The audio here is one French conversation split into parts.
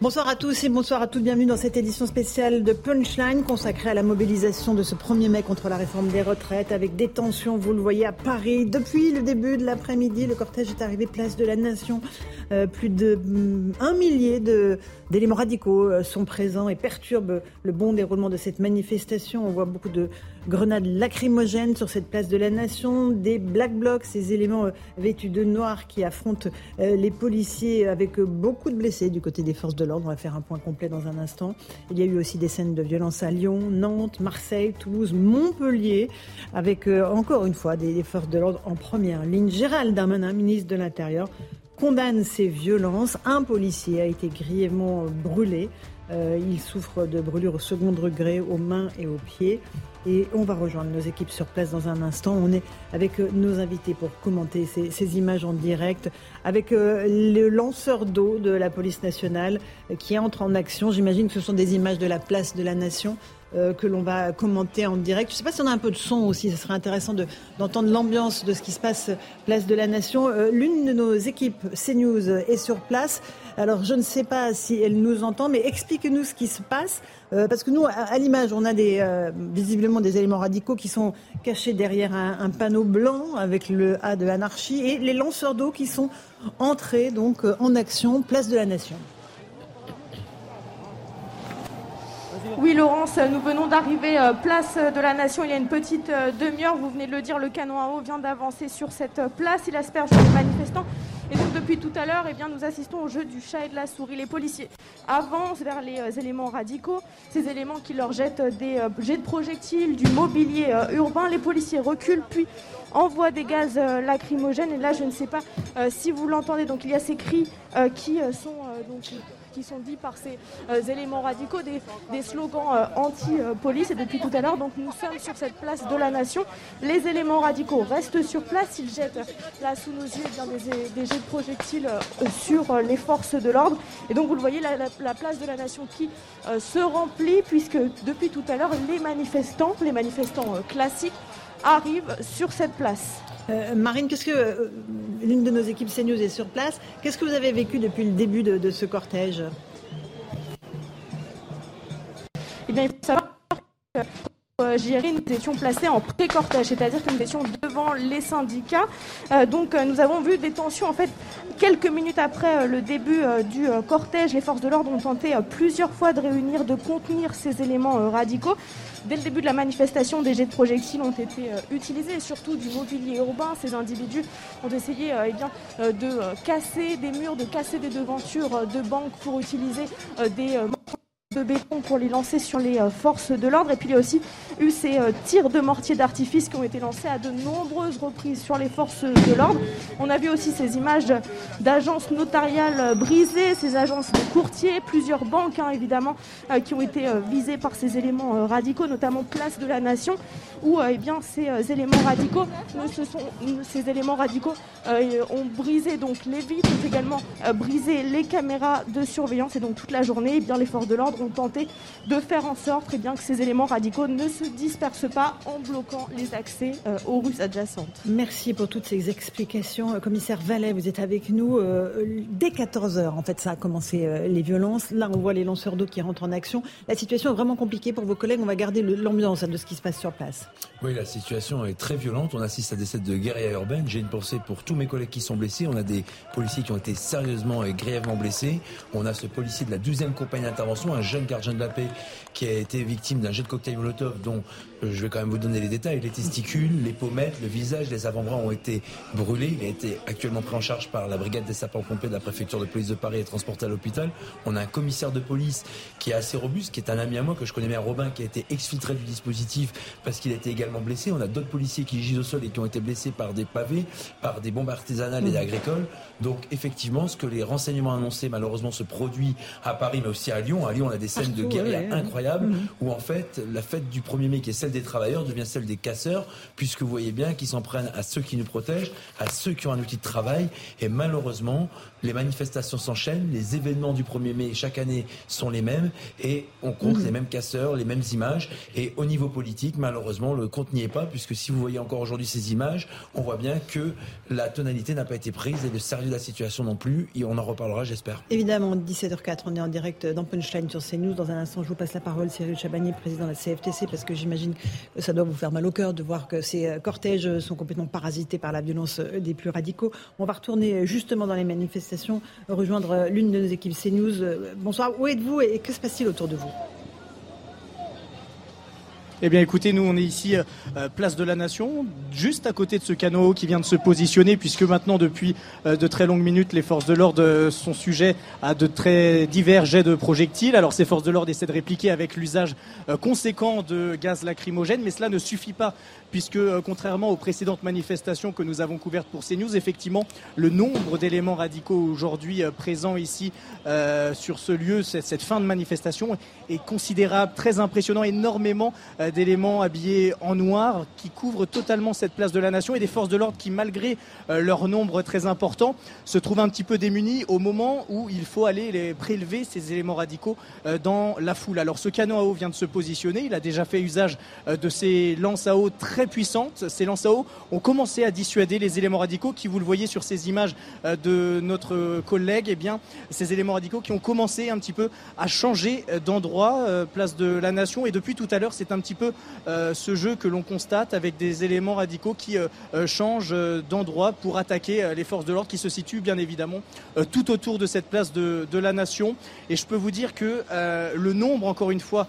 Bonsoir à tous et bonsoir à toutes. Bienvenue dans cette édition spéciale de Punchline consacrée à la mobilisation de ce 1er mai contre la réforme des retraites avec des tensions, vous le voyez, à Paris. Depuis le début de l'après-midi, le cortège est arrivé place de la Nation. Euh, plus de mm, un millier d'éléments radicaux euh, sont présents et perturbent le bon déroulement de cette manifestation. On voit beaucoup de grenades lacrymogènes sur cette place de la Nation, des black blocs, ces éléments euh, vêtus de noir qui affrontent les policiers avec beaucoup de blessés du côté des forces de l'ordre. On va faire un point complet dans un instant. Il y a eu aussi des scènes de violence à Lyon, Nantes, Marseille, Toulouse, Montpellier, avec encore une fois des, forces de l'ordre en première ligne. Gérald Darmanin, ministre de l'Intérieur, condamne ces violences. Un policier a été grièvement brûlé. Euh, il souffre de brûlures au second degré aux mains et aux pieds. Et on va rejoindre nos équipes sur place dans un instant. On est avec euh, nos invités pour commenter ces, images en direct, avec euh, le lanceur d'eau de la police nationale qui entre en action. J'imagine que ce sont des images de la place de la nation. Euh, que l'on va commenter en direct. Je ne sais pas si on a un peu de son aussi, ce serait intéressant d'entendre l'ambiance de ce qui se passe place de la Nation. Euh, l'une de nos équipes CNews est sur place. Alors je ne sais pas si elle nous entend, mais explique-nous ce qui se passe. Euh, parce que nous, à, l'image, on a visiblement des éléments radicaux qui sont cachés derrière un, un, panneau blanc avec le A de anarchie et les lanceurs d'eau qui sont entrés donc en action place de la Nation. Oui, Laurence, nous venons d'arriver euh, place de la Nation il y a une petite euh, demi-heure. Vous venez de le dire, le canon à eau vient d'avancer sur cette euh, place. Il asperge les manifestants. Et donc, depuis tout à l'heure, eh nous assistons au jeu du chat et de la souris. Les policiers avancent vers les éléments radicaux, ces éléments qui leur jettent des jets de projectiles, du mobilier urbain. Les policiers reculent, puis envoient des gaz lacrymogènes. Et là, je ne sais pas si vous l'entendez. Donc, il y a ces cris qui sont donc qui sont dits par ces euh, éléments radicaux, des, slogans euh, anti-police. Et depuis tout à l'heure, donc nous sommes sur cette place de la nation. Les éléments radicaux restent sur place. Ils jettent là sous nos yeux eh bien, des, jets de projectiles euh, sur les forces de l'ordre. Et donc vous le voyez, la, place de la nation qui se remplit puisque depuis tout à l'heure, les manifestants, les manifestants classiques, arrivent sur cette place. Euh, Marine, euh, l'une de nos équipes CNews est sur place Qu'est-ce que vous avez vécu depuis le début de, ce cortège? Eh bien, il faut savoir que euh, nous étions placés en pré-cortège, c'est-à-dire que nous étions devant les syndicats. donc nous avons vu des tensions. En fait, quelques minutes après le début du cortège, les forces de l'ordre ont tenté plusieurs fois de réunir, de contenir ces éléments radicaux. Dès le début de la manifestation, des jets de projectiles ont été euh, utilisés, surtout du mobilier urbain. Ces individus ont essayé euh, eh euh, de casser des murs, de casser des devantures de banques pour utiliser des de béton pour les lancer sur les forces de l'ordre. Et puis il y a aussi eu ces euh, tirs de mortier d'artifice qui ont été lancés à de nombreuses reprises sur les forces de l'ordre. On a vu aussi ces images d'agences notariales brisées, ces agences de courtiers, plusieurs banques hein, évidemment euh, qui ont été visées par ces éléments radicaux, notamment Place de la Nation, où eh bien, ces éléments radicaux, ces éléments radicaux ont brisé donc les vitres, ont également brisé les caméras de surveillance et donc toute la journée, eh bien, les forces de l'ordre ont tenté de faire en sorte très bien, que ces éléments radicaux ne se dispersent pas en bloquant les accès euh, aux rues adjacentes. Merci pour toutes ces explications. Euh, commissaire Vallet, vous êtes avec nous. Euh, dès 14h, en fait, ça a commencé les violences. Là, on voit les lanceurs d'eau qui rentrent en action. La situation est vraiment compliquée pour vos collègues. On va garder l'ambiance de ce qui se passe sur place. Oui, la situation est très violente. On assiste à des scènes de guérilla urbaine. J'ai une pensée pour tous mes collègues qui sont blessés. On a des policiers qui ont été sérieusement et grièvement blessés. On a ce policier de la 12e compagnie d'intervention, un jeune gardien de la paix qui a été victime d'un jet de cocktail Molotov dont com je vais quand même vous donner les détails. Les testicules, les pommettes, le visage, les avant-bras ont été brûlés. Il a été actuellement pris en charge par la brigade des sapeurs-pompiers de la préfecture de police de Paris et transporté à l'hôpital. On a un commissaire de police qui est assez robuste, qui est un ami à moi que je connais bien, Robin, qui a été exfiltré du dispositif parce qu'il a été également blessé. On a d'autres policiers qui gisent au sol et qui ont été blessés par des pavés, par des bombes artisanales et mmh. agricoles. Donc effectivement, ce que les renseignements annoncés malheureusement se produit à Paris, mais aussi à Lyon. À Lyon, on a des scènes de guérilla incroyables mmh. où en fait la fête du 1er mai, qui est celle des travailleurs, devient celle des casseurs, puisque vous voyez bien qu'ils s'en prennent à ceux qui nous protègent, à ceux qui ont un outil de travail. Et malheureusement, les manifestations s'enchaînent, les événements du 1er mai chaque année sont les mêmes, et on compte mmh. les mêmes casseurs, les mêmes images. Et au niveau politique, malheureusement, le compte n'y est pas, puisque si vous voyez encore aujourd'hui ces images, on voit bien que la tonalité n'a pas été prise et le sérieux de la situation non plus. Et on en reparlera, j'espère. Évidemment, 17h04, on est en direct dans Punchline sur CNews. Dans un instant, je vous passe la parole, Cyril Chabagnier, président de la CFTC, parce que j'imagine que ça doit vous faire mal au cœur de voir que ces euh, cortèges sont complètement parasités par la violence euh, des plus radicaux. On va retourner justement dans les manifestations, rejoindre l'une de nos équipes CNews. Bonsoir, où êtes-vous et que se passe-t-il autour de vous? Eh bien écoutez, nous on est ici euh, place de la Nation, juste à côté de ce canot qui vient de se positionner, puisque maintenant depuis euh, de très longues minutes, les forces de l'ordre euh, sont sujets à de très divers jets de projectiles. Alors ces forces de l'ordre essaient de répliquer avec l'usage conséquent de gaz lacrymogène, mais cela ne suffit pas puisque euh, contrairement aux précédentes manifestations que nous avons couvertes pour CNews, effectivement, le nombre d'éléments radicaux aujourd'hui euh, présents ici euh, sur ce lieu, cette, fin de manifestation, est considérable, très impressionnant, énormément d'éléments habillés en noir qui couvrent totalement cette place de la Nation et des forces de l'ordre qui, malgré leur nombre très important, se trouvent un petit peu démunis au moment où il faut aller prélever ces éléments radicaux dans la foule. Alors ce canon à eau vient de se positionner, il a déjà fait usage de ces lances à eau très puissantes. Ces lances à eau ont commencé à dissuader les éléments radicaux qui, vous le voyez sur ces images euh, de notre collègue, et eh bien, ces éléments radicaux qui ont commencé un petit peu à changer d'endroit, euh, place de la nation. Et depuis tout à l'heure, c'est un petit peu euh, ce jeu que l'on constate avec des éléments radicaux qui changent d'endroit pour attaquer les forces de l'ordre qui se situent bien évidemment tout autour de cette place de, la nation. Et je peux vous dire que le nombre, encore une fois,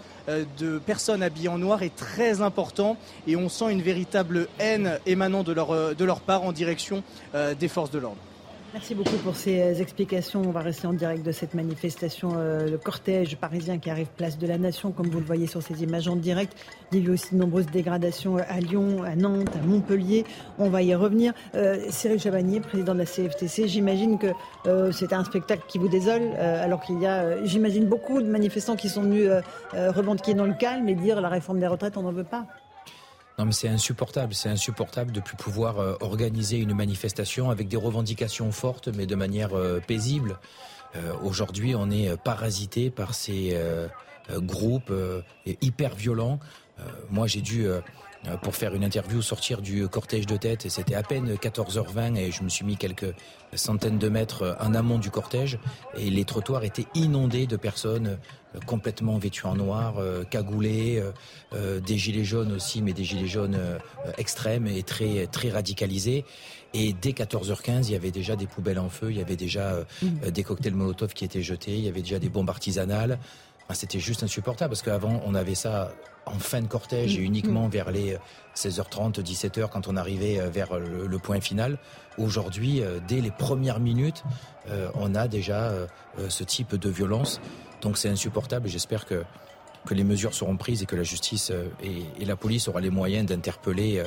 de personnes habillées en noir est très important et on sent une véritable haine émanant de leur, euh, part en direction euh, des forces de l'ordre. Merci beaucoup pour ces euh, explications. On va rester en direct de cette manifestation, le cortège parisien qui arrive place de la Nation, comme vous le voyez sur ces images en direct. Il y a eu aussi de nombreuses dégradations à Lyon, à Nantes, à Montpellier. On va y revenir. Cyril Chabagnier, président de la CFTC, j'imagine que c'est un spectacle qui vous désole, alors qu'il y a, j'imagine, beaucoup de manifestants qui sont venus revendiquer dans le calme et dire la réforme des retraites, on n'en veut pas. Non, mais c'est insupportable. C'est insupportable de plus pouvoir euh, organiser une manifestation avec des revendications fortes, mais de manière euh, paisible. Euh, aujourd'hui, on est parasité par ces groupes hyper violents. moi, j'ai dû pour faire une interview, sortir du cortège de tête. Et c'était à peine 14h20 et je me suis mis quelques centaines de mètres en amont du cortège. Et les trottoirs étaient inondés de personnes euh, complètement vêtues en noir, euh, cagoulées, des gilets jaunes aussi, mais des gilets jaunes extrêmes et très, très radicalisés. Et dès 14h15, il y avait déjà des poubelles en feu, il y avait déjà mmh. des cocktails Molotov qui étaient jetés, il y avait déjà des bombes artisanales. C'était juste insupportable parce qu'avant, on avait ça en fin de cortège et uniquement vers les 16h30, 17h quand on arrivait euh, vers le, point final. Aujourd'hui, euh, dès les premières minutes, euh, on a déjà ce type de violence. Donc c'est insupportable et j'espère que, que les mesures seront prises et que la justice et, et la police aura les moyens d'interpeller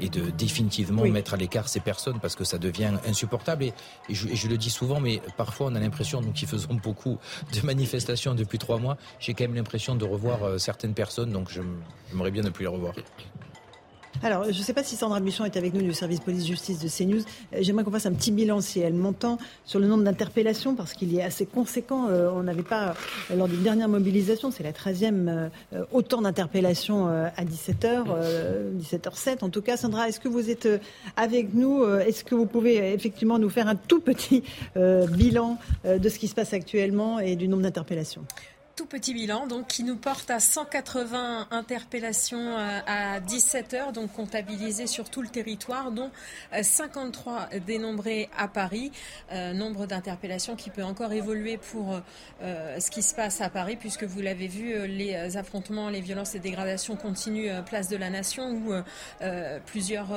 et de définitivement mettre à l'écart ces personnes parce que ça devient insupportable. Et, je, le dis souvent, mais parfois on a l'impression, nous qui faisons beaucoup de manifestations depuis trois mois, j'ai quand même l'impression de revoir euh, certaines personnes, donc j'aimerais bien ne plus les revoir. Alors, je ne sais pas si Sandra Buchon est avec nous du service police-justice de CNews. Euh, j'aimerais qu'on fasse un petit bilan, si elle m'entend, sur le nombre d'interpellations, parce qu'il est assez conséquent. Euh, on n'avait pas, euh, lors d'une dernière mobilisation, c'est la 13e, autant d'interpellations à 17h, 17h07 en tout cas. Sandra, est-ce que vous êtes avec nous Est-ce que vous pouvez effectivement nous faire un tout petit bilan de ce qui se passe actuellement et du nombre d'interpellations? Tout petit bilan, donc qui nous porte à 180 interpellations euh, à 17 heures, donc comptabilisées sur tout le territoire, dont 53 dénombrées à Paris. nombre d'interpellations qui peut encore évoluer pour ce qui se passe à Paris, puisque vous l'avez vu, les affrontements, les violences et dégradations continuent place de la Nation, où plusieurs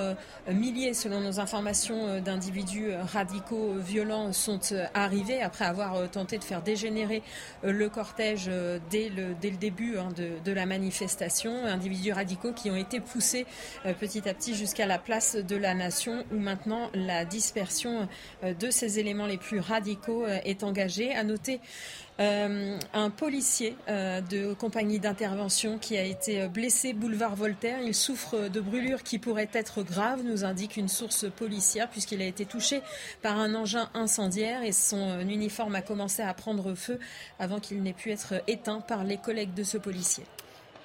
milliers, selon nos informations, d'individus radicaux violents sont arrivés après avoir tenté de faire dégénérer le cortège euh, dès le, début hein, de, la manifestation. Individus radicaux qui ont été poussés euh, petit à petit jusqu'à la place de la nation où maintenant la dispersion euh, de ces éléments les plus radicaux est engagée. À noter un policier euh, de compagnie d'intervention qui a été blessé boulevard Voltaire. Il souffre de brûlures qui pourraient être graves, nous indique une source policière, puisqu'il a été touché par un engin incendiaire et son uniforme a commencé à prendre feu avant qu'il n'ait pu être éteint par les collègues de ce policier.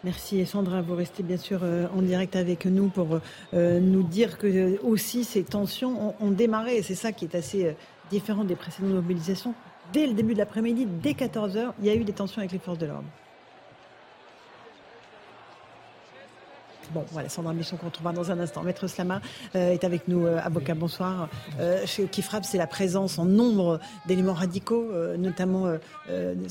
Merci Sandra, vous restez bien sûr euh, en direct avec nous pour nous dire que aussi ces tensions ont, démarré et c'est ça qui est assez différent des précédentes mobilisations dès le début de l'après-midi, dès 14h, il y a eu des tensions avec les forces de l'ordre. Bon, voilà, Sandra Michon qu'on retrouvera dans un instant. Maître Slama euh, est avec nous, euh, avocat, bonsoir. Euh, ce qui frappe, c'est la présence en nombre d'éléments radicaux, notamment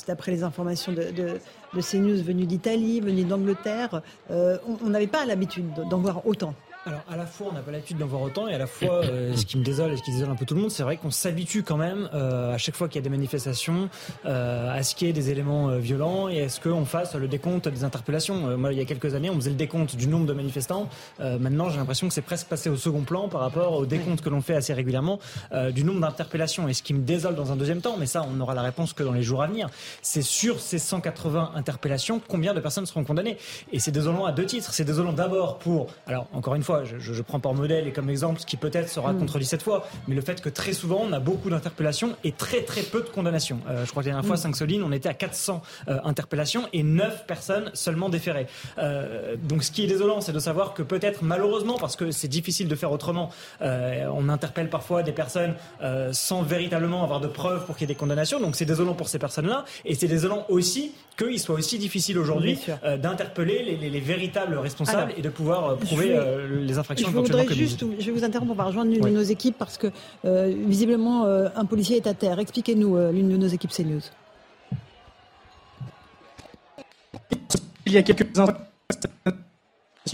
d'après les informations de, de, de CNews venus d'Italie, venus d'Angleterre. on n'avait pas l'habitude d'en voir autant. Alors à la fois on n'a pas l'habitude d'en voir autant et à la fois euh, ce qui me désole et ce qui désole un peu tout le monde, c'est vrai qu'on s'habitue quand même euh, à chaque fois qu'il y a des manifestations euh, à ce qu'il y ait des éléments violents et à ce qu'on fasse le décompte des interpellations. moi il y a quelques années on faisait le décompte du nombre de manifestants. maintenant j'ai l'impression que c'est presque passé au second plan par rapport au décompte que l'on fait assez régulièrement du nombre d'interpellations. Et ce qui me désole dans un deuxième temps, mais ça on aura la réponse que dans les jours à venir, c'est sur ces 180 interpellations combien de personnes seront condamnées? Et c'est désolant à deux titres. C'est désolant d'abord pour, alors encore une fois je, prends par modèle et comme exemple ce qui peut-être sera mm. contredit cette fois, mais le fait que très souvent on a beaucoup d'interpellations et très très peu de condamnations. Euh, je crois que la dernière fois, 5 mm. Soline, on était à 400 euh, interpellations et 9 personnes seulement déférées. Euh, donc ce qui est désolant, c'est de savoir que peut-être malheureusement, parce que c'est difficile de faire autrement, on interpelle parfois des personnes sans véritablement avoir de preuves pour qu'il y ait des condamnations. Donc c'est désolant pour ces personnes-là et c'est désolant aussi qu'il soit aussi difficile aujourd'hui d'interpeller les, véritables responsables et de pouvoir prouver les infractions je voudrais juste, je vais vous interrompre, on va rejoindre l'une de nos équipes parce que euh, visiblement euh, un policier est à terre. Expliquez-nous euh, l'une de nos équipes CNews. Il y a quelques instants,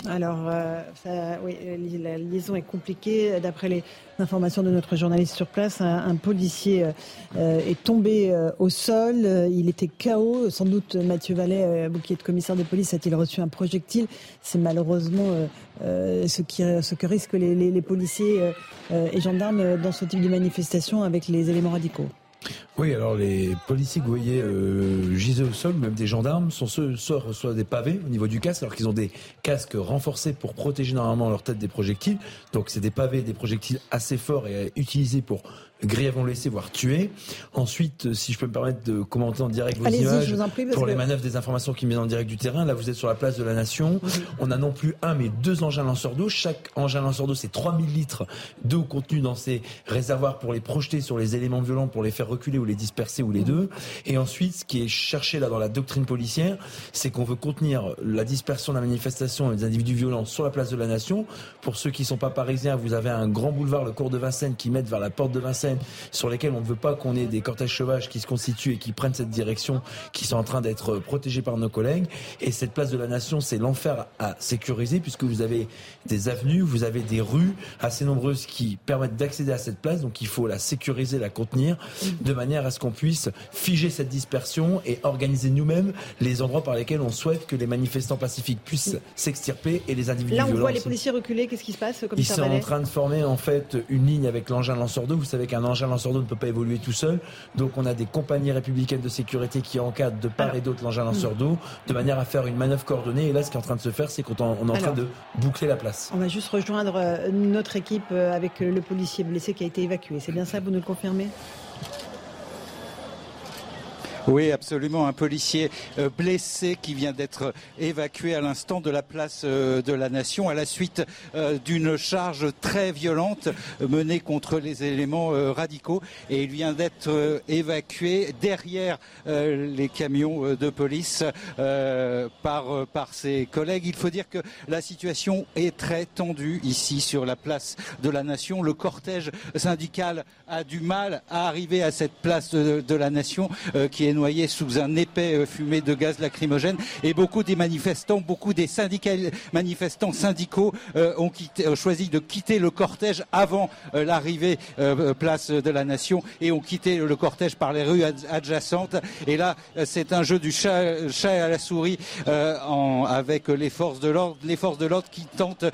alors, euh, oui, la liaison est compliquée. D'après les informations de notre journaliste sur place, un, policier euh, est tombé euh, au sol. Il était KO. Sans doute, Mathieu Vallet, qui est commissaire de police, a-t-il reçu un projectile? C'est malheureusement ce, qui, ce que risquent les policiers et gendarmes dans ce type de manifestation avec les éléments radicaux. Oui, alors les policiers que vous voyez euh, gisés au sol, même des gendarmes, sont ceux soit reçoivent des pavés au niveau du casque, alors qu'ils ont des casques renforcés pour protéger normalement leur tête des projectiles. Donc c'est des pavés, des projectiles assez forts et utilisés pour grièvement blessés, voire tués. Ensuite, euh, si je peux me permettre de commenter en direct vos images pour les manœuvres des informations qui mettent en direct du terrain. Là, vous êtes sur la place de la Nation. On a non plus un, mais deux engins lanceurs d'eau. Chaque engin lanceur d'eau, c'est 3000 litres d'eau contenue dans ces réservoirs pour les projeter sur les éléments violents, pour les faire reculer ou les disperser ou les deux. Et ensuite, ce qui est cherché là dans la doctrine policière, c'est qu'on veut contenir la dispersion de la manifestation et des individus violents sur la place de la Nation. Pour ceux qui sont pas parisiens, vous avez un grand boulevard, le cours de Vincennes, qui met vers la porte de Vincennes sur lesquels on ne veut pas qu'on ait des cortèges sauvages qui se constituent et qui prennent cette direction, qui sont en train d'être protégés par nos collègues. Et cette place de la nation, c'est l'enfer à sécuriser puisque vous avez des avenues, vous avez des rues assez nombreuses qui permettent d'accéder à cette place. Donc il faut la sécuriser, la contenir de manière à ce qu'on puisse figer cette dispersion et organiser nous-mêmes les endroits par lesquels on souhaite que les manifestants pacifiques puissent s'extirper et les individus Là, on voit les policiers reculer. Qu'est-ce qui se passe Ils sont en train de former en fait une ligne avec l'engin lanceur d'eau. Vous savez qu'un engin lanceur d'eau ne peut pas évoluer tout seul. Donc on a des compagnies républicaines de sécurité qui encadrent de part et d'autre l'engin lanceur d'eau de manière à faire une manœuvre coordonnée. Et là, ce qui est en train de se faire, c'est qu'on est en train de boucler la place. On va juste rejoindre euh, notre équipe euh, avec le policier blessé qui a été évacué. C'est bien ça, vous nous le confirmez? Oui, absolument. Un policier euh, blessé qui vient d'être évacué à l'instant de la place euh, de la Nation à la suite euh, d'une charge très violente menée contre les éléments radicaux. Et il vient d'être évacué derrière les camions de police par, par ses collègues. Il faut dire que la situation est très tendue ici sur la place de la Nation. Le cortège syndical a du mal à arriver à cette place de, de la Nation qui est noyé sous un épais euh, fumé de gaz lacrymogène. Et beaucoup des manifestants, beaucoup des syndicats, manifestants syndicaux euh, ont, choisi de quitter le cortège avant euh, l'arrivée place de la Nation et ont quitté le cortège par les rues adjacentes. Et là, c'est un jeu du chat, à la souris avec les forces de l'ordre, les forces de l'ordre qui tentent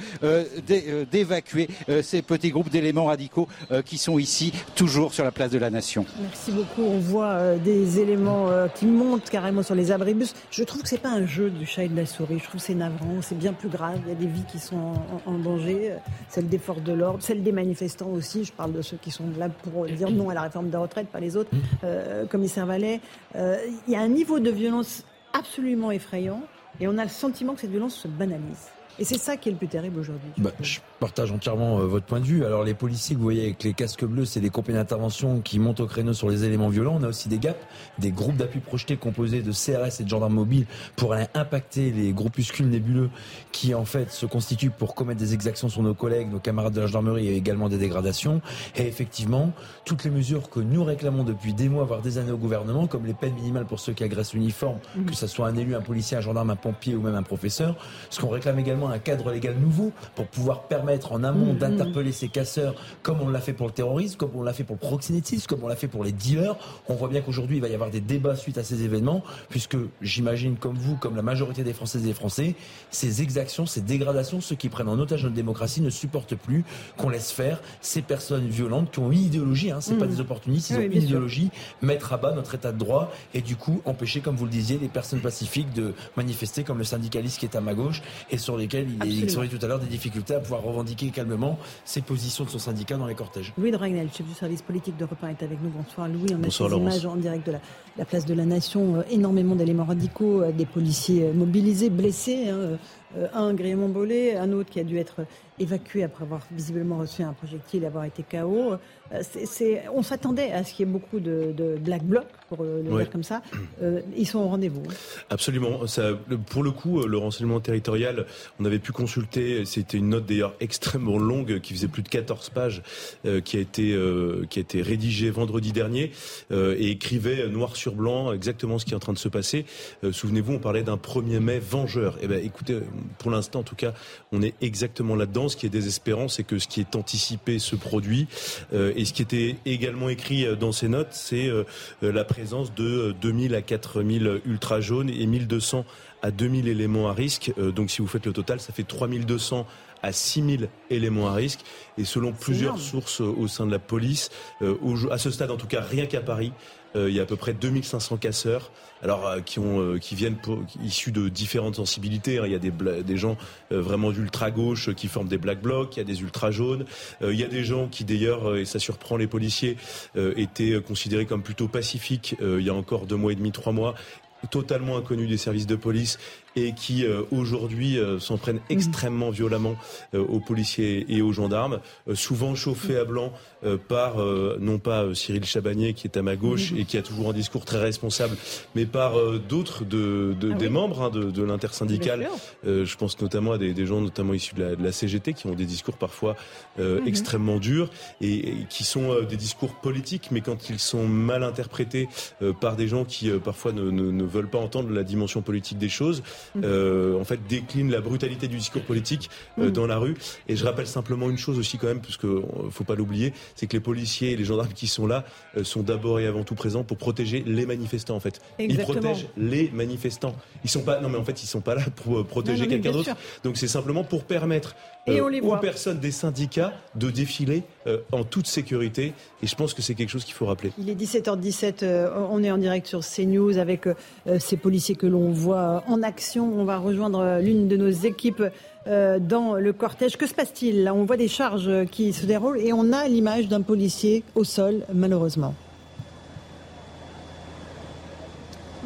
d'évacuer ces petits groupes d'éléments radicaux qui sont ici toujours sur la place de la Nation. Merci beaucoup. On voit des éléments euh, qui montent carrément sur les abribus. Je trouve que c'est pas un jeu du chat et de la souris. Je trouve que c'est navrant, c'est bien plus grave. Il y a des vies qui sont en, danger, euh, celles des forces de l'ordre, celles des manifestants aussi. Je parle de ceux qui sont là pour dire non à la réforme des retraites, pas les autres. Mmh. Euh, commissaire Vallet, il y a un niveau de violence absolument effrayant et on a le sentiment que cette violence se banalise. Et c'est ça qui est le plus terrible aujourd'hui. Bah, je partage entièrement euh, votre point de vue. Alors les policiers que vous voyez avec les casques bleus, c'est des compagnies d'intervention qui montent au créneau sur les éléments violents. On a aussi des GAP, des groupes d'appui projetés composés de CRS et de gendarmes mobiles pour aller impacter les groupuscules nébuleux qui en fait se constituent pour commettre des exactions sur nos collègues, nos camarades de la gendarmerie et également des dégradations. Et effectivement, toutes les mesures que nous réclamons depuis des mois, voire des années au gouvernement, comme les peines minimales pour ceux qui agressent l'uniforme, mmh. que ce soit un élu, un policier, un gendarme, un pompier ou même un professeur, ce qu'on réclame également un cadre légal nouveau pour pouvoir permettre en amont mmh, mmh. d'interpeller ces casseurs comme on l'a fait pour le terrorisme, comme on l'a fait pour le proxénétisme, comme on l'a fait pour les dealers. On voit bien qu'aujourd'hui, il va y avoir des débats suite à ces événements, puisque j'imagine, comme vous, comme la majorité des Françaises et des Français, ces exactions, ces dégradations, ceux qui prennent en otage notre démocratie ne supportent plus qu'on laisse faire ces personnes violentes qui ont une idéologie, hein, c'est pas mmh. des opportunistes, ils ont une idéologie, mettre à bas notre état de droit et du coup empêcher, comme vous le disiez, les personnes pacifiques de manifester comme le syndicaliste qui est à ma gauche et sur lesquels il il serait tout à l'heure des difficultés à pouvoir revendiquer calmement ses positions de son syndicat dans les cortèges. Louis Dragnel, chef du service politique de Repas, est avec nous. Bonsoir Louis. On a Bonsoir, ces images en direct de la, place de la Nation. Euh, énormément d'éléments radicaux, euh, des policiers euh, mobilisés, blessés. Hein, un gréement bolé, un autre qui a dû être évacué après avoir visiblement reçu un projectile et avoir été KO. C'est, on s'attendait à ce qu'il y ait beaucoup de, black bloc, pour le dire comme ça. ils sont au rendez-vous. Absolument. Ça, pour le coup, le renseignement territorial, on avait pu consulter, c'était une note d'ailleurs extrêmement longue qui faisait plus de 14 pages, qui, a été, qui a été rédigée vendredi dernier et écrivait noir sur blanc exactement ce qui est en train de se passer. Souvenez-vous, on parlait d'un 1er mai vengeur. Eh ben, écoutez, pour l'instant, en tout cas, on est exactement là-dedans. Ce qui est désespérant, c'est que ce qui est anticipé se produit. Euh, et ce qui était également écrit euh, dans ces notes, c'est euh, la présence de 2000 à 4000 ultra jaunes et 1200 à 2000 éléments à risque. donc si vous faites le total, ça fait 3200 à 6000 éléments à risque. Et selon plusieurs sources au sein de la police, à ce stade en tout cas, rien qu'à Paris, il y a à peu près 2500 casseurs alors euh, qui ont euh, qui viennent pour, issus de différentes sensibilités. Hein. Il y a des, des gens euh, vraiment d'ultra gauche qui forment des black blocs, il y a des ultra jaunes, il y a des gens qui d'ailleurs et ça surprend les policiers étaient considérés comme plutôt pacifiques il y a encore deux mois et demi, trois mois totalement inconnus des services de police et qui euh, aujourd'hui euh, s'en prennent mhm. extrêmement violemment euh, aux policiers et aux gendarmes, souvent chauffés à blanc par non pas Cyril Chabagnier qui est à ma gauche mhm. et qui a toujours un discours très responsable, mais par d'autres de, de ah des membres hein, de, de l'intersyndicale. je pense notamment à des, des, gens notamment issus de la, de la, CGT qui ont des discours parfois mhm. extrêmement durs et, qui sont des discours politiques, mais quand ils sont mal interprétés par des gens qui parfois ne, ne, ne, veulent pas entendre la dimension politique des choses, euh, en fait décline la brutalité du discours politique euh, mm. dans la rue. Et je rappelle simplement une chose aussi quand même, parce euh, faut pas l'oublier, c'est que les policiers et les gendarmes qui sont là sont d'abord et avant tout présents pour protéger les manifestants en fait. Ils protègent les manifestants. Ils sont pas, non mais en fait ils sont pas là pour protéger quelqu'un d'autre. Donc c'est simplement pour permettre aux personnes des syndicats de défiler en toute sécurité. Et je pense que c'est quelque chose qu'il faut rappeler. Il est 17h17, on est en direct sur CNews avec ces policiers que l'on voit en action on va rejoindre euh, l'une de nos équipes euh, dans le cortège. Que se passe-t-il? On voit des charges qui se déroulent et on a l'image d'un policier au sol, malheureusement.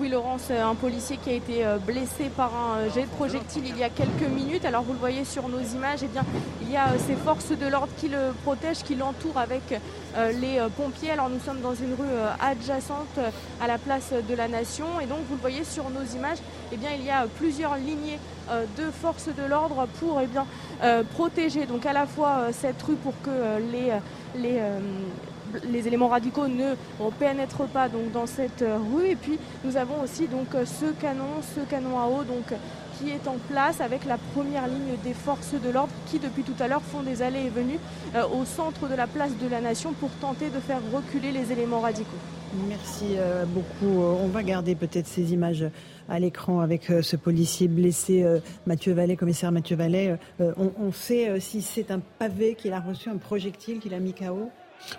Oui, Laurence, un policier qui a été blessé par un jet de projectile il y a quelques minutes. Alors vous le voyez sur nos images, eh bien, il y a ces forces de l'ordre qui le protègent, qui l'entourent avec les pompiers. Alors nous sommes dans une rue adjacente à la place de la Nation et donc vous le voyez sur nos images, eh bien, il y a plusieurs lignées de forces de l'ordre pour eh bien, protéger donc à la fois cette rue pour que les, les, les éléments radicaux ne pénètrent pas donc, dans cette rue. Et puis nous avons aussi donc, ce canon, ce canon à eau donc, qui est en place avec la première ligne des forces de l'ordre qui depuis tout à l'heure font des allées et venues euh, au centre de la place de la nation pour tenter de faire reculer les éléments radicaux. Merci euh, beaucoup. On va garder peut-être ces images à l'écran avec euh, ce policier blessé, Mathieu Vallet, commissaire Mathieu Vallet. On, on sait si c'est un pavé qu'il a reçu, un projectile qu'il a mis KO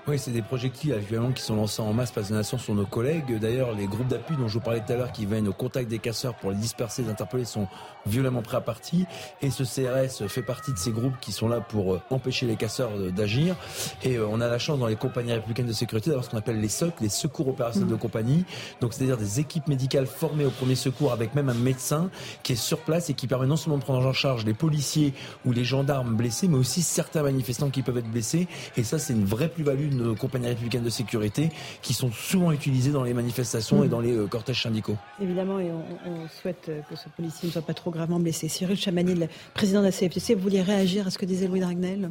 oui, c'est des projectiles actuellement qui sont lancés en masse par les nations sur nos collègues. D'ailleurs, les groupes d'appui dont je vous parlais tout à l'heure qui viennent au contact des casseurs pour les disperser, les interpeller sont violemment prêts à partir. Et ce CRS fait partie de ces groupes qui sont là pour euh, empêcher les casseurs d'agir. Et euh, on a la chance dans les compagnies républicaines de sécurité d'avoir ce qu'on appelle les SOC, les secours opérationnels de mmh. compagnie. Donc, c'est-à-dire des équipes médicales formées au premier secours avec même un médecin qui est sur place et qui permet non seulement de prendre en charge les policiers ou les gendarmes blessés, mais aussi certains manifestants qui peuvent être blessés. Et ça, c'est une vraie plus-value de nos compagnies républicaines de sécurité qui sont souvent utilisées dans les manifestations et dans les euh, cortèges syndicaux. Évidemment, et on, souhaite que ce policier ne soit pas trop gravement blessé. Cyril Chamanil, président de la CFTC, vous vouliez réagir à ce que disait Louis Dragnel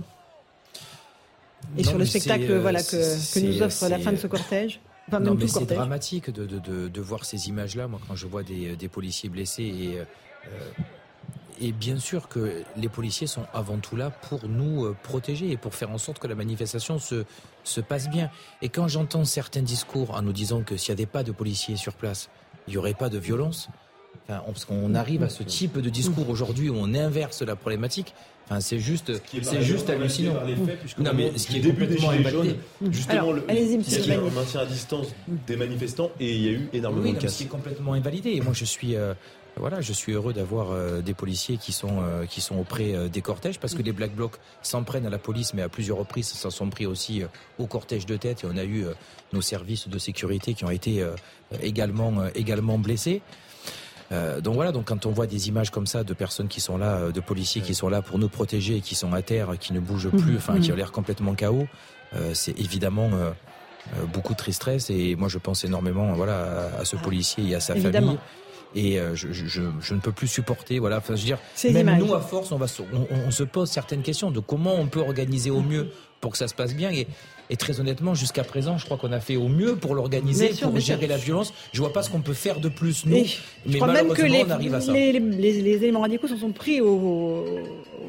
Et sur le spectacle euh, voilà, que, nous offre la fin de ce cortège non, mais c'est dramatique de, de, de, voir ces images-là. Moi, quand je vois des, des policiers blessés et euh, et bien sûr que les policiers sont avant tout là pour nous euh, protéger et pour faire en sorte que la manifestation se, se passe bien. Et quand j'entends certains discours en nous disant que s'il n'y avait pas de policiers sur place, il n'y aurait pas de violence, parce qu'on arrive à ce type de discours aujourd'hui où on inverse la problématique. Enfin, c'est juste, c'est juste hallucinant. non, mais ce qui est complètement invalidé. Justement, le, il y a un maintien à distance des manifestants et il y a eu énormément de cas. Ce qui est complètement invalidé. Et moi, je suis, euh, voilà, je suis heureux d'avoir euh, des policiers qui sont euh, qui sont auprès des cortèges parce que les black blocs s'en prennent à la police, mais à plusieurs reprises, s'en sont pris aussi au cortège de tête. Et on a eu nos services de sécurité qui ont été également également blessés. Euh, donc voilà, donc quand on voit des images comme ça de personnes qui sont là, euh, de policiers qui sont là pour nous protéger, et qui sont à terre, qui ne bougent plus, enfin qui ont l'air complètement chaos, euh, c'est évidemment beaucoup de tristesse. Et moi, je pense énormément, voilà, à, ce policier et à sa famille et je, je, je, ne peux plus supporter. Voilà, enfin, je veux dire, même nous à force, on va, on, on, se pose certaines questions de comment on peut organiser au mieux pour que ça se passe bien. Et, et très honnêtement, jusqu'à présent, je crois qu'on a fait au mieux pour l'organiser, pour gérer la violence. Je vois pas ce qu'on peut faire de plus, nous. mais je même que les, on arrive à ça. Les, éléments radicaux se sont pris au,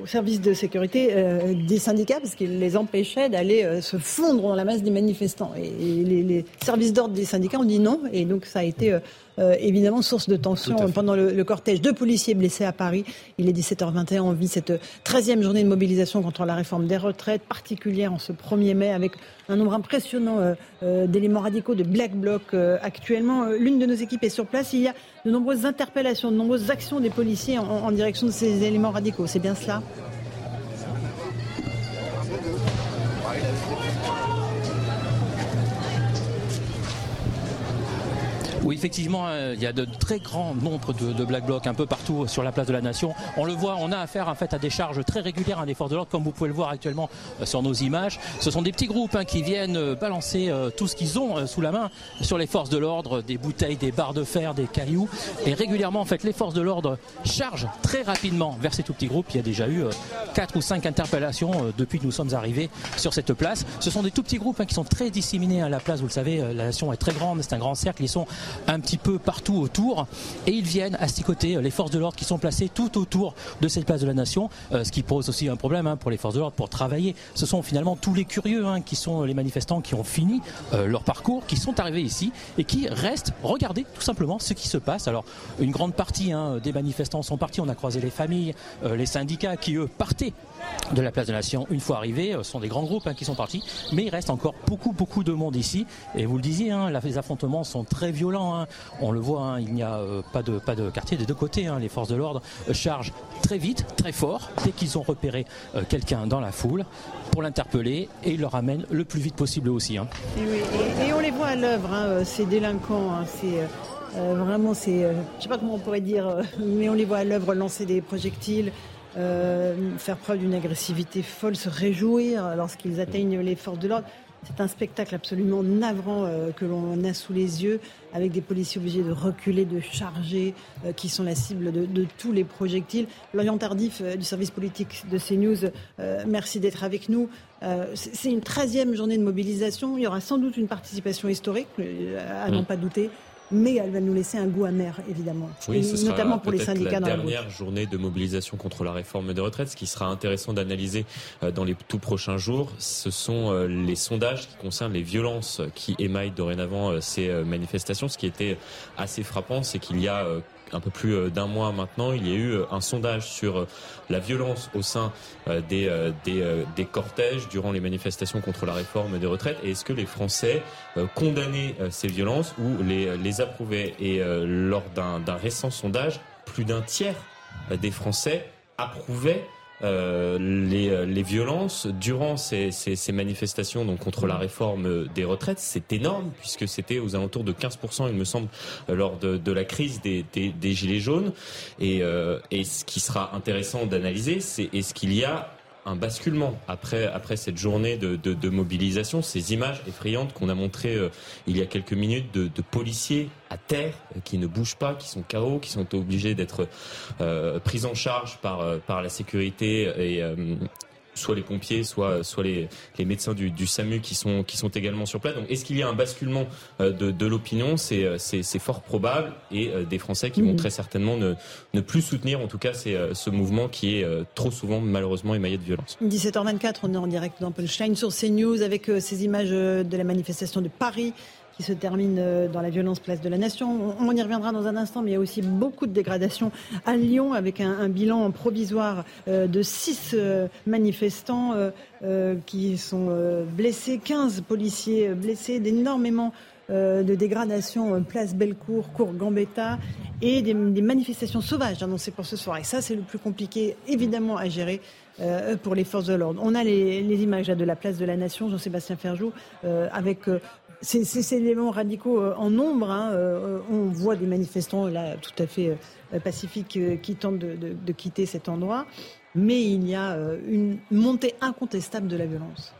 service de sécurité euh, des syndicats parce qu'ils les empêchaient d'aller euh, se fondre dans la masse des manifestants. Et, les, services d'ordre des syndicats ont dit non. Et donc, ça a été... Euh, euh, évidemment source de tension pendant le, cortège. Deux policiers blessés à Paris. Il est 17h21. On vit cette 13e journée de mobilisation contre la réforme des retraites, particulière en ce 1er mai, avec un nombre impressionnant euh, euh, d'éléments radicaux de Black Bloc actuellement. L'une de nos équipes est sur place. Il y a de nombreuses interpellations, de nombreuses actions des policiers en direction de ces éléments radicaux. C'est bien cela? Oui, effectivement, euh, il y a de très grands nombres de, Black Blocs un peu partout sur la place de la Nation. On le voit, on a affaire en fait à des charges très régulières à des forces de l'ordre, comme vous pouvez le voir actuellement euh, sur nos images. Ce sont des petits groupes hein, qui viennent euh, balancer tout ce qu'ils ont sous la main sur les forces de l'ordre, des bouteilles, des barres de fer, des cailloux. Et régulièrement, en fait, les forces de l'ordre chargent très rapidement vers ces tout petits groupes. Il y a déjà eu quatre ou cinq interpellations depuis que nous sommes arrivés sur cette place. Ce sont des tout petits groupes hein, qui sont très disséminés à la place. Vous le savez, la Nation est très grande, c'est un grand cercle. Ils sont un petit peu partout autour et ils viennent asticoter euh, les forces de l'ordre qui sont placées tout autour de cette place de la nation, euh, ce qui pose aussi un problème hein, pour les forces de l'ordre pour travailler. Ce sont finalement tous les curieux hein, qui sont les manifestants qui ont fini euh, leur parcours, qui sont arrivés ici et qui restent regarder tout simplement ce qui se passe. Alors une grande partie hein, des manifestants sont partis, on a croisé les familles, les syndicats qui eux partaient de la place de la Nation une fois arrivés. Ce sont des grands groupes qui sont partis, mais il reste encore beaucoup beaucoup de monde ici. Et vous le disiez, les affrontements sont très violents. On le voit, hein, il n'y a euh, pas, de, de quartier des deux côtés. Hein. Les forces de l'ordre euh, chargent très vite, très fort, dès qu'ils ont repéré euh, quelqu'un dans la foule pour l'interpeller et le ramènent le plus vite possible aussi. Hein. Et, on les voit à l'œuvre, ces délinquants, ces vraiment, c'est, je sais pas comment on pourrait dire, mais on les voit à l'œuvre lancer des projectiles, faire preuve d'une agressivité folle, se réjouir lorsqu'ils atteignent les forces de l'ordre. C'est un spectacle absolument navrant euh, que l'on a sous les yeux, avec des policiers obligés de reculer, de charger, euh, qui sont la cible de, tous les projectiles. L'Orient Tardif euh, du service politique de CNews, merci d'être avec nous. C'est une 13e journée de mobilisation. Il y aura sans doute une participation historique, à n'en mm. pas douter mais elle va nous laisser un goût amer, évidemment. Oui, ce notamment pour les syndicats. La dernière journée de mobilisation contre la réforme des retraites, ce qui sera intéressant d'analyser euh, dans les tout prochains jours, ce sont euh, les sondages qui concernent les violences qui émaillent dorénavant euh, ces manifestations. Ce qui était assez frappant, c'est qu'il y a un peu plus euh, d'un mois maintenant, il y a eu euh, un sondage sur euh, la violence au sein des, des, cortèges durant les manifestations contre la réforme des retraites. Et est-ce que les Français condamnaient ces violences ou les, les approuvaient? Et lors d'un récent sondage, plus d'un tiers des Français approuvaient euh, les, euh, les, violences durant ces, ces, ces, manifestations donc contre la réforme des retraites, c'est énorme puisque c'était aux alentours de 15%, il me semble, lors de, de la crise des, des, des, gilets jaunes. Et, euh, et ce qui sera intéressant d'analyser, c'est est-ce qu'il y a un basculement après après cette journée de, de, de mobilisation, ces images effrayantes qu'on a montrées euh, il y a quelques minutes de, de, policiers à terre euh, qui ne bougent pas, qui sont KO, qui sont obligés d'être euh, pris en charge par euh, par la sécurité et soit les pompiers, soit soit les, les médecins du, du, SAMU qui sont qui sont également sur place. Donc est-ce qu'il y a un basculement euh, de, de l'opinion? C'est euh, c'est fort probable et euh, des Français qui vont très certainement ne, ne plus soutenir en tout cas c'est ce mouvement qui est trop souvent malheureusement émaillé de violence. 17h24, on est en direct dans Punchline sur CNews avec ces images de la manifestation de Paris qui se termine euh, dans la violence place de la Nation. On y reviendra dans un instant, mais il y a aussi beaucoup de dégradations à Lyon avec un, bilan provisoire euh, de six euh, manifestants qui sont blessés, 15 policiers blessés, d'énormément de dégradations place Bellecour, cour Gambetta et des, manifestations sauvages annoncées pour ce soir. Et ça, c'est le plus compliqué, évidemment, à gérer. pour les forces de l'ordre. On a les, images de la place de la Nation, Jean-Sébastien Ferjou, avec ces, ces, éléments radicaux euh, en nombre. Hein, euh, on voit des manifestants là tout à fait euh, pacifiques qui tentent de, quitter cet endroit, mais il y a une montée incontestable de la violence.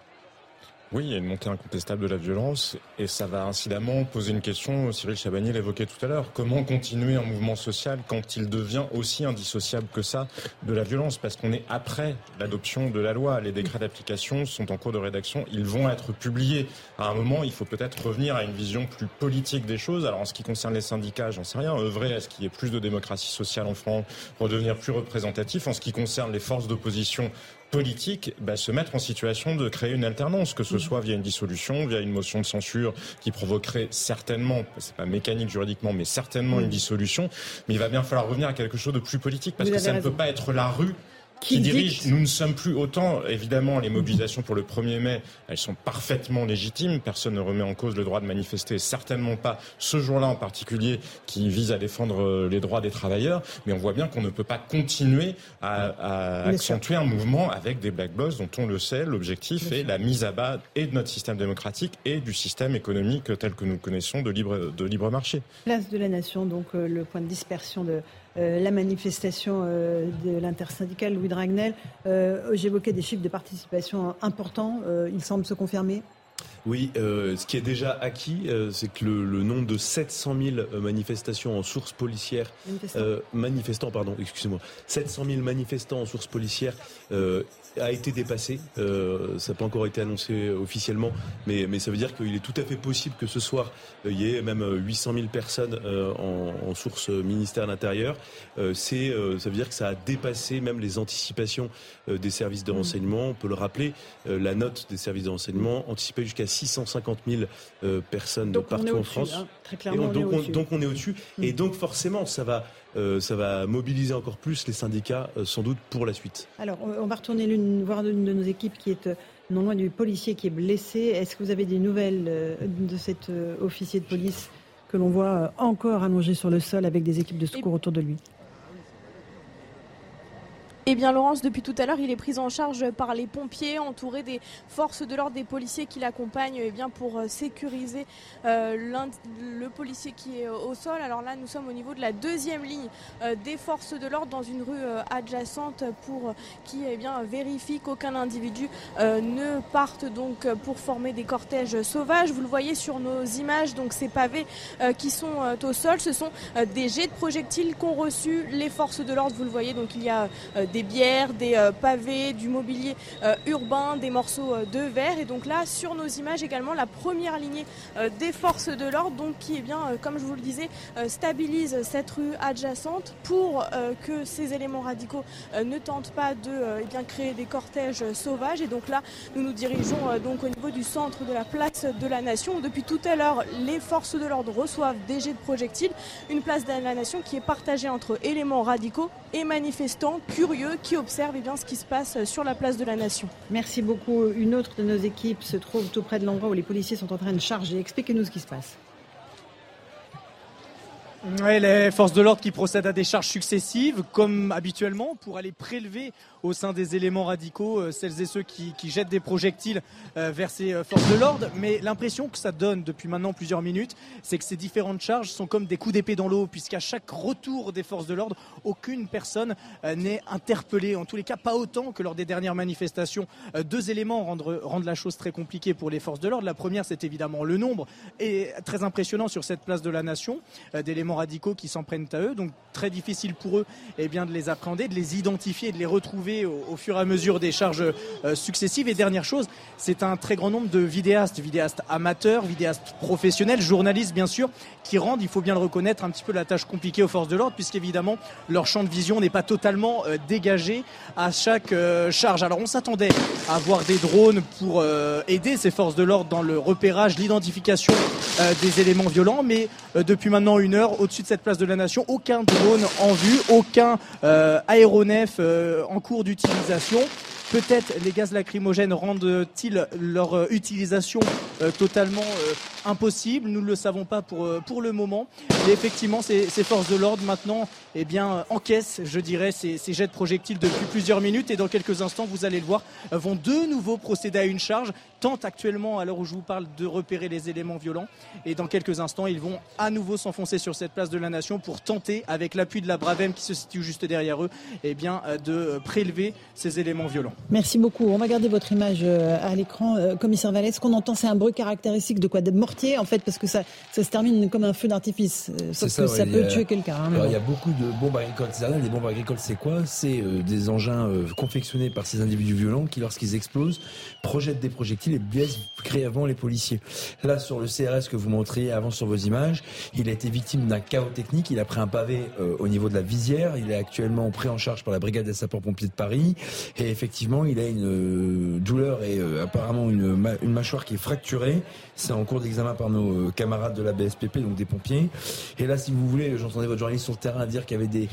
Oui, il y a une montée incontestable de la violence et ça va incidemment poser une question, Cyril Chabagnier l'évoquait tout à l'heure, comment continuer un mouvement social quand il devient aussi indissociable que ça de la violence? Parce qu'on est après l'adoption de la loi, les décrets d'application sont en cours de rédaction, ils vont être publiés. À un moment, il faut peut-être revenir à une vision plus politique des choses. Alors en ce qui concerne les syndicats, j'en sais rien, œuvrer à ce qu'il y ait plus de démocratie sociale en France, redevenir plus représentatif. En ce qui concerne les forces d'opposition, politique bah, se mettre en situation de créer une alternance, que ce mm. soit via une dissolution, via une motion de censure qui provoquerait certainement, c'est pas mécanique juridiquement, mais certainement une dissolution. Mais il va bien falloir revenir à quelque chose de plus politique parce que ça ne peut pas être la rue qui, dirige. Nous ne sommes plus autant, évidemment, les mobilisations pour le 1er mai, elles sont parfaitement légitimes. Personne ne remet en cause le droit de manifester, certainement pas ce jour-là en particulier qui vise à défendre euh, les droits des travailleurs. Mais on voit bien qu'on ne peut pas continuer à, à accentuer un mouvement avec des black blocs dont on le sait, l'objectif est la mise à bas et de notre système démocratique et du système économique tel que nous le connaissons de libre, de libre marché. Place de la nation, donc euh, le point de dispersion de euh, la manifestation euh, de l'intersyndicale Louis Dragnel. Euh, j'évoquais des chiffres de participation importants. ils semblent se confirmer. Oui, ce qui est déjà acquis, c'est que le, nombre de 700 000 manifestations en source policière, manifestants, pardon, excusez-moi, 700 000 manifestants en source policière a été dépassé. Euh, ça n'a pas encore été annoncé officiellement, mais, mais ça veut dire qu'il est tout à fait possible que ce soir, euh, il y ait même 800 000 personnes euh, en, en, source ministère de l'Intérieur. Euh, c'est, ça veut dire que ça a dépassé même les anticipations des services de mmh. renseignement. On peut le rappeler, la note des services de renseignement anticipait jusqu'à 650 000 personnes de partout en France. Hein. Très clairement, donc, on, donc, on, est au-dessus. Mmh. Et donc forcément, ça va euh, ça va mobiliser encore plus les syndicats, euh, sans doute, pour la suite. Alors, on va retourner voir l'une de nos équipes qui est euh, non loin du policier qui est blessé. Est-ce que vous avez des nouvelles de cet officier de police que l'on voit encore allongé sur le sol avec des équipes de secours autour de lui? Eh bien, Laurence, depuis tout à l'heure, il est pris en charge par les pompiers, entouré des forces de l'ordre, des policiers qui l'accompagnent eh pour euh, sécuriser euh, le policier qui est euh, au sol. Alors là, nous sommes au niveau de la deuxième ligne des forces de l'ordre dans une rue adjacente pour qui eh bien, vérifie qu'aucun individu ne parte donc pour former des cortèges sauvages. Vous le voyez sur nos images, donc ces pavés qui sont au sol, ce sont des jets de projectiles qu'ont reçus les forces de l'ordre. Vous le voyez, donc il y a des bières, des euh, pavés, du mobilier euh, urbain, des morceaux euh, de verre. Et donc là, sur nos images également, la première lignée des forces de l'ordre, donc qui est bien, comme je vous le disais, stabilise cette rue adjacente pour que ces éléments radicaux ne tentent pas de eh bien, créer des cortèges sauvages. Et donc là, nous nous dirigeons donc au niveau du centre de la place de la Nation. Depuis tout à l'heure, les forces de l'ordre reçoivent des jets de projectiles. Une place de la Nation qui est partagée entre éléments radicaux et manifestants curieux qui observent eh bien, ce qui se passe sur la place de la Nation. Merci beaucoup. Une autre de nos équipes se trouve tout près de l'endroit où les policiers sont en train de charger. Expliquez-nous ce qui se passe. les forces de l'ordre qui procèdent à des charges successives, comme habituellement, pour aller prélever au sein des éléments radicaux, euh, celles et ceux qui, jettent des projectiles euh, vers ces euh, forces de l'ordre. Mais l'impression que ça donne depuis maintenant plusieurs minutes, c'est que ces différentes charges sont comme des coups d'épée dans l'eau, puisqu'à chaque retour des forces de l'ordre, aucune personne n'est interpellée. En tous les cas, pas autant que lors des dernières manifestations. Deux éléments rendent, rendent la chose très compliquée pour les forces de l'ordre. La première, c'est évidemment le nombre, et très impressionnant sur cette place de la nation, d'éléments radicaux qui s'en prennent à eux. Donc très difficile pour eux eh bien, de les appréhender, de les identifier, de les retrouver au, fur et à mesure des charges euh, successives. Et dernière chose, c'est un très grand nombre de vidéastes, vidéastes amateurs, vidéastes professionnels, journalistes bien sûr, qui rendent, il faut bien le reconnaître, un petit peu la tâche compliquée aux forces de l'ordre, puisqu'évidemment leur champ de vision n'est pas totalement euh, dégagé à chaque euh, charge. Alors on s'attendait à avoir des drones pour aider ces forces de l'ordre dans le repérage, l'identification des éléments violents, mais depuis maintenant une heure, au-dessus de cette place de la Nation, aucun drone en vue, aucun aéronef en cours d'utilisation. Peut-être les gaz lacrymogènes rendent-ils leur euh, utilisation euh, totalement euh, impossible? Nous ne le savons pas pour, pour le moment. Mais effectivement, ces, forces de l'ordre maintenant eh bien, encaissent, je dirais, ces, jets de projectiles depuis plusieurs minutes. Et dans quelques instants, vous allez le voir, vont de nouveau procéder à une charge. Tentent actuellement, à l'heure où je vous parle, de repérer les éléments violents. Et dans quelques instants, ils vont à nouveau s'enfoncer sur cette place de la Nation pour tenter, avec l'appui de la Bravem qui se situe juste derrière eux, eh bien, de prélever ces éléments violents. Merci beaucoup. On va garder votre image euh, à l'écran. Euh, commissaire Vallès, ce qu'on entend, c'est un bruit caractéristique de quoi? De mortier, en fait, parce que ça, ça se termine comme un feu d'artifice. Euh, sauf que ça peut tuer quelqu'un. Hein, il y a beaucoup de bombes agricoles. Les bombes agricoles, c'est quoi? C'est des engins confectionnés par ces individus violents qui, lorsqu'ils explosent, projettent des projectiles et blessent grièvement les policiers. Là, sur le CRS que vous montriez avant sur vos images, il a été victime d'un chaos technique. Il a pris un pavé au niveau de la visière. Il est actuellement pris en charge par la brigade des sapeurs-pompiers de Paris. Et effectivement, il a une euh, douleur et euh, apparemment une, mâchoire qui est fracturée. C'est en cours d'examen par nos euh, camarades de la BSPP, donc des pompiers. Et là, si vous voulez, j'entendais votre journaliste sur le terrain dire qu'il y avait des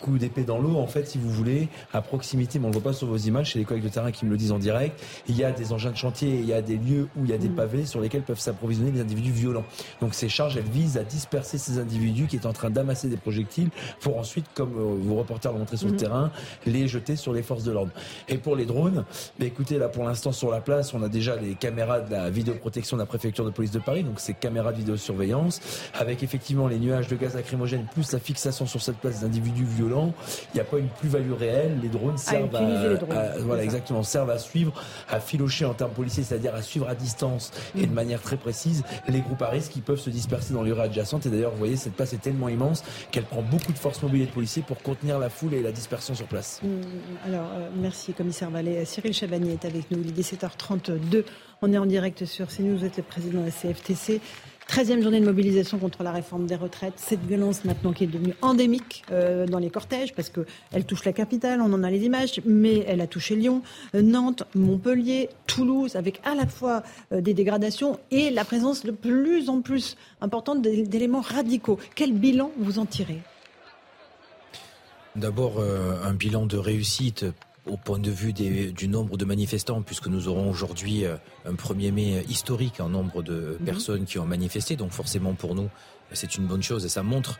coups d'épée dans l'eau. En fait, si vous voulez, à proximité, mais on ne le voit pas sur vos images, c'est les collègues de terrain qui me le disent en direct, il y a des engins de chantier, il y a des lieux où il y a des mm. pavés sur lesquels peuvent s'approvisionner des individus violents. Donc ces charges, elles visent à disperser ces individus qui est en train d'amasser des projectiles pour ensuite, comme vos reporters l'ont montré sur le mm. terrain, les jeter sur les forces de l'ordre. Et pour les drones, mais écoutez, là pour l'instant sur la place, on a déjà les caméras de la vidéoprotection de la préfecture de police de Paris, donc ces caméras de vidéosurveillance, avec effectivement les nuages de gaz lacrymogène plus la fixation sur cette place d'individus violents. Il n'y a pas une plus-value réelle. Les drones servent à, voilà exactement servent à suivre, à filocher en termes policiers, c'est-à-dire à suivre à distance et de mm. manière très précise les groupes à risque qui peuvent se disperser dans les rues adjacentes. Et d'ailleurs, vous voyez, cette place est tellement immense qu'elle prend beaucoup de forces mobiles et de policiers pour contenir la foule et la dispersion sur place. Mm, alors, euh, merci commissaire Vallée. Cyril Chabagnier est avec nous. Il est 17h32. On est en direct sur CNews. Vous êtes le président de la CFTC. 13e journée de mobilisation contre la réforme des retraites. Cette violence maintenant qui est devenue endémique euh, dans les cortèges parce qu'elle touche la capitale, on en a les images, mais elle a touché Lyon, euh, Nantes, Montpellier, Toulouse, avec à la fois euh, des dégradations et la présence de plus en plus importante d'éléments radicaux. Quel bilan vous en tirez? D'abord, un bilan de réussite au point de vue du nombre de manifestants, puisque nous aurons aujourd'hui euh, un 1er mai historique en nombre de mhm. personnes qui ont manifesté. Donc forcément pour nous, c'est une bonne chose et ça montre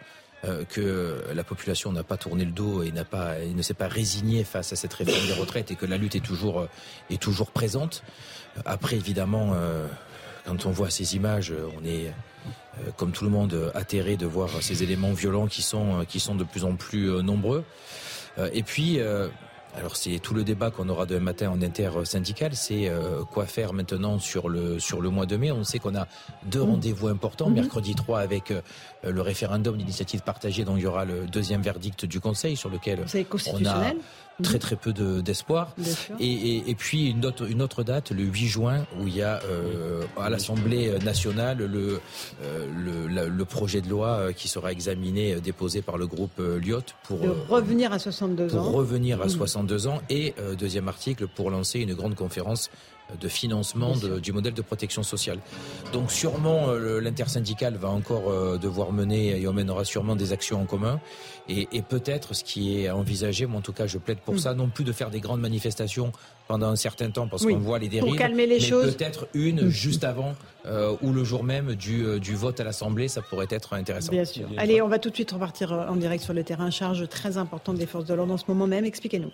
que la population n'a pas tourné le dos et n'a pas, et ne s'est pas résignée face à cette réforme des retraites et que la lutte est toujours est toujours présente. Après, évidemment, quand on voit ces images, on est comme tout le monde atterré de voir ces éléments violents qui sont qui sont de plus en plus nombreux. Et puis alors c'est tout le débat qu'on aura demain matin en intersyndical, c'est euh, quoi faire maintenant sur le sur le mois de mai? On sait qu'on a deux mmh. rendez-vous importants, mmh. mercredi 3 avec euh, le référendum d'initiative partagée dont il y aura le deuxième verdict du Conseil sur lequel on a très très peu d'espoir. et, et, puis une autre, une autre date, le 8 juin, où il y a euh, à l'Assemblée nationale le, euh, le, le, projet de loi qui sera examiné, déposé par le groupe Lyot pour revenir à 62 pour ans. revenir à 62 ans. Et deuxième article pour lancer une grande conférence de financement du modèle de protection sociale. Donc sûrement l'intersyndical va encore devoir mener et on mènera sûrement des actions en commun. Et, et peut-être ce qui est envisagé, moi en tout cas je plaide pour mm. ça, non plus de faire des grandes manifestations pendant un certain temps parce qu'on voit les dérives, pour calmer les mais choses. peut-être une mm. juste avant euh, ou le jour même du, euh, du vote à l'Assemblée, ça pourrait être intéressant. Bien sûr. Allez, on va tout de suite repartir euh, en direct sur le terrain. Charge très importante des forces de l'ordre en ce moment même. Expliquez-nous.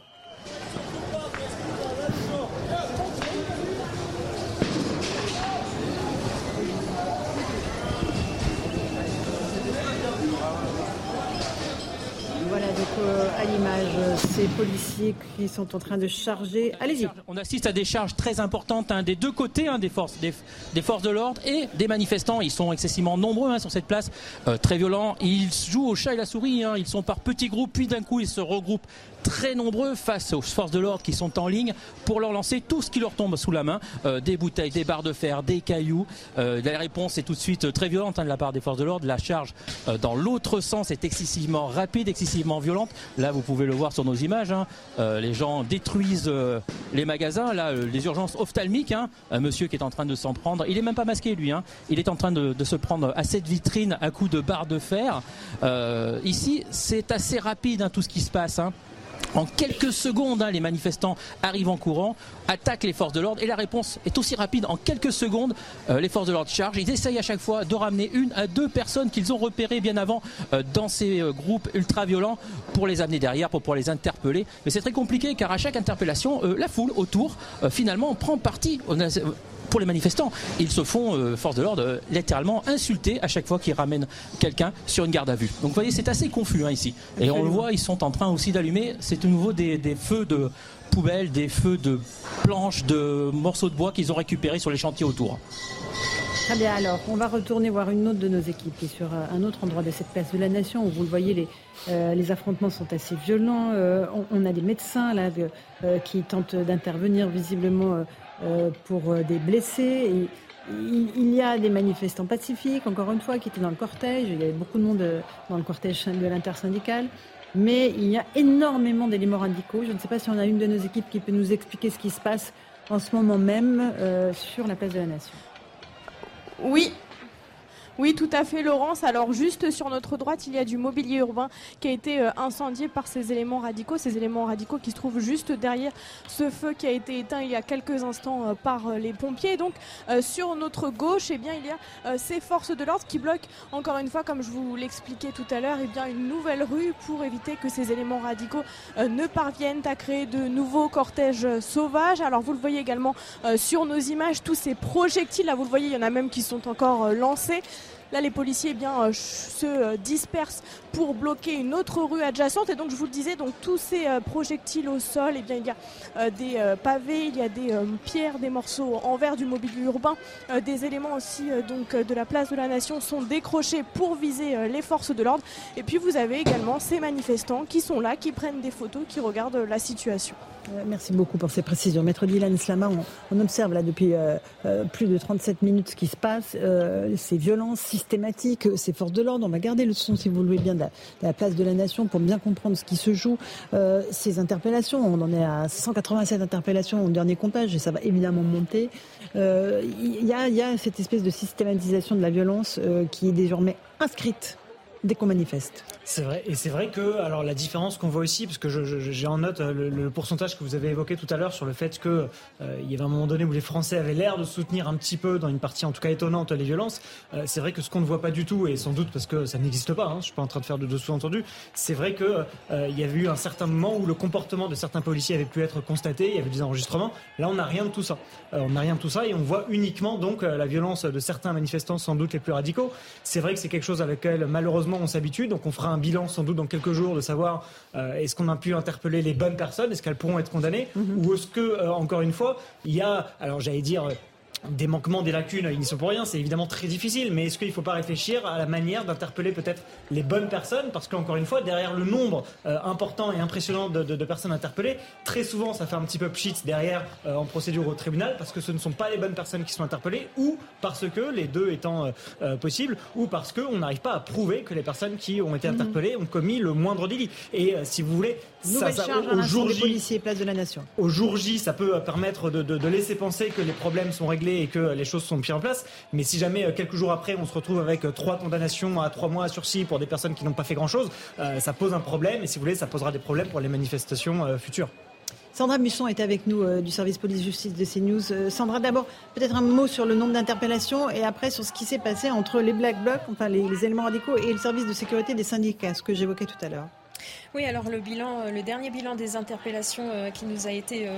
À l'image ces policiers qui sont en train de charger. Allez-y. On assiste à des charges très importantes hein, des deux côtés hein, des forces, des, forces de l'ordre et des manifestants. Ils sont excessivement nombreux hein, sur cette place, euh, très violents. Ils jouent au chat et la souris. Ils sont par petits groupes, puis d'un coup ils se regroupent très nombreux face aux forces de l'ordre qui sont en ligne pour leur lancer tout ce qui leur tombe sous la main, euh, des bouteilles, des barres de fer, des cailloux. Euh, la réponse est tout de suite très violente de la part des forces de l'ordre. La charge dans l'autre sens est excessivement rapide, excessivement violente. Là, vous pouvez le voir sur nos images. Hein. Euh, les gens détruisent euh, les magasins. Là, euh, les urgences ophtalmiques. Hein. Un monsieur qui est en train de s'en prendre. Il est même pas masqué, lui. Hein. Il est en train de, se prendre à cette vitrine à coups de barre de fer. ici, c'est assez rapide tout ce qui se passe. En quelques secondes, hein, les manifestants arrivent en courant, attaquent les forces de l'ordre et la réponse est aussi rapide. En quelques secondes, euh, les forces de l'ordre chargent. Ils essayent à chaque fois de ramener une à deux personnes qu'ils ont repérées bien avant euh, dans ces euh, groupes ultra-violents pour les amener derrière, pour pouvoir les interpeller. Mais c'est très compliqué car à chaque interpellation, la foule autour finalement prend parti pour les manifestants. Ils se font, euh, force de l'ordre, euh, littéralement insulter à chaque fois qu'ils ramènent quelqu'un sur une garde à vue. Donc vous voyez, c'est assez confus hein, ici. Et on le voit, ils sont en train aussi d'allumer, c'est de nouveau des, feux de poubelles, des feux de planches, de morceaux de bois qu'ils ont récupérés sur les chantiers autour. Très bien, alors on va retourner voir une autre de nos équipes qui est sur euh, un autre endroit de cette place de la Nation où vous le voyez, les, les affrontements sont assez violents. on, a des médecins là qui tentent d'intervenir visiblement euh, pour euh, des blessés. il y a des manifestants pacifiques, encore une fois, qui étaient dans le cortège. Il y avait beaucoup de monde euh, dans le cortège de l'intersyndicale. Mais il y a énormément d'éléments radicaux. Je ne sais pas si on a une de nos équipes qui peut nous expliquer ce qui se passe en ce moment même sur la place de la Nation. Oui, oui, tout à fait, Laurence. Alors, juste sur notre droite, il y a du mobilier urbain qui a été euh, incendié par ces éléments radicaux, ces éléments radicaux qui se trouvent juste derrière ce feu qui a été éteint il y a quelques instants euh, par euh, les pompiers. Donc, sur notre gauche, eh bien, il y a ces forces de l'ordre qui bloquent, encore une fois, comme je vous l'expliquais tout à l'heure, eh bien, une nouvelle rue pour éviter que ces éléments radicaux ne parviennent à créer de nouveaux cortèges sauvages. Alors, vous le voyez également sur nos images, tous ces projectiles, là, vous le voyez, il y en a même qui sont encore lancés. Là, les policiers eh bien, euh, se euh, dispersent pour bloquer une autre rue adjacente. Et donc, je vous le disais, donc tous ces euh, projectiles au sol, eh bien, il y a des pavés, il y a des pierres, des morceaux en verre du mobilier urbain, des éléments aussi donc de la place de la Nation sont décrochés pour viser les forces de l'ordre. Et puis, vous avez également ces manifestants qui sont là, qui prennent des photos, qui regardent la situation. Merci beaucoup pour ces précisions. Maître Dylan Slama, on, observe là depuis plus de 37 minutes ce qui se passe, ces violences systématiques, ces forces de l'ordre. On va garder le son, si vous le voulez bien, la, place de la nation pour bien comprendre ce qui se joue. Euh, ces interpellations, on en est à 187 interpellations au dernier comptage et ça va évidemment monter. Euh, il y, a, cette espèce de systématisation de la violence euh, qui est désormais inscrite dès qu'on manifeste. C'est vrai, et c'est vrai que alors la différence qu'on voit aussi, parce que j'ai en note euh, le, pourcentage que vous avez évoqué tout à l'heure sur le fait que euh, y avait un moment donné où les Français avaient l'air de soutenir un petit peu, dans une partie en tout cas étonnante, les violences. Euh, c'est vrai que ce qu'on ne voit pas du tout, et sans doute parce que ça n'existe pas, hein, je suis pas en train de faire de dessous entendu, c'est vrai que il y avait eu un certain moment où le comportement de certains policiers avait pu être constaté, il y avait des enregistrements. Là, on n'a rien de tout ça. on n'a rien de tout ça, et on voit uniquement donc la violence de certains manifestants, sans doute les plus radicaux. C'est vrai que c'est quelque chose avec lequel malheureusement on s'habitue, donc on fera un bilan sans doute dans quelques jours de savoir euh, est-ce qu'on a pu interpeller les bonnes personnes, est-ce qu'elles pourront être condamnées, mhm. ou est-ce que, euh, encore une fois, il y a, alors j'allais dire, des manquements, des lacunes, ils n'y sont pour rien, c'est évidemment très difficile, mais est-ce qu'il ne faut pas réfléchir à la manière d'interpeller peut-être les bonnes personnes? Parce qu'encore une fois, derrière le nombre euh, important et impressionnant de, personnes interpellées, très souvent ça fait un petit peu pchit derrière euh, en procédure au tribunal, parce que ce ne sont pas les bonnes personnes qui sont interpellées, ou parce que, les deux étant euh, possibles, ou parce qu'on n'arrive pas à prouver que les personnes qui ont été mhm. interpellées ont commis le moindre délit. Et si vous voulez, ça, ça, au jour J, policiers, place de la nation. Au jour J, ça peut permettre de, de laisser penser que les problèmes sont réglés et que les choses sont mises en place. Mais si jamais euh, quelques jours après, on se retrouve avec euh, trois condamnations à trois mois à sursis pour des personnes qui n'ont pas fait grand-chose, euh, ça pose un problème. Et si vous voulez, ça posera des problèmes pour les manifestations futures. Sandra Musson est avec nous du service police-justice de CNews. Sandra, d'abord, peut-être un mot sur le nombre d'interpellations et après sur ce qui s'est passé entre les Black Blocs, enfin les, les, éléments radicaux et le service de sécurité des syndicats, ce que j'évoquais tout à l'heure. Oui, alors le bilan, le dernier bilan des interpellations qui nous a été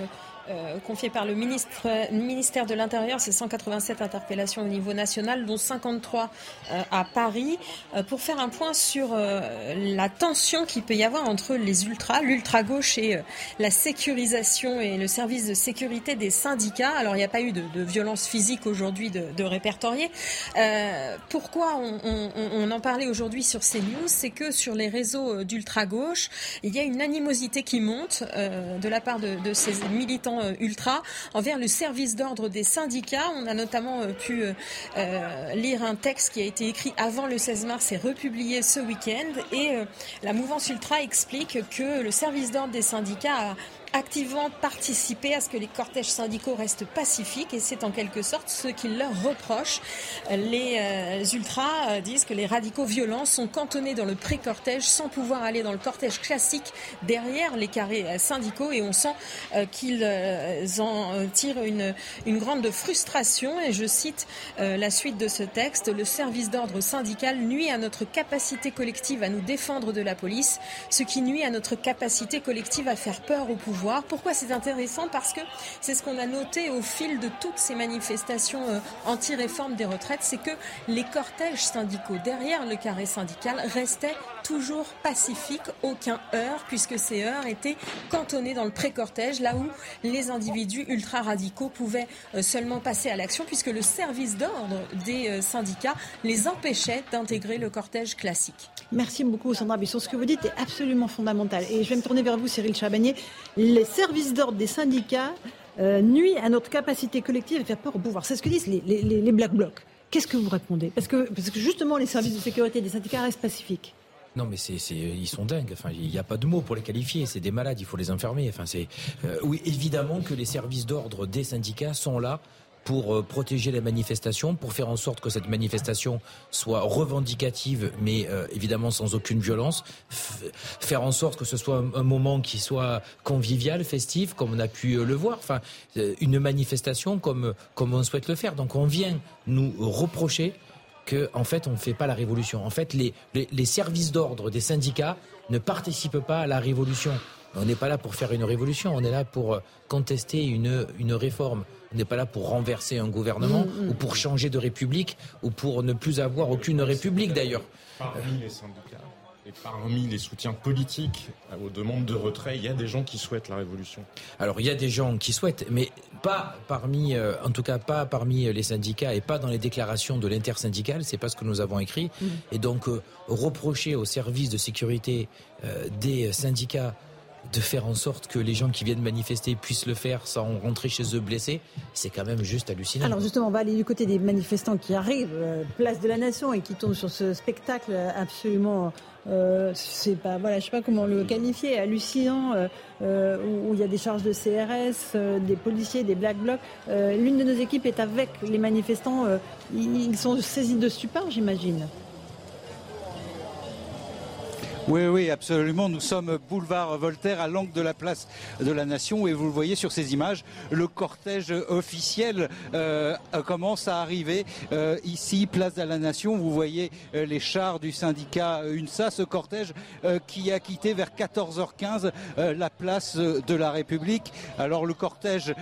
euh, confié par le ministre, ministère de l'Intérieur, c'est 187 interpellations au niveau national, dont 53 euh, à Paris, euh, pour faire un point sur la tension qu'il peut y avoir entre les ultras, l'ultra-gauche et la sécurisation et le service de sécurité des syndicats. Alors, il n'y a pas eu de, de violence physique aujourd'hui de, de, répertorier. pourquoi on, on, on, en parlait aujourd'hui sur CNews C'est que sur les réseaux d'ultra-gauche, il y a une animosité qui monte de la part de, de ces militants euh, ultra envers le service d'ordre des syndicats. On a notamment euh, pu euh, lire un texte qui a été écrit avant le 16 mars et republié ce week-end. Et la mouvance ultra explique que le service d'ordre des syndicats a activement participer à ce que les cortèges syndicaux restent pacifiques et c'est en quelque sorte ce qu'ils leur reprochent. Les euh, ultras euh, disent que les radicaux violents sont cantonnés dans le pré-cortège sans pouvoir aller dans le cortège classique derrière les carrés euh, syndicaux et on sent qu'ils en tirent une, une grande frustration. Et je cite la suite de ce texte, le service d'ordre syndical nuit à notre capacité collective à nous défendre de la police, ce qui nuit à notre capacité collective à faire peur au pouvoir pourquoi c'est intéressant? Parce que c'est ce qu'on a noté au fil de toutes ces manifestations euh, anti-réforme des retraites, c'est que les cortèges syndicaux derrière le carré syndical restaient toujours pacifiques, aucun heurt, puisque ces heurts étaient cantonnés dans le pré-cortège, là où les individus ultra-radicaux pouvaient euh, seulement passer à l'action, puisque le service d'ordre des euh, syndicats les empêchait d'intégrer le cortège classique. Merci beaucoup Sandra Bisson. Ce que vous dites est absolument fondamental. Et je vais me tourner vers vous Cyril Chabagnier. Les services d'ordre des syndicats euh, nuisent à notre capacité collective à faire peur au pouvoir. C'est ce que disent les, Black Blocs. Qu'est-ce que vous répondez? Parce que justement les services de sécurité des syndicats restent pacifiques. Non, mais c'est, ils sont dingues. Enfin, il n'y a pas de mots pour les qualifier. C'est des malades. Il faut les enfermer. Enfin, c'est euh, oui, évidemment que les services d'ordre des syndicats sont là pour euh, protéger les manifestations, pour faire en sorte que cette manifestation soit revendicative, mais euh, évidemment sans aucune violence, faire en sorte que ce soit un, moment qui soit convivial, festif, comme on a pu le voir, une manifestation comme on souhaite le faire. Donc on vient nous reprocher que en fait on ne fait pas la révolution. En fait les, les, les services d'ordre des syndicats ne participent pas à la révolution. On n'est pas là pour faire une révolution, on est là pour contester une, une réforme. On n'est pas là pour renverser un gouvernement mm, mm. ou pour changer de république ou pour ne plus avoir aucune république d'ailleurs. Parmi les syndicats et parmi les soutiens politiques aux demandes de retrait, il y a des gens qui souhaitent la révolution. Alors il y a des gens qui souhaitent, mais pas parmi, euh, en tout cas pas parmi les syndicats et pas dans les déclarations de l'intersyndicale. C'est pas ce que nous avons écrit. Mm. Et donc euh, reprocher aux services de sécurité euh, des syndicats de faire en sorte que les gens qui viennent manifester puissent le faire sans rentrer chez eux blessés, c'est quand même juste hallucinant. Alors justement, on va aller du côté des manifestants qui arrivent, euh, place de la Nation, et qui tombent sur ce spectacle absolument, euh, c'est pas, voilà, je sais pas comment le qualifier, hallucinant, euh, où, il y a des charges de CRS, des policiers, des black blocs. L'une de nos équipes est avec les manifestants. ils sont saisis de stupeur, j'imagine. Oui, oui, absolument. Nous sommes boulevard Voltaire à l'angle de la place de la Nation et vous le voyez sur ces images, le cortège officiel euh, commence à arriver euh, ici, place de la Nation. Vous voyez euh, les chars du syndicat UNSA, ce cortège qui a quitté vers 14h15 la place de la République. Alors le cortège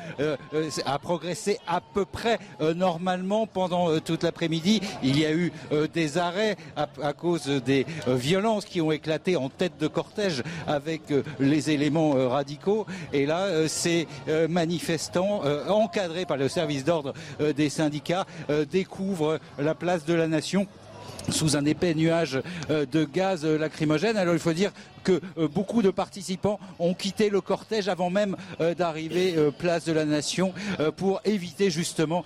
a progressé à peu près normalement pendant toute l'après-midi. Il y a eu des arrêts à, à cause des violences qui ont éclaté en tête de cortège avec euh, les éléments euh, radicaux. Et là, euh, ces manifestants, encadrés par le service d'ordre des syndicats, découvrent la place de la nation sous un épais nuage de gaz lacrymogène. Alors il faut dire que euh, beaucoup de participants ont quitté le cortège avant même euh, d'arriver euh, place de la Nation pour éviter justement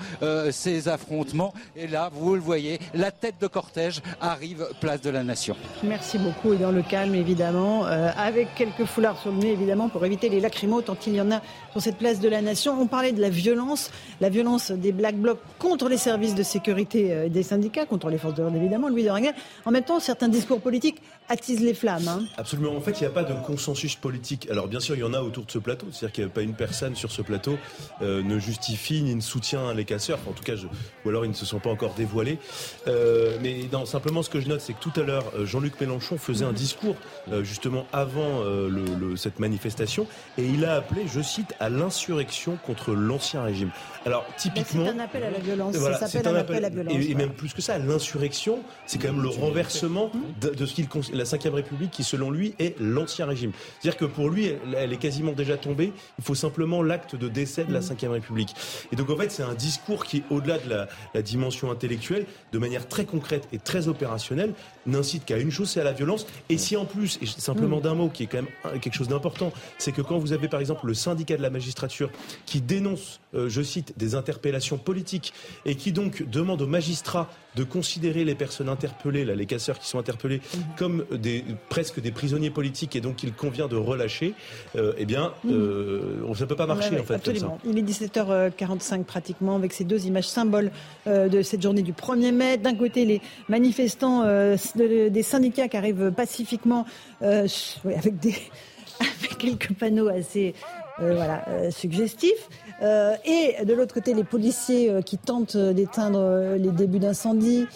ces affrontements. Et là, vous le voyez, la tête de cortège arrive place de la Nation. Merci beaucoup et dans le calme évidemment, avec quelques foulards sur le nez évidemment pour éviter les lacrymos tant il y en a sur cette place de la Nation. On parlait de la violence, la violence des Black Blocs contre les services de sécurité des syndicats, contre les forces de l'ordre évidemment, Louis de Rangel. En même temps, certains discours politiques attisent les flammes. Hein. Absolument en fait, il n'y a pas de consensus politique. Alors, bien sûr, il y en a autour de ce plateau. C'est-à-dire qu'il n'y a pas une personne sur ce plateau euh, ne justifie ni ne soutient les casseurs. en tout cas, je... ou alors ils ne se sont pas encore dévoilés. Euh, mais non, simplement, ce que je note, c'est que tout à l'heure, euh, Jean-Luc Mélenchon faisait un discours justement avant le, cette manifestation, et il a appelé, je cite, à l'insurrection contre l'ancien régime. Alors, typiquement, c'est un appel à la violence. ça s'appelle un, appel, à la violence. Et, même plus que ça, l'insurrection, c'est quand même le renversement de, de ce qu'il la Ve République, qui selon lui est l'ancien régime. C'est-à-dire que pour lui, elle, est quasiment déjà tombée. Il faut simplement l'acte de décès de la Ve République. Et donc en fait, c'est un discours qui, au-delà de la, la, dimension intellectuelle, de manière très concrète et très opérationnelle, n'incite qu'à une chose, c'est à la violence. Et si en plus, et simplement d'un mot qui est quand même quelque chose d'important, c'est que quand vous avez par exemple le syndicat de la magistrature qui dénonce, euh, je cite, des interpellations politiques et qui donc demande aux magistrats de considérer les personnes interpellées, là, les casseurs qui sont interpellés, mhm. comme des, presque des prisonniers politiques et donc il convient de relâcher, euh, eh bien, mhm. euh, ça ne peut pas marcher en fait. Absolument. Il est 17h45 pratiquement avec ces deux images symboles euh, de cette journée du 1er mai. D'un côté, les manifestants des syndicats qui arrivent pacifiquement avec, des, quelques panneaux assez suggestifs. Euh, et de l'autre côté, les policiers euh, qui tentent d'éteindre euh, les débuts d'incendie,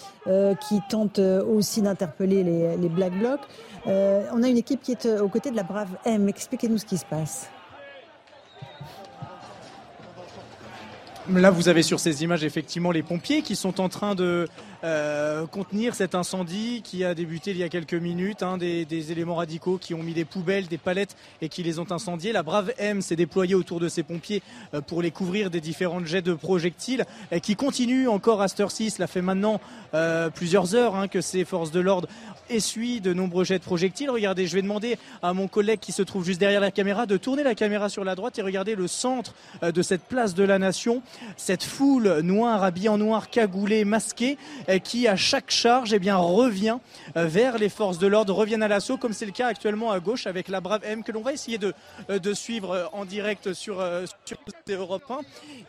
qui tentent aussi d'interpeller les, les, Black Blocs. on a une équipe qui est aux côtés de la brave M. Expliquez-nous ce qui se passe. Là, vous avez sur ces images effectivement les pompiers qui sont en train de euh, contenir cet incendie qui a débuté il y a quelques minutes. Hein, des, des, éléments radicaux qui ont mis des poubelles, des palettes et qui les ont incendiées. La brave M s'est déployée autour de ces pompiers euh, pour les couvrir des différentes jets de projectiles et qui continue encore à cette heure-ci. Cela fait maintenant euh, plusieurs heures hein, que ces forces de l'ordre essuient de nombreux jets de projectiles. Regardez, je vais demander à mon collègue qui se trouve juste derrière la caméra de tourner la caméra sur la droite et regarder le centre de cette place de la Nation cette foule noire, habillée en noir, cagoulée, masquée, euh, qui à chaque charge eh bien, revient euh, vers les forces de l'ordre, reviennent à l'assaut, comme c'est le cas actuellement à gauche avec la Brave M, que l'on va essayer de, euh, de suivre en direct sur, sur Europe 1.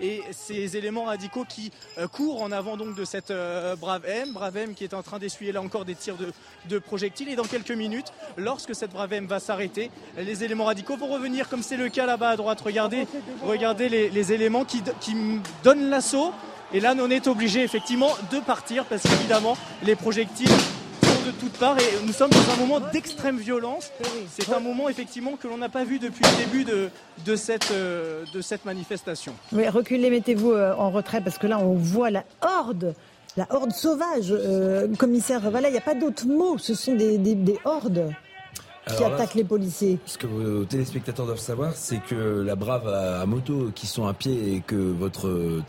Et ces éléments radicaux qui courent en avant donc de cette Brave M, Brave M qui est en train d'essuyer là encore des tirs de, de projectiles. Et dans quelques minutes, lorsque cette Brave M va s'arrêter, les éléments radicaux vont revenir, comme c'est le cas là-bas à droite. Regardez, regardez les, les éléments qui, qui donne l'assaut. Et là, on est obligé effectivement de partir parce qu'évidemment, les projectiles sont de toutes parts et nous sommes dans un moment d'extrême violence. C'est un moment effectivement que l'on n'a pas vu depuis le début de, de, cette, euh, de cette manifestation. Oui, reculez, mettez-vous euh, en retrait parce que là, on voit la horde la horde sauvage, euh, commissaire, voilà, il n'y a pas d'autre mot, ce sont des, des, des hordes qui attaquent les policiers. Ce que vos téléspectateurs doivent savoir, c'est que la brave à, moto qui sont à pied et que votre euh,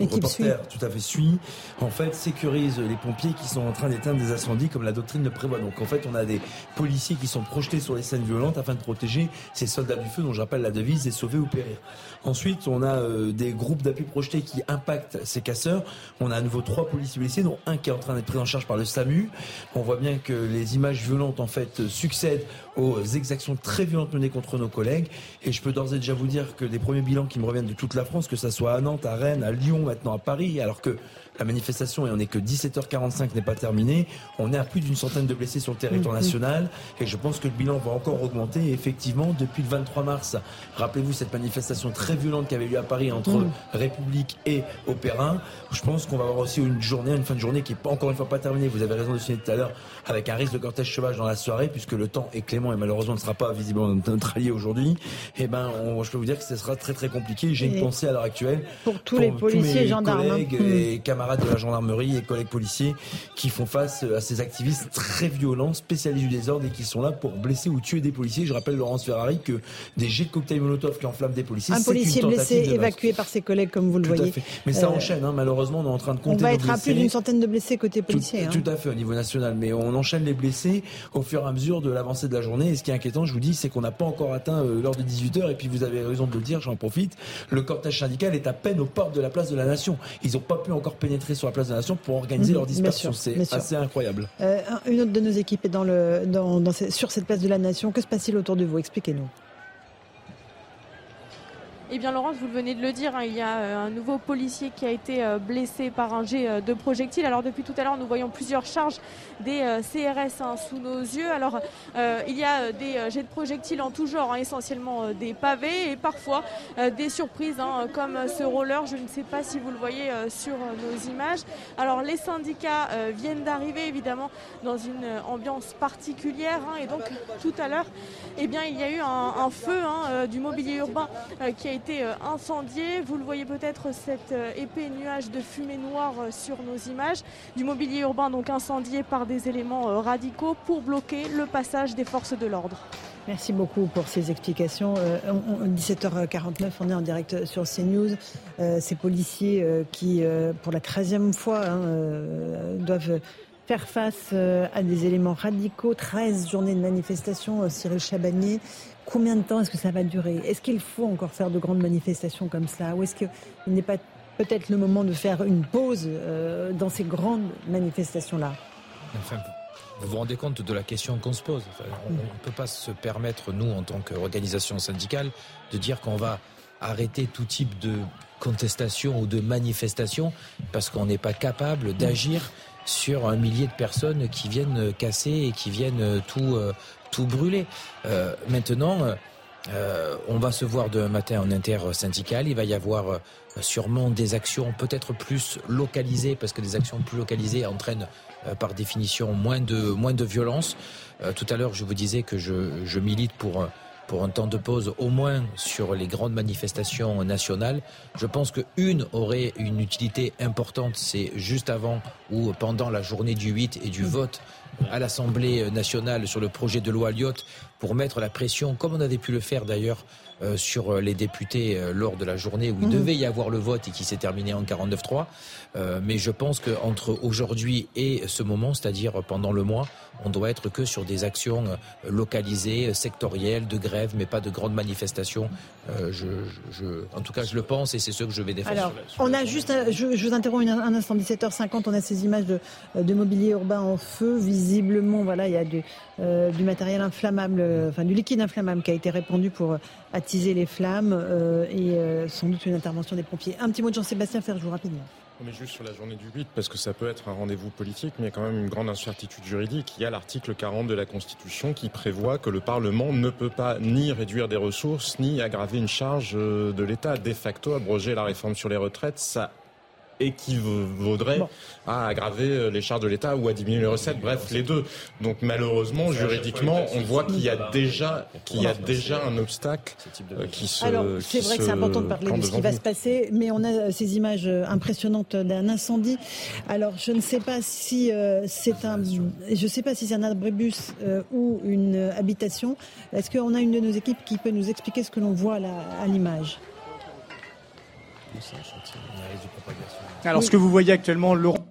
reporter tout à fait suit, en fait, sécurise les pompiers qui sont en train d'éteindre des incendies comme la doctrine le prévoit. Donc en fait, on a des policiers qui sont projetés sur les scènes violentes afin de protéger ces soldats du feu dont je rappelle la devise est sauver ou périr. Ensuite, on a euh, des groupes d'appui projetés qui impactent ces casseurs. On a à nouveau trois policiers blessés, dont un qui est en train d'être pris en charge par le SAMU. On voit bien que les images violentes en fait succèdent aux exactions très violentes menées contre nos collègues. Et je peux d'ores et déjà vous dire que des premiers bilans qui me reviennent de toute la France, que ça soit à Nantes, à Rennes, à Lyon, maintenant à Paris, alors que la manifestation, et on n'est que 17h45 n'est pas terminée, on est à plus d'une centaine de blessés sur le territoire mm-hmm. national, et je pense que le bilan va encore augmenter. Et effectivement, depuis le 23 mars, rappelez-vous cette manifestation très violente qui avait lieu à Paris entre mm. République et Opéra, je pense qu'on va avoir aussi une journée, une fin de journée qui n'est pas encore une fois pas terminée. Vous avez raison de signer tout à l'heure, avec un risque de cortège sauvage dans la soirée, puisque le temps est clément et malheureusement ne sera pas visiblement notre allié aujourd'hui. Et eh ben, je peux vous dire que ce sera très très compliqué. J'ai une pensée à l'heure actuelle pour tous les policiers, et gendarmes, hein. collègues et camarades de la gendarmerie et collègues policiers qui font face à ces activistes très violents, spécialisés du désordre et qui sont là pour blesser ou tuer des policiers. Je rappelle Laurence Ferrari que des jets de cocktail Molotov qui enflamment des policiers. Un policier blessé, évacué par ses collègues, comme vous le voyez. Mais ça euh, enchaîne, hein. malheureusement, on est en train de compter. On va être à plus d'une centaine de blessés côté policier. Tout, hein. tout, à fait, au niveau national. Mais on enchaîne les blessés au fur et à mesure de l'avancée de la journée. Et ce qui est inquiétant, je vous dis, c'est qu'on n'a pas encore atteint euh, l'heure de 18h. Et puis vous avez raison de le dire, j'en profite. Le cortège syndical est à peine aux portes de la place de la Nation. Ils n'ont pas pu encore pénétrer sur la place de la Nation pour organiser mhm, leur dispersion. C'est assez incroyable. Euh, une autre de nos équipes est dans le, dans, sur cette place de la Nation. Que se passe-t-il autour de vous? Expliquez-nous. Eh bien, Laurence, vous venez de le dire, hein, il y a euh, un nouveau policier qui a été euh, blessé par un jet euh, de projectile. Alors, depuis tout à l'heure, nous voyons plusieurs charges des CRS hein, sous nos yeux. Alors, il y a des jets de projectiles en tout genre, hein, essentiellement des pavés et parfois des surprises, comme ce roller. Je ne sais pas si vous le voyez sur nos images. Alors, les syndicats viennent d'arriver, évidemment, dans une ambiance particulière. et donc, tout à l'heure, eh bien, il y a eu un, un feu du mobilier urbain qui a euh, incendié. Vous le voyez peut-être, cet euh, épais nuage de fumée noire euh, sur nos images. Du mobilier urbain donc incendié par des éléments radicaux pour bloquer le passage des forces de l'ordre. Merci beaucoup pour ces explications. 17h49, on est en direct sur CNews. ces policiers qui, pour la 13e fois, hein, doivent faire face à des éléments radicaux. 13 journées de manifestation, Cyril Chabagnier. Combien de temps est-ce que ça va durer? Est-ce qu'il faut encore faire de grandes manifestations comme ça? Ou est-ce qu'il n'est pas peut-être le moment de faire une pause euh, dans ces grandes manifestations-là? Enfin, vous vous rendez compte de la question qu'on se pose. On ne peut pas se permettre, nous, en tant qu'organisation syndicale, de dire qu'on va arrêter tout type de contestation ou de manifestation parce qu'on n'est pas capable d'agir sur un millier de personnes qui viennent casser et qui viennent tout, euh, tout brûler. Euh, maintenant, euh, on va se voir demain matin en intersyndical. Il va y avoir sûrement des actions peut-être plus localisées, parce que des actions plus localisées entraînent par définition moins de, moins de violence. tout à l'heure, je vous disais que je, je milite pour pour un temps de pause au moins sur les grandes manifestations nationales. Je pense qu'une aurait une utilité importante, c'est juste avant ou pendant la journée du 8 et du mmh. vote à l'Assemblée nationale sur le projet de loi Lyotte pour mettre la pression, comme on avait pu le faire d'ailleurs euh, sur les députés euh, lors de la journée où il mmh. devait y avoir le vote et qui s'est terminé en 49-3. Euh, mais je pense qu'entre aujourd'hui et ce moment, c'est-à-dire pendant le mois, on doit être que sur des actions localisées, sectorielles, de grève, mais pas de grandes manifestations. Je, je, en tout cas, je le pense et c'est ce que je vais défendre. Alors, on a juste, je, vous interromps un instant, 17h50, on a ces images de, de mobilier urbain en feu. Visiblement, voilà, il y a du, du matériel inflammable, enfin du liquide inflammable qui a été répandu pour attiser les flammes et sans doute une intervention des pompiers. Un petit mot de Jean-Sébastien Ferjou, rapidement. On est juste sur la journée du 8 parce que ça peut être un rendez-vous politique, mais il y a quand même une grande incertitude juridique. Il y a l'article 40 de la Constitution qui prévoit que le Parlement ne peut pas ni réduire des ressources, ni aggraver une charge de l'État. De facto, abroger la réforme sur les retraites, ça équivaudrait à aggraver euh, les charges de l'État ou à diminuer les recettes, bref, les deux. Donc malheureusement, juridiquement, on voit qu'il y a déjà qu'il y a déjà un obstacle euh, qui se Alors, c'est vrai que c'est important de parler de ce qui va se passer, mais on a euh, ces images impressionnantes d'un incendie. Alors, je ne sais pas si c'est un je sais pas si c'est un abribus ou une habitation. Est-ce qu'on a une de nos équipes qui peut nous expliquer ce que l'on voit là, à l'image? Alors, ce que vous voyez actuellement, Laurent,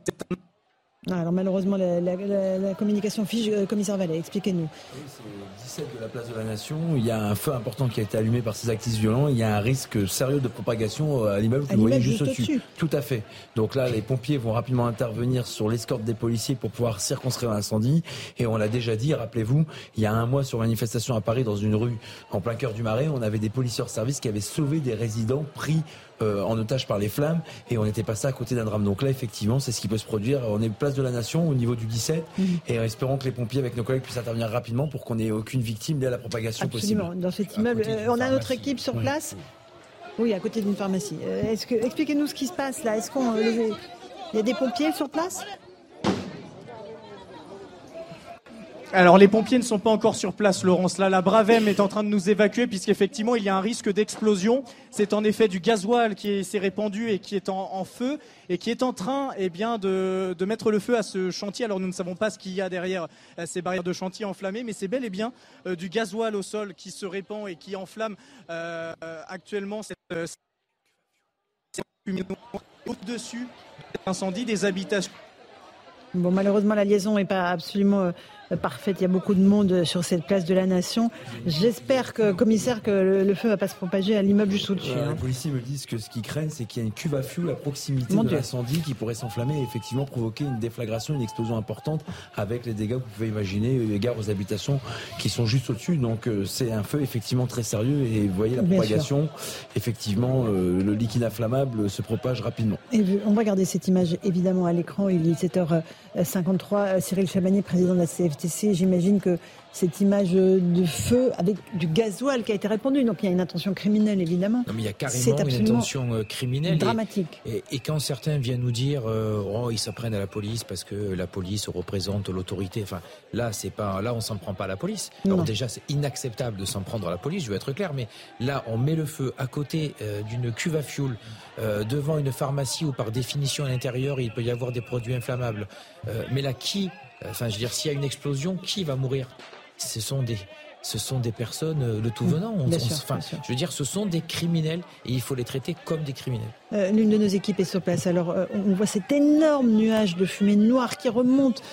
alors malheureusement, la, communication fiche, euh, commissaire Vallet, expliquez-nous. c'est 17 de la place de la Nation. Il y a un feu important qui a été allumé par ces actifs violents. Il y a un risque sérieux de propagation euh, à l'immeuble que vous voyez juste au-dessus. Tout à fait. Donc là, les pompiers vont rapidement intervenir sur l'escorte des policiers pour pouvoir circonscrire l'incendie. Et on l'a déjà dit, rappelez-vous, il y a un mois sur manifestation à Paris, dans une rue en plein cœur du Marais, on avait des policiers de service qui avaient sauvé des résidents pris euh, en otage par les flammes et on était passé à côté d'un drame. Donc là, effectivement, c'est ce qui peut se produire. On est place de la Nation au niveau du 17 mhm. et espérons que les pompiers avec nos collègues puissent intervenir rapidement pour qu'on ait aucune victime dès la propagation Absolument. Dans cet immeuble, euh, on a notre équipe sur place. Oui, à côté d'une pharmacie. Euh, est-ce que expliquez-nous ce qui se passe là Est-ce qu'on il y a des pompiers sur place? Alors les pompiers ne sont pas encore sur place, Laurence. Là, la Bravem est en train de nous évacuer puisqu'effectivement il y a un risque d'explosion. C'est en effet du gasoil qui s'est répandu et qui est en, feu et qui est en train eh bien, de, mettre le feu à ce chantier. Alors nous ne savons pas ce qu'il y a derrière euh, ces barrières de chantier enflammées, mais c'est bel et bien euh, du gasoil au sol qui se répand et qui enflamme euh, actuellement cette, au-dessus incendie des habitations. Bon, malheureusement, la liaison n'est pas absolument euh, parfaite. Il y a beaucoup de monde sur cette place de la Nation. J'espère que, commissaire, que le, feu va pas se propager à l'immeuble juste au-dessus. Euh, hein. Les policiers me disent que ce qu'ils craignent, c'est qu'il y a une cuve à fuel à proximité de l'incendie qui pourrait s'enflammer et effectivement provoquer une déflagration, une explosion importante avec les dégâts que vous pouvez imaginer, les gars aux habitations qui sont juste au-dessus. Donc euh, c'est un feu effectivement très sérieux et vous voyez la propagation. Effectivement, le liquide inflammable se propage rapidement. Et on va regarder cette image évidemment à l'écran. Il est 7h53. Cyril Chabanier, président de la CFD j'imagine que cette image de feu avec du gasoil qui a été répandu. Donc il y a une intention criminelle, évidemment. Non, mais il y a carrément une intention euh, criminelle. Dramatique. Et, quand certains viennent nous dire, euh, oh, ils s'apprennent à la police parce que la police représente l'autorité. Enfin, là, c'est pas, là, on s'en prend pas à la police. Alors déjà, c'est inacceptable de s'en prendre à la police. Je veux être clair, mais là, on met le feu à côté euh, d'une cuve à fioul, devant une pharmacie où, par définition, à l'intérieur, il peut y avoir des produits inflammables. mais là, qui Enfin, je veux dire, s'il y a une explosion, qui va mourir? Ce sont des, ce sont des personnes euh, le tout venant. enfin, je veux dire, ce sont des criminels et il faut les traiter comme des criminels. Euh, l'une de nos équipes est sur place. Alors, euh, on voit cet énorme nuage de fumée noire qui remonte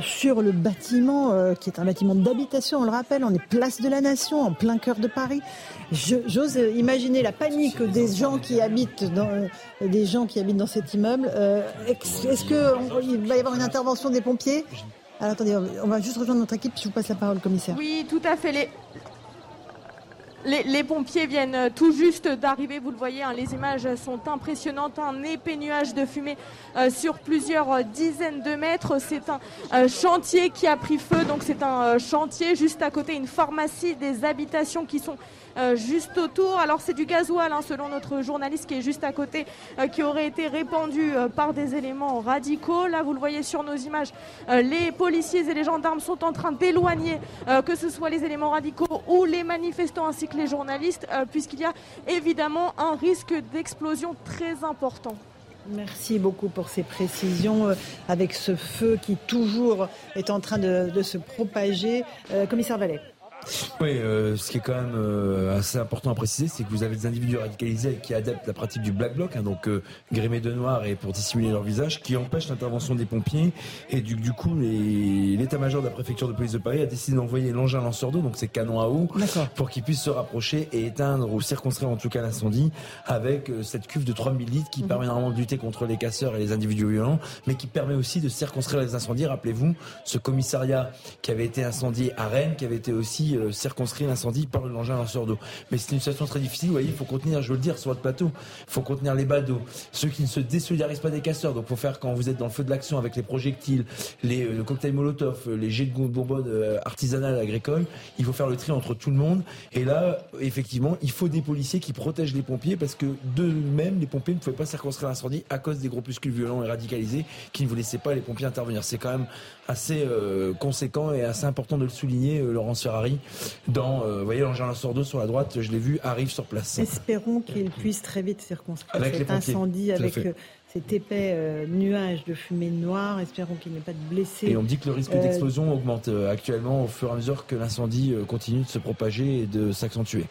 sur le bâtiment, qui est un bâtiment d'habitation. On le rappelle, on est place de la Nation, en plein cœur de Paris. J'ose imaginer la panique des gens qui habitent dans des gens qui habitent dans cet immeuble. Est-ce qu'il va y avoir une intervention des pompiers? Alors attendez, on va juste rejoindre notre équipe, je vous passe la parole, commissaire. Oui, tout à fait. Les, les, pompiers viennent tout juste d'arriver, vous le voyez, hein, les images sont impressionnantes, un épais nuage de fumée euh, sur plusieurs dizaines de mètres. C'est un euh, chantier qui a pris feu, donc c'est un euh, chantier juste à côté, une pharmacie, des habitations qui sont euh, juste autour. Alors c'est du gasoil, hein, selon notre journaliste qui est juste à côté, euh, qui aurait été répandu euh, par des éléments radicaux. Là, vous le voyez sur nos images, les policiers et les gendarmes sont en train d'éloigner, que ce soit les éléments radicaux ou les manifestants ainsi que les journalistes, puisqu'il y a évidemment un risque d'explosion très important. Merci beaucoup pour ces précisions avec ce feu qui toujours est en train de, se propager. commissaire Vallet. Oui, euh, ce qui est quand même euh, assez important à préciser, c'est que vous avez des individus radicalisés qui adaptent la pratique du black bloc, hein, donc euh, grémés de noir et pour dissimuler leur visage, qui empêchent l'intervention des pompiers. Et du, du coup, l'état-major de la préfecture de police de Paris a décidé d'envoyer l'engin lanceur d'eau, donc ces canons à eau, pour qu'ils puissent se rapprocher et éteindre ou circonscrire en tout cas l'incendie avec cette cuve de 3000 litres qui mhm. permet normalement de lutter contre les casseurs et les individus violents, mais qui permet aussi de circonscrire les incendies. Rappelez-vous, ce commissariat qui avait été incendié à Rennes, qui avait été aussi euh, circonscrit l'incendie par l'engin lanceur d'eau. Mais c'est une situation très difficile. Vous voyez, il faut contenir, je veux le dire, sur votre plateau, il faut contenir les d'eau. Ceux qui ne se désolidarisent pas des casseurs, donc faut faire quand vous êtes dans le feu de l'action avec les projectiles, les euh, cocktails Molotov, euh, les jets de bonbonne artisanales agricoles, il faut faire le tri entre tout le monde. Et là, effectivement, il faut des policiers qui protègent les pompiers parce que d'eux-mêmes, les pompiers ne pouvaient pas circonscrire l'incendie à cause des groupuscules violents et radicalisés qui ne vous laissaient pas les pompiers intervenir. C'est quand même assez conséquent et assez important de le souligner, Laurence Ferrari, dans, euh, vous voyez, l'engin d'eau sur la droite, je l'ai vu, arrive sur place. Espérons qu'il puisse très vite circonscrire cet incendie avec euh, cet épais euh, nuage de fumée noire. Espérons qu'il n'y ait pas de blessés. Et on dit que le risque d'explosion augmente actuellement au fur et à mesure que l'incendie continue de se propager et de s'accentuer.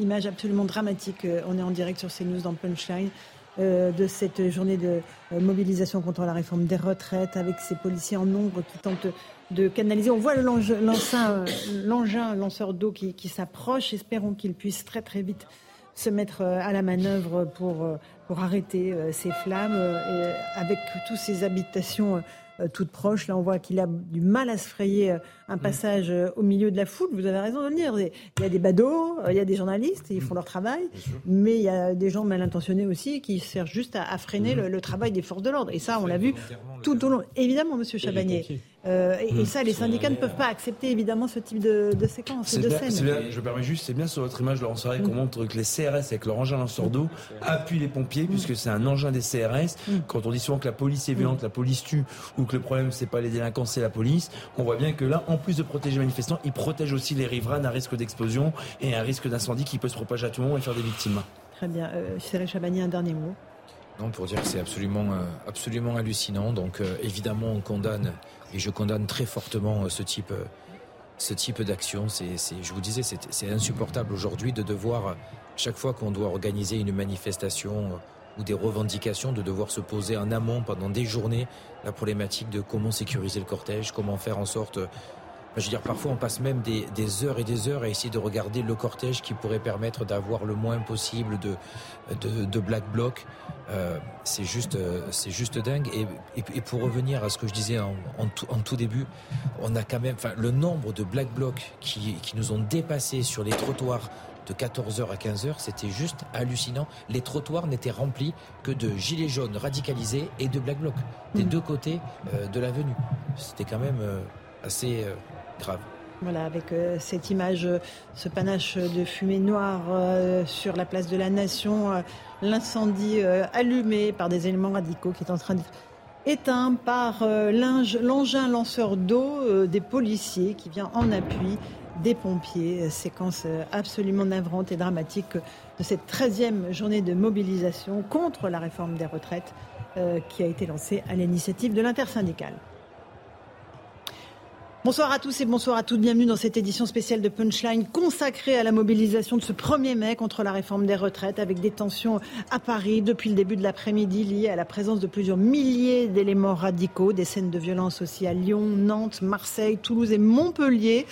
image absolument dramatique. on est en direct sur CNews dans Punchline. de cette journée de mobilisation contre la réforme des retraites avec ces policiers en nombre qui tentent de canaliser. On voit l'engin lanceur d'eau qui, qui s'approche. Espérons qu'il puisse très très vite se mettre à la manœuvre pour, pour arrêter ces flammes avec toutes ces habitations euh, toute proche. Là, on voit qu'il a du mal à se frayer euh, un mm. passage euh, au milieu de la foule. Vous avez raison de le dire. Il y a des badauds, il y a des journalistes, ils font mm. leur travail, mais il y a des gens mal intentionnés aussi qui servent juste à, freiner mm. le, travail des forces de l'ordre. Et ça, on l'a vu tout au long. Évidemment, Monsieur Chabagnier. Euh, et, ça, les syndicats ne peuvent pas accepter évidemment ce type de, de séquence, de scène. je permets juste, c'est bien sur votre image, Laurent Sarret, qu'on montre que les CRS avec leur engin lanceur d'eau appuient les pompiers, puisque c'est un engin des CRS. Quand on dit souvent que la police est violente, la police tue, ou que le problème c'est pas les délinquants, c'est la police, on voit bien que là, en plus de protéger les manifestants, ils protègent aussi les riverains d'un risque d'explosion et un risque d'incendie qui peut se propager à tout moment et faire des victimes. Très bien. Euh, Cyril Chabani, un dernier mot. Non, pour dire que c'est absolument, euh, absolument hallucinant. Donc, euh, évidemment, on condamne, et je condamne très fortement euh, ce type, ce type d'action. Je vous disais, c'est insupportable aujourd'hui de devoir, chaque fois qu'on doit organiser une manifestation ou des revendications, de devoir se poser en amont pendant des journées la problématique de comment sécuriser le cortège, comment faire en sorte je veux dire, parfois on passe même des, heures et des heures à essayer de regarder le cortège qui pourrait permettre d'avoir le moins possible de, de, black bloc. Euh, c'est juste, euh, c'est juste dingue. Et, et, pour revenir à ce que je disais en, en, tout, début, on a quand même, enfin, le nombre de black blocs qui, qui nous ont dépassé sur les trottoirs de 14h à 15h, c'était juste hallucinant. Les trottoirs n'étaient remplis que de gilets jaunes radicalisés et de black blocs des mm. deux côtés euh, de l'avenue. C'était quand même assez grave. Voilà, avec euh, cette image, euh, ce panache de fumée noire euh, sur la place de la Nation, l'incendie allumé par des éléments radicaux qui est en train d'être éteint par l'engin lanceur d'eau des policiers qui vient en appui des pompiers. Séquence absolument navrante et dramatique de cette 13e journée de mobilisation contre la réforme des retraites qui a été lancée à l'initiative de l'intersyndicale. Bonsoir à tous et bonsoir à toutes. Bienvenue dans cette édition spéciale de Punchline consacrée à la mobilisation de ce 1er mai contre la réforme des retraites avec des tensions à Paris depuis le début de l'après-midi liées à la présence de plusieurs milliers d'éléments radicaux, des scènes de violence aussi à Lyon, Nantes, Marseille, Toulouse et Montpellier.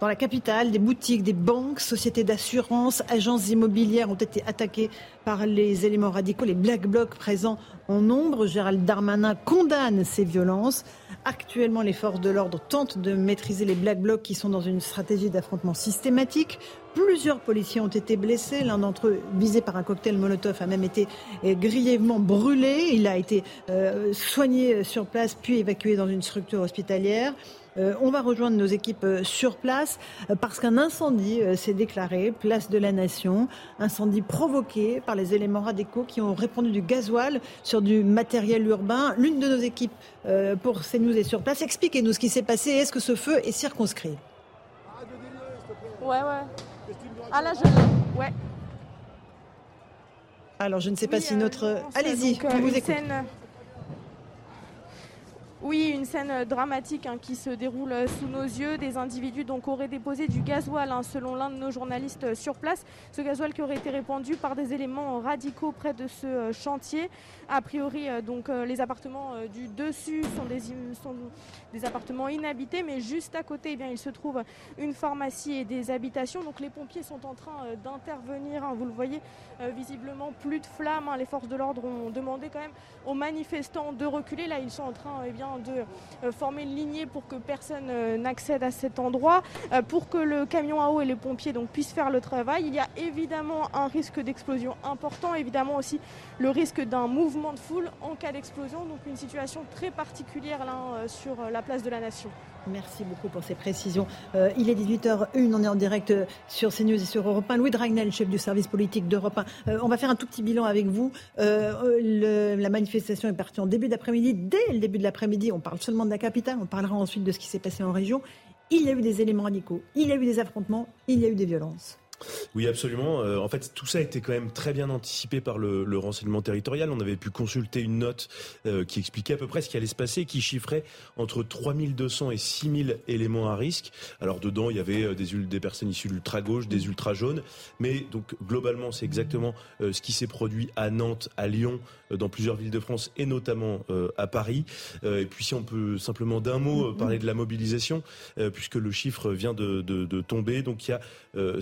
Dans la capitale, des boutiques, des banques, sociétés d'assurance, agences immobilières ont été attaquées par les éléments radicaux, les black blocs présents en nombre. Gérald Darmanin condamne ces violences. Actuellement, les forces de l'ordre tentent de maîtriser les black blocs qui sont dans une stratégie d'affrontement systématique. Plusieurs policiers ont été blessés. L'un d'entre eux, visé par un cocktail Molotov, a même été grièvement brûlé. Il a été euh, soigné sur place puis évacué dans une structure hospitalière. Euh, on va rejoindre nos équipes euh, sur place euh, parce qu'un incendie s'est déclaré, place de la Nation, incendie provoqué par les éléments radicaux qui ont répandu du gasoil sur du matériel urbain. L'une de nos équipes pour CNews est sur place. Expliquez-nous ce qui s'est passé. Est-ce que ce feu est circonscrit? Ouais, ouais. Ah là, je Ouais. Alors, je ne sais pas si notre. Allez-y, on vous écoute. Oui, une scène dramatique hein, qui se déroule sous nos yeux. Des individus donc auraient déposé du gasoil, hein, selon l'un de nos journalistes sur place. Ce gasoil qui aurait été répandu par des éléments radicaux près de ce euh, chantier. A priori, euh, donc euh, les appartements du dessus sont des, appartements inhabités, mais juste à côté, eh il se trouve une pharmacie et des habitations. Donc les pompiers sont en train d'intervenir. Hein. vous le voyez, visiblement plus de flammes. Les forces de l'ordre ont demandé quand même aux manifestants de reculer. Là, ils sont en train, eh bien de euh, former une lignée pour que personne euh, n'accède à cet endroit, euh, pour que le camion à eau et les pompiers puissent faire le travail. Il y a évidemment un risque d'explosion important, évidemment aussi le risque d'un mouvement de foule en cas d'explosion, donc une situation très particulière là, sur la place de la Nation. Merci beaucoup pour ces précisions. il est 18h01, on est en direct sur CNews et sur Europe 1. Louis Dragnel, chef du service politique d'Europe 1. on va faire un tout petit bilan avec vous. la manifestation est partie en début d'après-midi. Dès le début de l'après-midi, on parle seulement de la capitale, on parlera ensuite de ce qui s'est passé en région. Il y a eu des éléments radicaux, il y a eu des affrontements, il y a eu des violences. Oui, absolument. Euh, en fait, tout ça a été quand même très bien anticipé par le, renseignement territorial. On avait pu consulter une note euh, qui expliquait à peu près ce qui allait se passer, qui chiffrait entre 3200 et 6000 éléments à risque. Alors dedans, il y avait euh, des, personnes issues de l'ultra-gauche, des ultra-jaunes. Mais donc, globalement, c'est exactement ce qui s'est produit à Nantes, à Lyon, dans plusieurs villes de France et notamment à Paris. et puis, si on peut simplement d'un mot parler de la mobilisation, puisque le chiffre vient de, tomber. Donc, il y a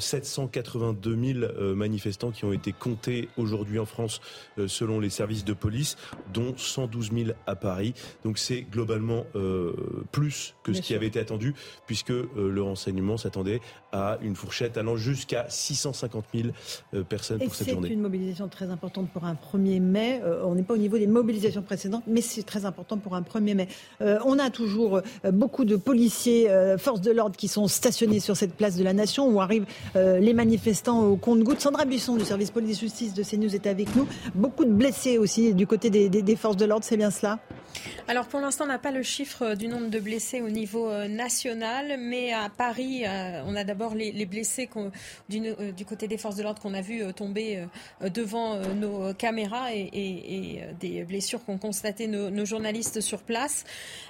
782 000 euh, manifestants qui ont été comptés aujourd'hui en France euh, selon les services de police, dont 112 000 à Paris. Donc c'est globalement euh, plus que ce qui avait été attendu, puisque le renseignement s'attendait à une fourchette allant jusqu'à 650 000 personnes pour cette journée. C'est une mobilisation très importante pour un 1er mai. on n'est pas au niveau des mobilisations précédentes, mais c'est très important pour un 1er mai. on a toujours beaucoup de policiers, forces de l'ordre qui sont stationnés sur cette place de la Nation où arrivent les manifestants au compte-goutte. Sandra Buisson du service police-justice de CNews est avec nous. Beaucoup de blessés aussi du côté des, forces de l'ordre, c'est bien cela? Alors pour l'instant, on n'a pas le chiffre du nombre de blessés au niveau euh, national, mais à Paris, euh, on a d'abord les, blessés du, euh, du, côté des forces de l'ordre qu'on a vu tomber devant nos caméras et, des blessures qu'ont constatées nos, journalistes sur place,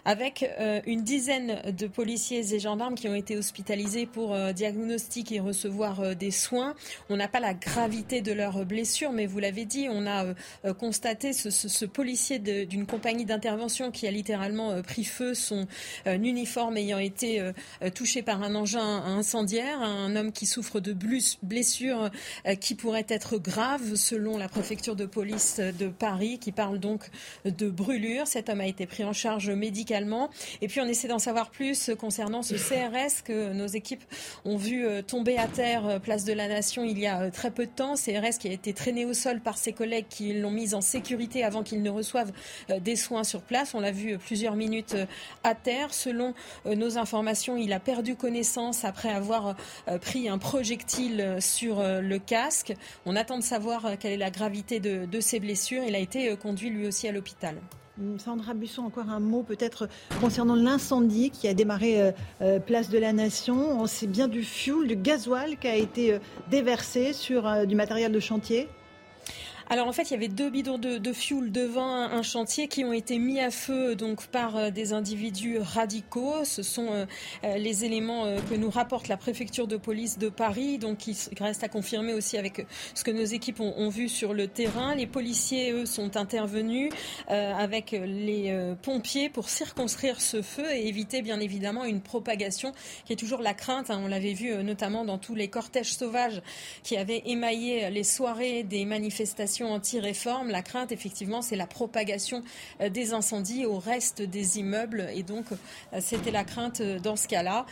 avec une dizaine de policiers et gendarmes qui ont été hospitalisés pour diagnostic et recevoir des soins. On n'a pas la gravité de leurs blessures, mais vous l'avez dit, on a constaté ce policier d'une compagnie d'intervention qui a littéralement euh, pris feu, son euh, uniforme ayant été euh, touché par un engin incendiaire, un homme qui souffre de blessures qui pourraient être graves selon la préfecture de police de Paris, qui parle donc de brûlure. Cet homme a été pris en charge médicalement. Et puis on essaie d'en savoir plus concernant ce CRS que nos équipes ont vu tomber à terre place de la Nation il y a très peu de temps. CRS qui a été traîné au sol par ses collègues qui l'ont mis en sécurité avant qu'il ne reçoive des soins sur place. On l'a vu plusieurs minutes euh, à terre. Selon euh, nos informations, il a perdu connaissance après avoir euh, pris un projectile sur le casque. On attend de savoir quelle est la gravité de, ses blessures. Il a été conduit lui aussi à l'hôpital. Hum, Sandra Busson, encore un mot peut-être concernant l'incendie qui a démarré place de la Nation. C'est bien du fuel, du gasoil qui a été déversé sur du matériel de chantier alors en fait, il y avait deux bidons de, de fuel devant un, chantier qui ont été mis à feu donc par euh, des individus radicaux. Ce sont euh, euh, les éléments que nous rapporte la préfecture de police de Paris, donc qui reste à confirmer aussi avec ce que nos équipes ont, vu sur le terrain. Les policiers, eux, sont intervenus avec les pompiers pour circonscrire ce feu et éviter bien évidemment une propagation qui est toujours la crainte. Hein. on l'avait vu notamment dans tous les cortèges sauvages qui avaient émaillé les soirées des manifestations anti-réforme, la crainte, effectivement, c'est la propagation euh, des incendies au reste des immeubles. Et donc, euh, c'était la crainte euh, dans ce cas-là.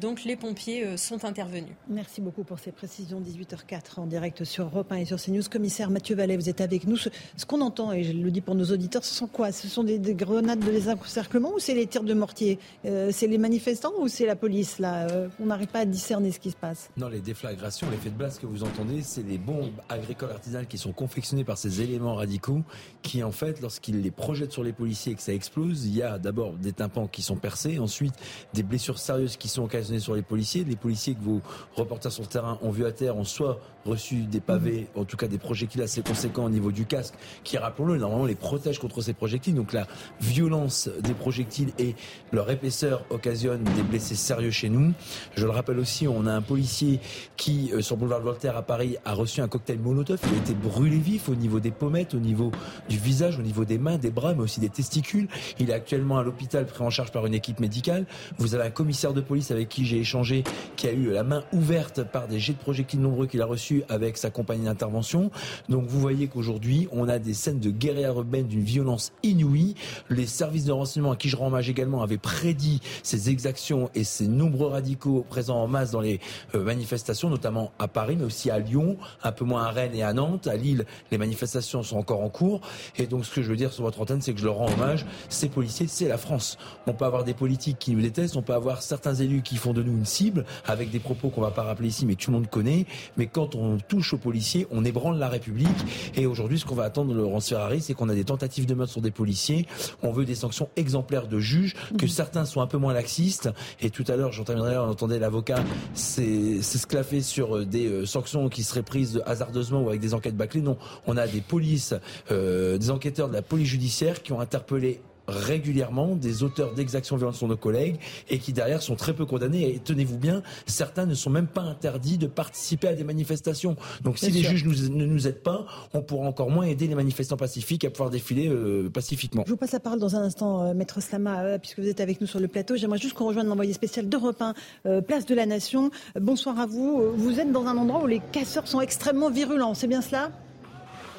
Donc, les pompiers sont intervenus. Merci beaucoup pour ces précisions. 18h04 en direct sur Europe 1 et sur CNews. Commissaire Mathieu Vallet, vous êtes avec nous. Ce, qu'on entend, et je le dis pour nos auditeurs, ce sont quoi? Ce sont des, grenades de désencerclement ou c'est les tirs de mortier? C'est les manifestants ou c'est la police là? On n'arrive pas à discerner ce qui se passe. Non, les déflagrations, l'effet de blast que vous entendez, c'est les bombes agricoles artisanales qui sont confectionnées par ces éléments radicaux qui, en fait, lorsqu'ils les projettent sur les policiers et que ça explose, il y a d'abord des tympans qui sont percés, ensuite des blessures sérieuses qui sont occasionnées sur les policiers. Les policiers que vos reporters sur le terrain ont vu à terre ont soit reçu des pavés, en tout cas des projectiles assez conséquents au niveau du casque, qui, rappelons-le, normalement les protègent contre ces projectiles. Donc la violence des projectiles et leur épaisseur occasionnent des blessés sérieux chez nous. Je le rappelle aussi, on a un policier qui, euh, sur boulevard Voltaire à Paris, a reçu un cocktail Molotov. Il a été brûlé vif au niveau des pommettes, au niveau du visage, au niveau des mains, des bras, mais aussi des testicules. Il est actuellement à l'hôpital pris en charge par une équipe médicale. Vous avez un commissaire de police avec qui j'ai échangé qui a eu la main ouverte par des jets de projectiles nombreux qu'il a reçus avec sa compagnie d'intervention. Donc vous voyez qu'aujourd'hui, on a des scènes de guérilla urbaine d'une violence inouïe. Les services de renseignement à qui je rends hommage également avaient prédit ces exactions et ces nombreux radicaux présents en masse dans les euh, manifestations, notamment à Paris, mais aussi à Lyon, un peu moins à Rennes et à Nantes. À Lille, les manifestations sont encore en cours. Et donc, ce que je veux dire sur votre antenne, c'est que je leur rends hommage. Ces policiers, c'est la France. On peut avoir des politiques qui nous détestent, on peut avoir certains élus qui font de nous une cible, avec des propos qu'on va pas rappeler ici, mais tout le monde connaît. Mais quand on on touche aux policiers, on ébranle la République. Et aujourd'hui, ce qu'on va attendre de Laurence Ferrari, c'est qu'on a des tentatives de meurtre sur des policiers. On veut des sanctions exemplaires de juges, que mhm. certains sont un peu moins laxistes. Et tout à l'heure, j'en terminerai, on entendait l'avocat s'esclaffer sur euh, des euh, sanctions qui seraient prises hasardeusement ou avec des enquêtes bâclées. Non, on a des polices, euh, des enquêteurs de la police judiciaire qui ont interpellé régulièrement des auteurs d'exactions violentes sur nos collègues et qui derrière sont très peu condamnés. Et tenez-vous bien, certains ne sont même pas interdits de participer à des manifestations. Donc si les juges ne nous aident pas, on pourra encore moins aider les manifestants pacifiques à pouvoir défiler euh, pacifiquement. Je vous passe la parole dans un instant, euh, Maître Slama, euh, puisque vous êtes avec nous sur le plateau. J'aimerais juste qu'on rejoigne l'envoyé spécial d'Europe 1, Place de la Nation. bonsoir à vous. Vous êtes dans un endroit où les casseurs sont extrêmement virulents, c'est bien cela?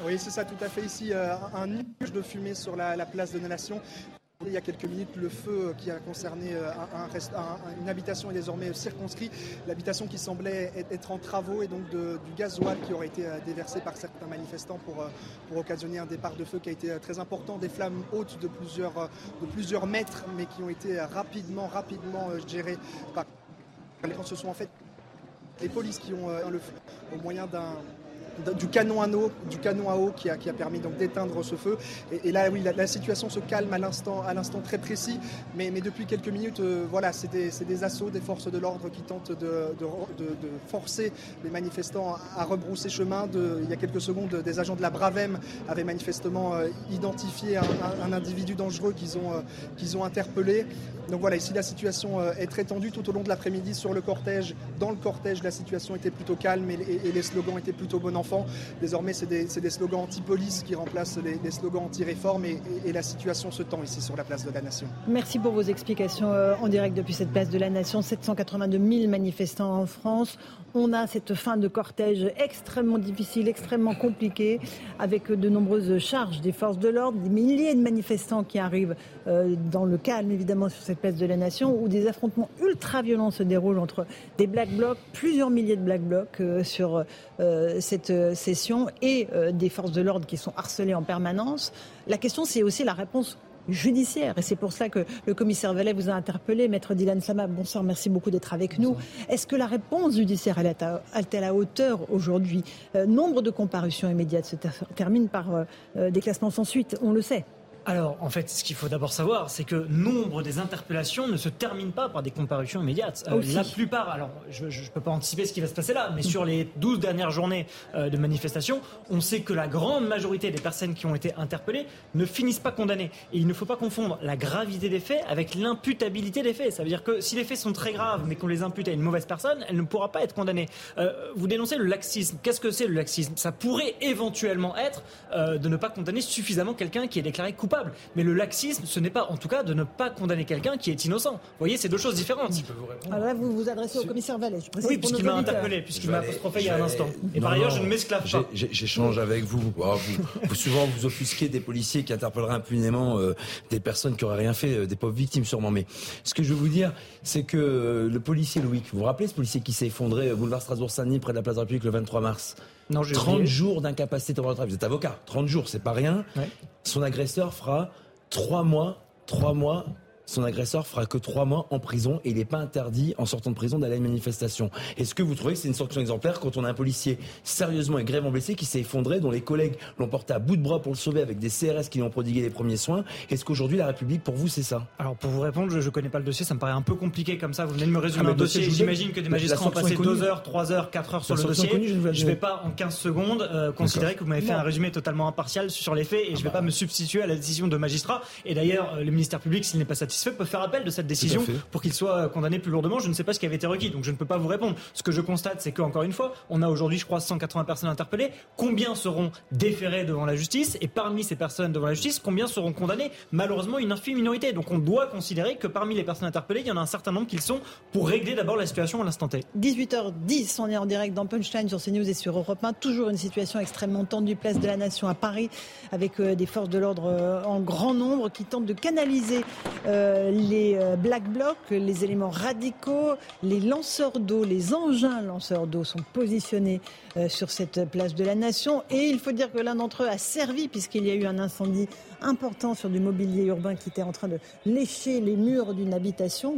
Oui, c'est ça, tout à fait. Ici, euh, un nuage de fumée sur la, place de la Nation. Il y a quelques minutes, le feu qui a concerné euh, une habitation est désormais circonscrit. L'habitation qui semblait être en travaux et donc du gasoil qui aurait été euh, déversé par certains manifestants pour, occasionner un départ de feu qui a été très important. Des flammes hautes de plusieurs, de plusieurs mètres, mais qui ont été rapidement, rapidement gérées par. Ce sont en fait les polices qui ont le feu au moyen d'un du canon à eau, du canon à eau qui a, qui a permis donc d'éteindre ce feu. Et, là, oui, la, situation se calme à l'instant, à l'instant très précis. Mais, mais depuis quelques minutes, euh, voilà, c'est des, assauts des forces de l'ordre qui tentent de, de, de, forcer les manifestants à rebrousser chemin. il y a quelques secondes, des agents de la Bravem avaient manifestement euh, identifié un, individu dangereux qu'ils ont, euh, qu'ils ont interpellé. Donc voilà, ici la situation est très tendue tout au long de l'après-midi sur le cortège. Dans le cortège, la situation était plutôt calme et, les slogans étaient plutôt bon Désormais, c'est des, slogans anti-police qui remplacent les, slogans anti-réforme et, la situation se tend ici sur la place de la Nation. Merci pour vos explications euh, en direct depuis cette place de la Nation. 782 000 manifestants en France. On a cette fin de cortège extrêmement difficile, extrêmement compliquée, avec de nombreuses charges des forces de l'ordre, des milliers de manifestants qui arrivent euh, dans le calme, évidemment, sur cette place de la Nation, où des affrontements ultra-violents se déroulent entre des Black Blocs, plusieurs milliers de Black Blocs euh, sur cette session et euh, des forces de l'ordre qui sont harcelées en permanence. La question, c'est aussi la réponse judiciaire. Et c'est pour ça que le commissaire Vallet vous a interpellé. Maître Dylan Sama, bonsoir, merci beaucoup d'être avec nous. Est-ce que la réponse judiciaire est à la hauteur aujourd'hui? Euh, Nombre de comparutions immédiates se terminent par euh, des classements sans suite, on le sait. Alors, en fait, ce qu'il faut d'abord savoir, c'est que nombre des interpellations ne se terminent pas par des comparutions immédiates. Euh, la plupart, alors je ne peux pas anticiper ce qui va se passer là, mais sur les 12 dernières journées euh, de manifestation, on sait que la grande majorité des personnes qui ont été interpellées ne finissent pas condamnées. Et il ne faut pas confondre la gravité des faits avec l'imputabilité des faits. Ça veut dire que si les faits sont très graves, mais qu'on les impute à une mauvaise personne, elle ne pourra pas être condamnée. Euh, vous dénoncez le laxisme. Qu'est-ce que c'est le laxisme? Ça pourrait éventuellement être de ne pas condamner suffisamment quelqu'un qui est déclaré coupable mais le laxisme, ce n'est pas, en tout cas, de ne pas condamner quelqu'un qui est innocent. Vous voyez, c'est deux choses différentes. Alors là, vous vous adressez au commissaire Vallet. oui, puisqu'il m'a interpellé, puisqu'il m'a apostrophé il y a un instant. Et par ailleurs, je ne m'esclave pas. J'échange avec vous. Oh, vous. Souvent, vous offusquez des policiers qui interpelleraient impunément euh, des personnes qui n'auraient rien fait, euh, des pauvres victimes sûrement. Mais ce que je veux vous dire, c'est que euh, le policier Louis, vous vous rappelez ce policier qui s'est effondré boulevard Strasbourg-Saint-Denis près de la place de la République le 23 mars? Non, 30 jours d'incapacité de travail. Vous êtes avocat. 30 jours, c'est pas rien. Son agresseur fera trois mois, trois mois son agresseur fera que trois mois en prison et il n'est pas interdit en sortant de prison d'aller à une manifestation. Est-ce que vous trouvez que c'est une sanction exemplaire quand on a un policier sérieusement et grévement blessé qui s'est effondré, dont les collègues l'ont porté à bout de bras pour le sauver avec des CRS qui lui ont prodigué les premiers soins? Est-ce qu'aujourd'hui la République pour vous c'est ça? Alors pour vous répondre, je ne connais pas le dossier, ça me paraît un peu compliqué comme ça. Vous venez de me résumer ah, un dossier. J'imagine que des magistrats ont passé 2 heures, 3 heures, 4 heures sur le dossier. je ne vais pas en 15 secondes euh, considérer que vous m'avez fait un résumé totalement impartial sur les faits et je ne vais ah pas bah. me substituer à la décision de magistrat. Et d'ailleurs, euh, le ministère public, s'il n'est pas satisfait, peut faire appel de cette décision pour qu'il soit condamné plus lourdement. Je ne sais pas ce qui avait été requis, donc je ne peux pas vous répondre. Ce que je constate, c'est qu'encore une fois, on a aujourd'hui, je crois, 180 personnes interpellées. Combien seront déférées devant la justice? Et parmi ces personnes devant la justice, combien seront condamnées? Malheureusement, une infime minorité. Donc on doit considérer que parmi les personnes interpellées, il y en a un certain nombre qui sont pour régler d'abord la situation à l'instant T. 18h10, on est en direct dans Punchline sur CNews et sur Europe 1. Toujours une situation extrêmement tendue, place de la Nation à Paris, avec euh, des forces de l'ordre euh, en grand nombre qui tentent de canaliser euh, les black blocs, les éléments radicaux, les lanceurs d'eau, les engins lanceurs d'eau sont positionnés sur cette place de la Nation. Et il faut dire que l'un d'entre eux a servi, puisqu'il y a eu un incendie important sur du mobilier urbain qui était en train de lécher les murs d'une habitation,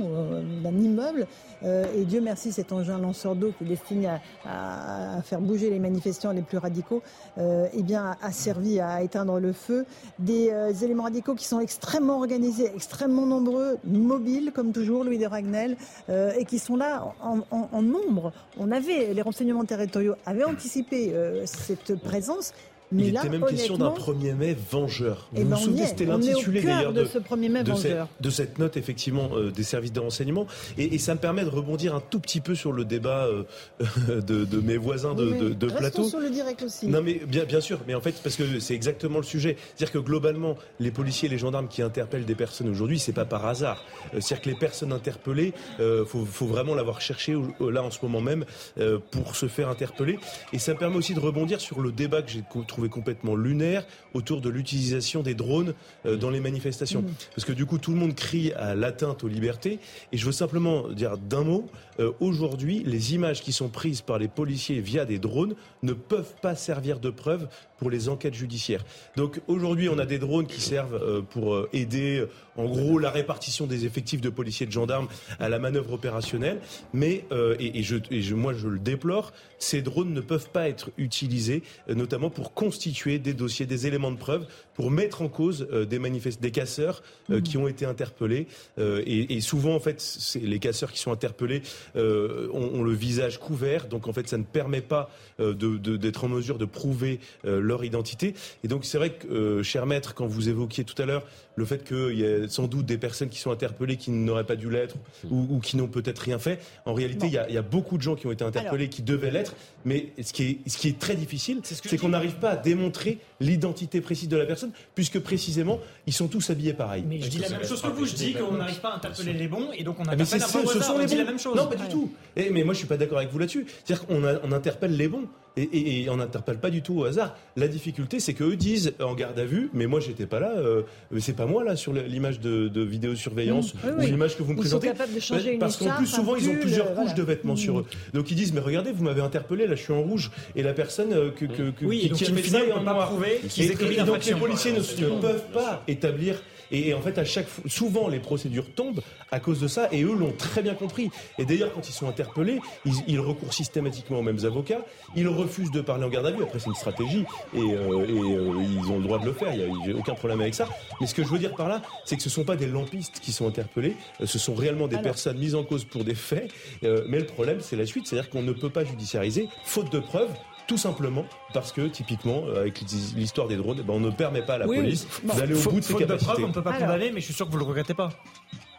d'un immeuble. et Dieu merci, cet engin lanceur d'eau qui est destiné à, faire bouger les manifestants les plus radicaux, eh bien, a servi à éteindre le feu. Des éléments radicaux qui sont extrêmement organisés, extrêmement nombreux, mobiles, comme toujours, Louis de Ragnel, et qui sont là en, nombre. On avait, les renseignements territoriaux avaient anticipé cette présence. Mais il était même question d'un 1er mai vengeur. Vous eh vous ben, souvenez, c'était l'intitulé d'ailleurs de, ce 1er mai vengeur. de cette note, effectivement, euh, des services de renseignement. Et, ça me permet de rebondir un tout petit peu sur le débat euh, de, mes voisins de, de, plateau. sur le direct aussi. Non, mais bien, bien sûr. Mais en fait, parce que c'est exactement le sujet. C'est-à-dire que globalement, les policiers et les gendarmes qui interpellent des personnes aujourd'hui, c'est pas par hasard. Euh, c'est-à-dire que les personnes interpellées, il faut, faut, vraiment l'avoir cherché là en ce moment même pour se faire interpeller. Et ça me permet aussi de rebondir sur le débat que j'ai trouvé complètement lunaire autour de l'utilisation des drones euh, dans les manifestations. Mmh. Parce que du coup, tout le monde crie à l'atteinte aux libertés. Et je veux simplement dire d'un mot, euh, aujourd'hui, les images qui sont prises par les policiers via des drones ne peuvent pas servir de preuve pour les enquêtes judiciaires. Donc aujourd'hui, on a des drones qui servent euh, pour aider, en gros, la répartition des effectifs de policiers et de gendarmes à la manœuvre opérationnelle. Mais, et, je, et je, moi je le déplore, ces drones ne peuvent pas être utilisés, notamment pour constituer des dossiers, des éléments de preuve pour mettre en cause euh, des manifestes, des casseurs euh, mmh. qui ont été interpellés. Euh, et, souvent, en fait, les casseurs qui sont interpellés ont, le visage couvert, donc en fait, ça ne permet pas d'être en mesure de prouver leur identité. Et donc, c'est vrai que, cher maître, quand vous évoquiez tout à l'heure le fait qu'il y ait sans doute des personnes qui sont interpellées qui n'auraient pas dû l'être ou, qui n'ont peut-être rien fait. En réalité, il y, a, beaucoup de gens qui ont été interpellés qui devaient l'être, mais ce qui est, ce qui est très difficile, c'est qu'on n'arrive pas à démontrer l'identité précise de la personne, puisque précisément, ils sont tous habillés pareil. Mais je dis la même chose que vous, je dis qu'on n'arrive pas à interpeller les bons, et donc on a pas ce sont les bons. la même chose. Non, pas du tout. Et, mais moi, je suis pas d'accord avec vous là-dessus. C'est-à-dire qu'on on interpelle les bons. Et, on n'interpelle pas du tout au hasard. La difficulté, c'est qu'eux disent en garde à vue, mais moi j'étais pas là, euh, c'est pas moi là sur l'image de, vidéosurveillance mmh. ou l'image que vous me présentez. parce qu'en plus souvent ils ont plusieurs couches de vêtements mmh. sur eux. Donc ils disent mais regardez, vous m'avez interpellé, là je suis en rouge et la personne euh, que, que, oui, qui, a fait ça est en noir. Et, donc les policiers ne, ne peuvent pas établir et, en fait, à chaque fois, souvent les procédures tombent à cause de ça, et eux l'ont très bien compris. Et d'ailleurs, quand ils sont interpellés, ils, recourent systématiquement aux mêmes avocats. Ils refusent de parler en garde à vue. Après, c'est une stratégie, et, euh, euh, ils ont le droit de le faire. Il n'y a, aucun problème avec ça. Mais ce que je veux dire par là, c'est que ce ne sont pas des lampistes qui sont interpellés. Euh, ce sont réellement des personnes mises en cause pour des faits. mais le problème, c'est la suite, c'est-à-dire qu'on ne peut pas judiciariser, faute de preuves. Tout simplement parce que, typiquement, euh, avec l'histoire des drones, eh ben, on ne permet pas à la police d'aller au bout de ses capacités. on ne peut pas condamner, mais je suis sûr que vous ne le regrettez pas.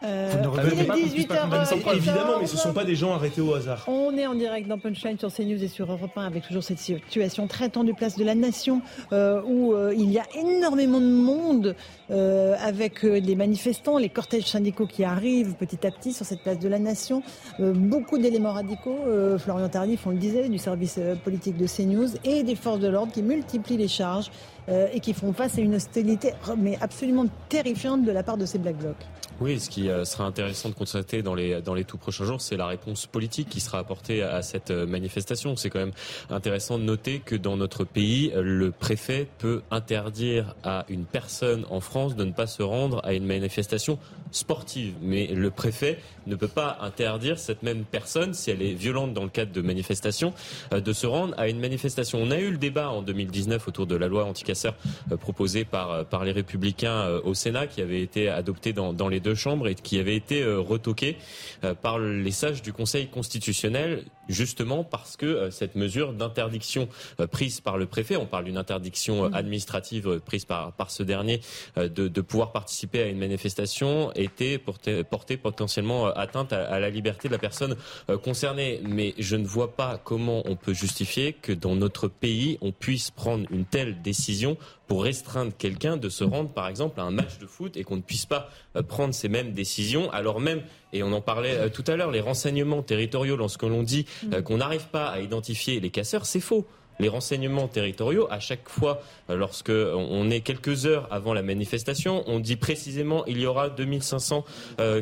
Euh, vous ne regrettez pas qu'on puisse pas condamner sans Évidemment, mais ce ne sont pas des gens arrêtés au hasard. On est en direct dans Punchline sur CNews et sur Europe 1 avec toujours cette situation très tendue place de la Nation euh, où il y a énormément de monde avec des manifestants, les cortèges syndicaux qui arrivent petit à petit sur cette place de la Nation. beaucoup d'éléments radicaux, Florian Tardif, on le disait, du service politique de CNews et des forces de l'ordre qui multiplient les charges euh, et qui font face à une hostilité mais absolument terrifiante de la part de ces Black Blocs. Oui, ce qui euh, sera intéressant de constater dans les dans les tout prochains jours, c'est la réponse politique qui sera apportée à cette euh, manifestation. C'est quand même intéressant de noter que dans notre pays, le préfet peut interdire à une personne en France de ne pas se rendre à une manifestation sportive, mais le préfet ne peut pas interdire cette même personne, si elle est violente dans le cadre de manifestations, euh, de se rendre à une manifestation. On a eu le débat en 2019 autour de la loi anticasseur proposée par par les Républicains au Sénat, qui avait été adoptée dans dans les deux chambres et qui avait été euh, retoqué euh, par les sages du Conseil constitutionnel justement parce que euh, cette mesure d'interdiction prise par le préfet, on parle d'une interdiction mmh. administrative prise par, par ce dernier de, de pouvoir participer à une manifestation, était portée, portée potentiellement atteinte à, à, la liberté de la personne concernée. Mais je ne vois pas comment on peut justifier que dans notre pays, on puisse prendre une telle décision pour restreindre quelqu'un de se rendre, par exemple, à un match de foot et qu'on ne puisse pas euh, prendre ces mêmes décisions, alors même, et on en parlait euh, tout à l'heure, les renseignements territoriaux, lorsque l'on dit euh, qu'on n'arrive pas à identifier les casseurs, c'est faux. les renseignements territoriaux, à chaque fois, lorsque on est quelques heures avant la manifestation, on dit précisément il y aura 2500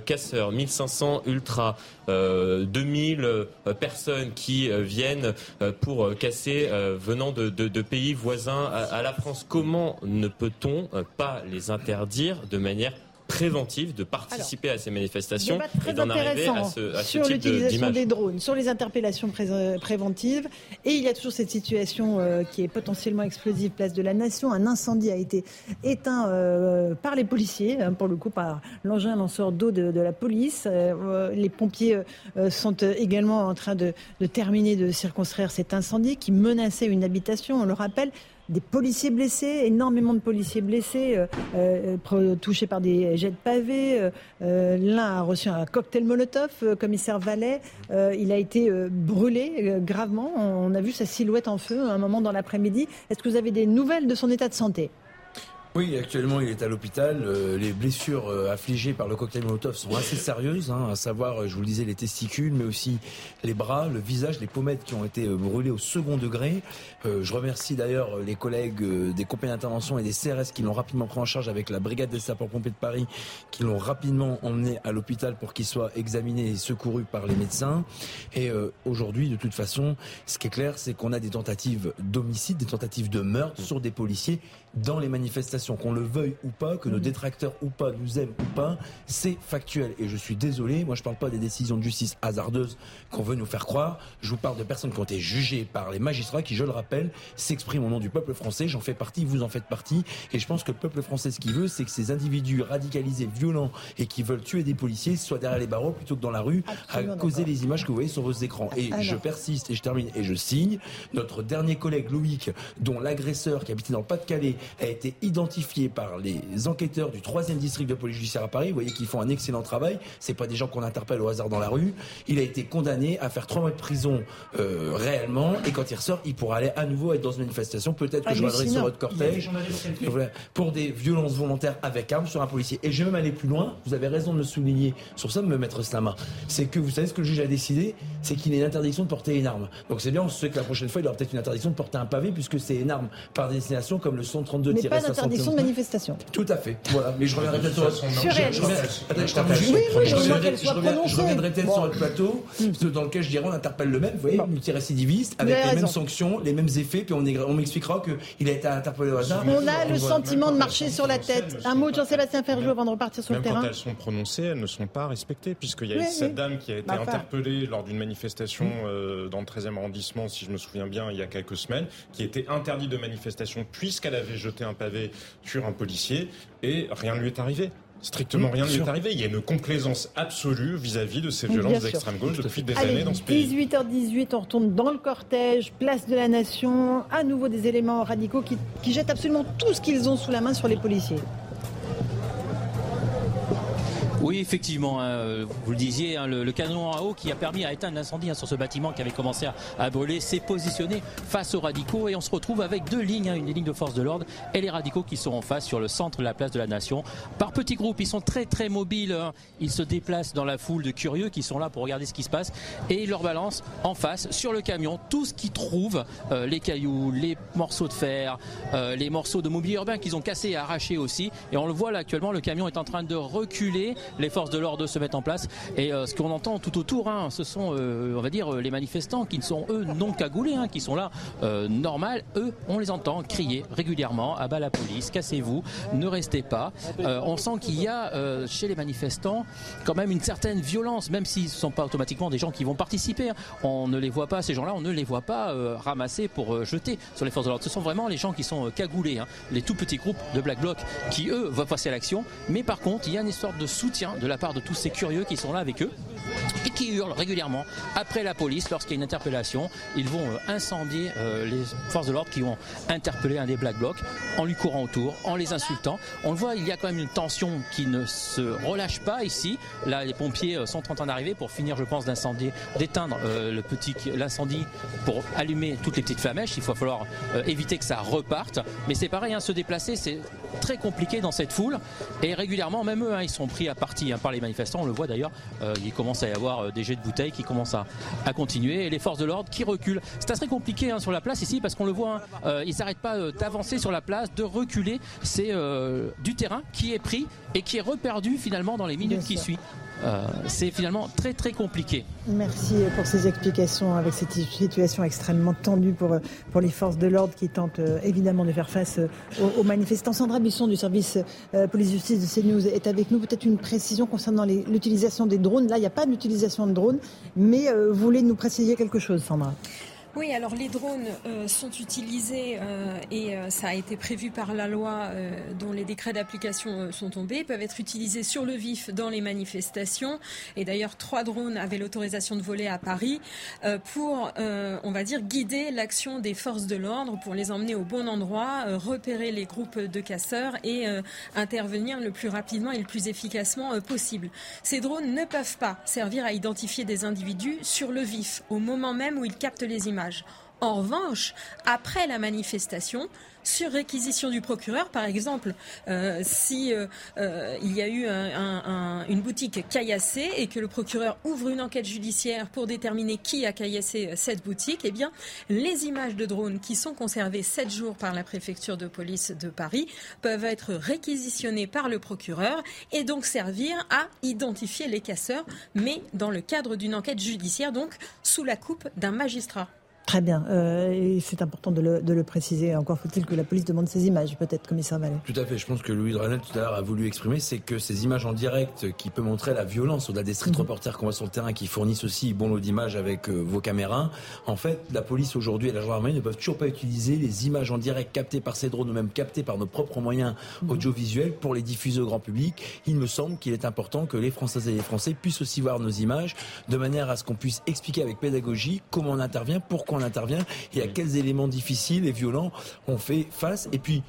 casseurs, 1500 ultras, 2000 personnes qui viennent pour casser venant de, pays voisins à la France. Comment ne peut-on pas les interdire de manière préventive de participer à ces manifestations et d'en arriver à ce, à ce sur l'utilisation des drones, sur les interpellations préventives. Et il y a toujours cette situation euh, qui est potentiellement explosive, place de la Nation. Un incendie a été éteint euh, par les policiers, hein, pour le coup par l'engin lanceur d'eau de, la police. Euh, les pompiers sont également en train de, de terminer de circonscrire cet incendie qui menaçait une habitation. On le rappelle, des policiers blessés, énormément de policiers blessés, euh, euh, touchés par des jets de pavés. Euh, l'un a reçu un cocktail Molotov, commissaire Vallet. il a été brûlé gravement. On a vu sa silhouette en feu à un moment dans l'après-midi. Est-ce que vous avez des nouvelles de son état de santé? Oui, actuellement il est à l'hôpital. Euh, les blessures euh, affligées par le cocktail Molotov sont assez sérieuses, hein, à savoir, euh, je vous le disais, les testicules, mais aussi les bras, le visage, les pommettes qui ont été brûlées au second degré. je remercie d'ailleurs les collègues des compagnies d'intervention et des CRS qui l'ont rapidement pris en charge avec la brigade des sapeurs-pompiers de Paris, qui l'ont rapidement emmené à l'hôpital pour qu'il soit examiné et secouru par les médecins. Et aujourd'hui, de toute façon, ce qui est clair, c'est qu'on a des tentatives d'homicide, des tentatives de meurtre sur des policiers dans les manifestations, qu'on le veuille ou pas, que nos mm. détracteurs ou pas nous aiment ou pas, c'est factuel. Et je suis désolé, moi je parle pas des décisions de justice hasardeuses qu'on veut nous faire croire. Je vous parle de personnes qui ont été jugées par les magistrats qui, je le rappelle, s'expriment au nom du peuple français. J'en fais partie, vous en faites partie. Et je pense que le peuple français, ce qu'il veut, c'est que ces individus radicalisés, violents et qui veulent tuer des policiers soient derrière les barreaux plutôt que dans la rue à causer les images que vous voyez sur vos écrans. Et je persiste et je termine et je signe. Notre dernier collègue Loïc, dont l'agresseur qui habitait dans le Pas-de-Calais a été identifié par les enquêteurs du 3e district de police judiciaire à Paris. Vous voyez qu'ils font un excellent travail. C'est pas des gens qu'on interpelle au hasard dans la rue. Il a été condamné à faire trois mois de prison euh, réellement. Et quand il ressort, il pourra aller à nouveau être dans une manifestation. Peut-être que je m'adresse sur votre cortège. Pour des violences volontaires avec armes sur un policier. Et je vais même aller plus loin. Vous avez raison de me souligner sur ça, de me mettre cela main. C'est que vous savez ce que le juge a décidé, c'est qu'il a une interdiction de porter une arme. Donc c'est bien, on sait que la prochaine fois, il aura peut-être une interdiction de porter un pavé puisque c'est une arme par destination comme le 132 pas d'interdiction de manifestation. Tout à fait. Voilà. Mais je reviendrai peut-être sur Je reviendrai peut-être sur votre plateau, dans lequel je dirais on interpelle le même, vous voyez, multirécidiviste, avec les mêmes sanctions, les mêmes effets, puis on m'expliquera qu'il a été interpellé au hasard. On a le sentiment de marcher sur la tête. Un mot de Jean-Sébastien Ferjou avant de repartir sur le terrain. Quand elles sont prononcées, elles ne sont pas respectées, puisqu'il y a cette dame qui a été interpellée lors d'une manifestation euh, dans le 13e arrondissement, si je me souviens bien, il y a quelques semaines, qui était interdite de manifestation puisqu'elle avait jeté un pavé sur un policier et rien ne lui est arrivé. Strictement rien ne lui est arrivé. Il y a une complaisance absolue vis-à-vis de ces violences d'extrême gauche depuis des années dans ce pays. 18h18, on retourne dans le cortège, place de la Nation, à nouveau des éléments radicaux qui, qui jettent absolument tout ce qu'ils ont sous la main sur les policiers. Oui, effectivement, hein, euh, vous le disiez, hein, le, canon à eau qui a permis à éteindre l'incendie hein, sur ce bâtiment qui avait commencé à, brûler s'est positionné face aux radicaux et on se retrouve avec deux lignes, une ligne de force de l'ordre et les radicaux qui sont en face sur le centre de la place de la Nation. Par petits groupes, ils sont très très mobiles, ils se déplacent dans la foule de curieux qui sont là pour regarder ce qui se passe et ils leur balancent en face sur le camion tout ce qu'ils trouvent, euh, les cailloux, les morceaux de fer, euh, les morceaux de mobilier urbain qu'ils ont cassés et arrachés aussi. Et on le voit là actuellement, le camion est en train de reculer les forces de l'ordre se mettent en place. Et euh, ce qu'on entend tout autour, hein, ce sont, euh, on va dire, les manifestants qui ne sont eux non cagoulés, hein, qui sont là euh, normal. Eux, on les entend crier régulièrement à bas la police, cassez-vous, ne restez pas. on sent qu'il y a chez les manifestants quand même une certaine violence, même s'ils ne sont pas automatiquement des gens qui vont participer. Hein. On ne les voit pas, ces gens-là, on ne les voit pas ramasser pour jeter sur les forces de l'ordre. Ce sont vraiment les gens qui sont cagoulés, les tout petits groupes de Black Bloc qui, eux, vont passer à l'action. Mais par contre, il y a une sorte de soutien de la part de tous ces curieux qui sont là avec eux et qui hurlent régulièrement après la police lorsqu'il y a une interpellation. Ils vont euh, incendier euh, les forces de l'ordre qui ont interpellé un des Black Blocs en lui courant autour, en les insultant. On le voit, il y a quand même une tension qui ne se relâche pas ici. Là, les pompiers euh, sont en train d'arriver pour finir, je pense, d'incendier, d'éteindre le petit l'incendie pour allumer toutes les petites flamèches. Il va falloir éviter que ça reparte. Mais c'est pareil, hein, se déplacer, c'est très compliqué dans cette foule. Et régulièrement, même eux, hein, ils sont pris à part parti hein, par les manifestants. On le voit d'ailleurs, il commence à y avoir des jets de bouteilles qui commencent à, à continuer et les forces de l'ordre qui reculent. C'est assez compliqué hein, sur la place ici parce qu'on le voit, hein, ils n'arrêtent pas d'avancer sur la place, de reculer. C'est du terrain qui est pris et qui est reperdu finalement dans les minutes qui suivent. Euh, c'est finalement très très compliqué. Merci pour ces explications avec cette situation extrêmement tendue pour, pour les forces de l'ordre qui tentent euh, évidemment de faire face euh, aux, manifestants. Sandra Busson du service police-justice de CNews est avec nous. Peut-être une précision concernant l'utilisation des drones. Là, il n'y a pas d'utilisation de drones, mais vous voulez nous préciser quelque chose, Sandra? Oui, alors les drones euh, sont utilisés euh, et euh, ça a été prévu par la loi dont les décrets d'application sont tombés, peuvent être utilisés sur le vif dans les manifestations. Et d'ailleurs, trois drones avaient l'autorisation de voler à Paris pour, on va dire, guider l'action des forces de l'ordre, pour les emmener au bon endroit, repérer les groupes de casseurs et intervenir le plus rapidement et le plus efficacement possible. Ces drones ne peuvent pas servir à identifier des individus sur le vif, au moment même où ils captent les images. En revanche, après la manifestation, sur réquisition du procureur, par exemple, euh, si euh, euh, il y a eu une boutique caillassée et que le procureur ouvre une enquête judiciaire pour déterminer qui a caillassé cette boutique, eh bien, les images de drones qui sont conservées sept jours par la préfecture de police de Paris peuvent être réquisitionnées par le procureur et donc servir à identifier les casseurs, mais dans le cadre d'une enquête judiciaire, donc sous la coupe d'un magistrat. Très bien. Euh, et c'est important de le, de le, préciser. Encore faut-il que la police demande ces images, peut-être, commissaire Vallée. Tout à fait. Je pense que Louis Dranel, tout à l'heure, a voulu exprimer, c'est que ces images en direct qui peuvent montrer la violence, au-delà des street mhm. reporters qu'on voit sur le terrain, qui fournissent aussi bon lot d'images avec euh, vos caméras. En fait, la police aujourd'hui et la gendarmerie ne peuvent toujours pas utiliser les images en direct captées par ces drones ou même captées par nos propres moyens mhm. audiovisuels pour les diffuser au grand public. Il me semble qu'il est important que les Françaises et les Français puissent aussi voir nos images de manière à ce qu'on puisse expliquer avec pédagogie comment on intervient, pourquoi on intervient et à quels éléments difficiles et violents on fait face. Et puis,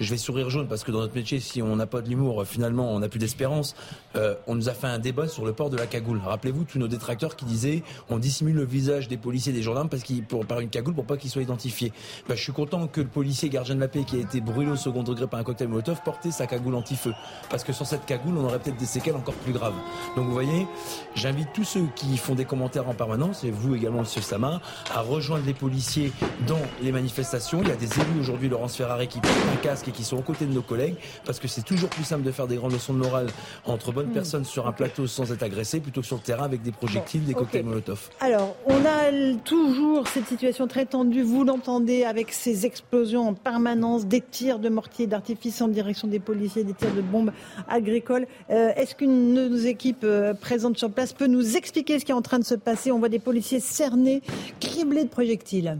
je vais sourire jaune parce que dans notre métier, si on n'a pas de l'humour, finalement, on n'a plus d'espérance. Euh, on nous a fait un débat sur le port de la cagoule. Rappelez-vous tous nos détracteurs qui disaient on dissimule le visage des policiers et des gendarmes parce qu'ils pour par une cagoule pour pas qu'ils soient identifiés. Bah, je suis content que le policier gardien de la paix qui a été brûlé au second degré par un cocktail Molotov portait sa cagoule anti-feu parce que sans cette cagoule, on aurait peut-être des séquelles encore plus graves. Donc vous voyez, j'invite tous ceux qui font des commentaires en permanence et vous également Monsieur Sama à rejoindre les policiers dans les manifestations. Il y a des élus aujourd'hui Laurence Ferrari qui portent un casque et qui sont aux côtés de nos collègues, parce que c'est toujours plus simple de faire des grandes leçons de morale entre bonnes hmm. personnes sur un plateau sans être agressé, plutôt que sur le terrain avec des projectiles, des cocktails Molotov. Alors, on a toujours cette situation très tendue, vous l'entendez, avec ces explosions en permanence, des tirs de mortiers d'artifice en direction des policiers, des tirs de bombes agricoles. Euh, est-ce qu'une de nos équipes euh, présentes sur place peut nous expliquer ce qui est en train de se passer? On voit des policiers cernés, criblés de projectiles.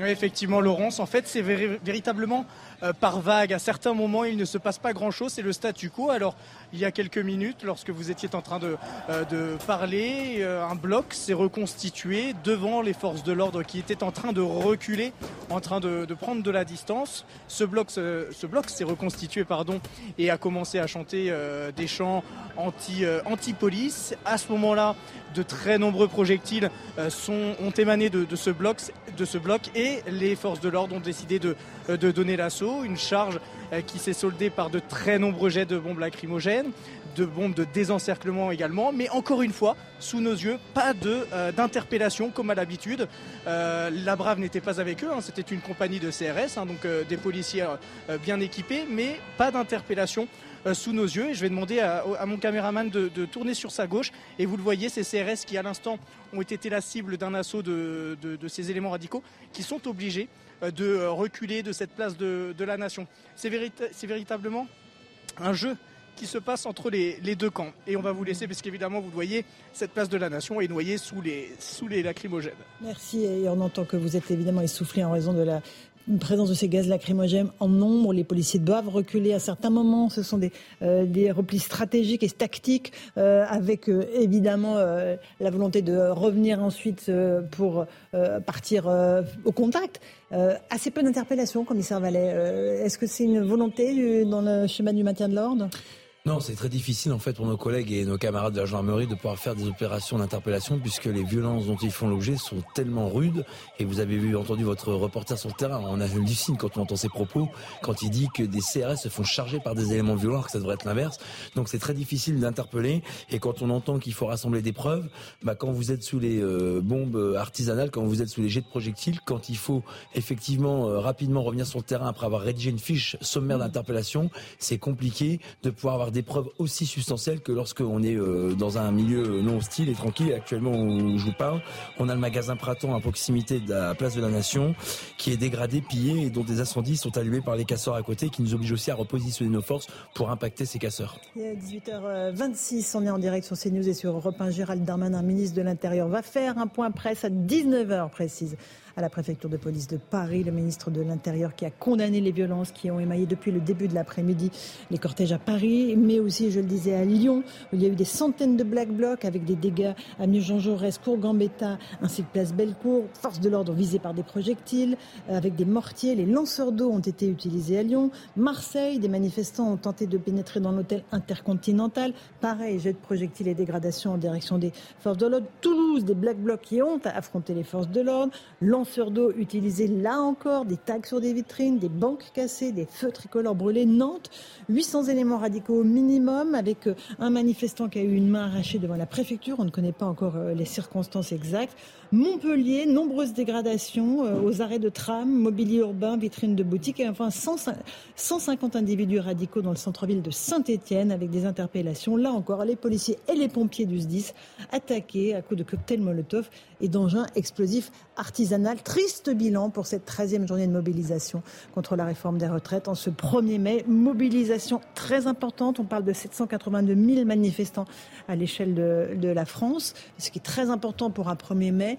Oui, effectivement, Laurence. En fait, c'est véritablement euh, par vague. À certains moments, il ne se passe pas grand-chose. C'est le statu quo. Alors, il y a quelques minutes, lorsque vous étiez en train de, euh, de parler, euh, un bloc s'est reconstitué devant les forces de l'ordre qui étaient en train de reculer, en train de, de prendre de la distance. Ce bloc, ce, bloc s'est reconstitué, pardon, et a commencé à chanter des chants anti, anti-police. À ce moment-là, de très nombreux projectiles sont, ont émané de, de, ce bloc, de ce bloc et les forces de l'ordre ont décidé de, de donner l'assaut. Une charge euh, qui s'est soldée par de très nombreux jets de bombes lacrymogènes, de bombes de désencerclement également. Mais encore une fois, sous nos yeux, pas euh, d'interpellation comme à l'habitude. Euh, la Brave n'était pas avec eux, hein. c'était une compagnie de CRS, hein, donc des policiers bien équipés, mais pas d'interpellation sous nos yeux. Et je vais demander à, mon caméraman de, tourner sur sa gauche. Et vous le voyez, ces CRS qui, à l'instant, ont été la cible d'un assaut de, ces éléments radicaux, qui sont obligés euh, de euh, reculer de cette place de, la nation. C'est véritablement un jeu qui se passe entre les, deux camps. Et on va vous laisser, parce qu'évidemment, vous voyez, cette place de la nation est noyée sous les, sous les lacrymogènes. Merci, et on entend que vous êtes évidemment essoufflé en raison de la présence de ces gaz lacrymogènes en nombre. Les policiers doivent reculer à certains moments. Ce sont des, euh, replis stratégiques et tactiques euh, avec euh, évidemment la volonté de revenir ensuite pour partir au contact. assez peu d'interpellations, commissaire Vallet. Est-ce que c'est une volonté dans le schéma du maintien de l'ordre? Non, c'est très difficile en fait pour nos collègues et nos camarades de la gendarmerie de pouvoir faire des opérations d'interpellation puisque les violences dont ils font l'objet sont tellement rudes. Et vous avez vu, entendu votre reporter sur le terrain, on a signe quand on entend ses propos, quand il dit que des CRS se font charger par des éléments violents, que ça devrait être l'inverse. Donc c'est très difficile d'interpeller. Et quand on entend qu'il faut rassembler des preuves, bah, quand vous êtes sous les euh, bombes artisanales, quand vous êtes sous les jets de projectiles, quand il faut effectivement euh, rapidement revenir sur le terrain après avoir rédigé une fiche sommaire d'interpellation, c'est compliqué de pouvoir avoir des preuves aussi substantielles que lorsqu'on est euh, dans un milieu non hostile et tranquille. Actuellement, où je vous parle, on a le magasin Praton à proximité de la place de la Nation qui est dégradé, pillé et dont des incendies sont allumés par les casseurs à côté qui nous obligent aussi à repositionner nos forces pour impacter ces casseurs. Il est 18h26, on est en direct sur CNews et sur Europe 1. Gérald Darmanin, ministre de l'Intérieur, va faire un point presse à 19h précise à la préfecture de police de Paris. Le ministre de l'Intérieur qui a condamné les violences qui ont émaillé depuis le début de l'après-midi les cortèges à Paris, mais aussi, je le disais, à Lyon, où il y a eu des centaines de black blocs avec des dégâts à Jean Jaurès, Cour Gambetta, ainsi que Place Bellecour. Forces de l'ordre visées par des projectiles, euh, avec des mortiers. Les lanceurs d'eau ont été utilisés à Lyon. Marseille, des manifestants ont tenté de pénétrer dans l'hôtel intercontinental. Pareil, jet de projectiles et dégradations en direction des forces de l'ordre. Toulouse, des black blocs qui ont affronté les forces de l'ordre lanceurs d'eau utilisés là encore, des tags sur des vitrines, des banques cassées, des feux tricolores brûlés. Nantes, 800 éléments radicaux au minimum, avec euh, un manifestant qui a eu une main arrachée devant la préfecture. On ne connaît pas encore euh, les circonstances exactes. Montpellier, nombreuses dégradations euh, aux arrêts de tram, mobilier urbain, vitrines de boutiques et enfin 150 individus radicaux dans le centre-ville de Saint-Étienne avec des interpellations. Là encore, les policiers et les pompiers du SDIS attaqués à coups de cocktails Molotov et d'engins explosifs artisanal. Triste bilan pour cette 13e journée de mobilisation contre la réforme des retraites en ce 1er mai. Mobilisation très importante. On parle de 782 000 manifestants à l'échelle de, la France, ce qui est très important pour un 1er mai.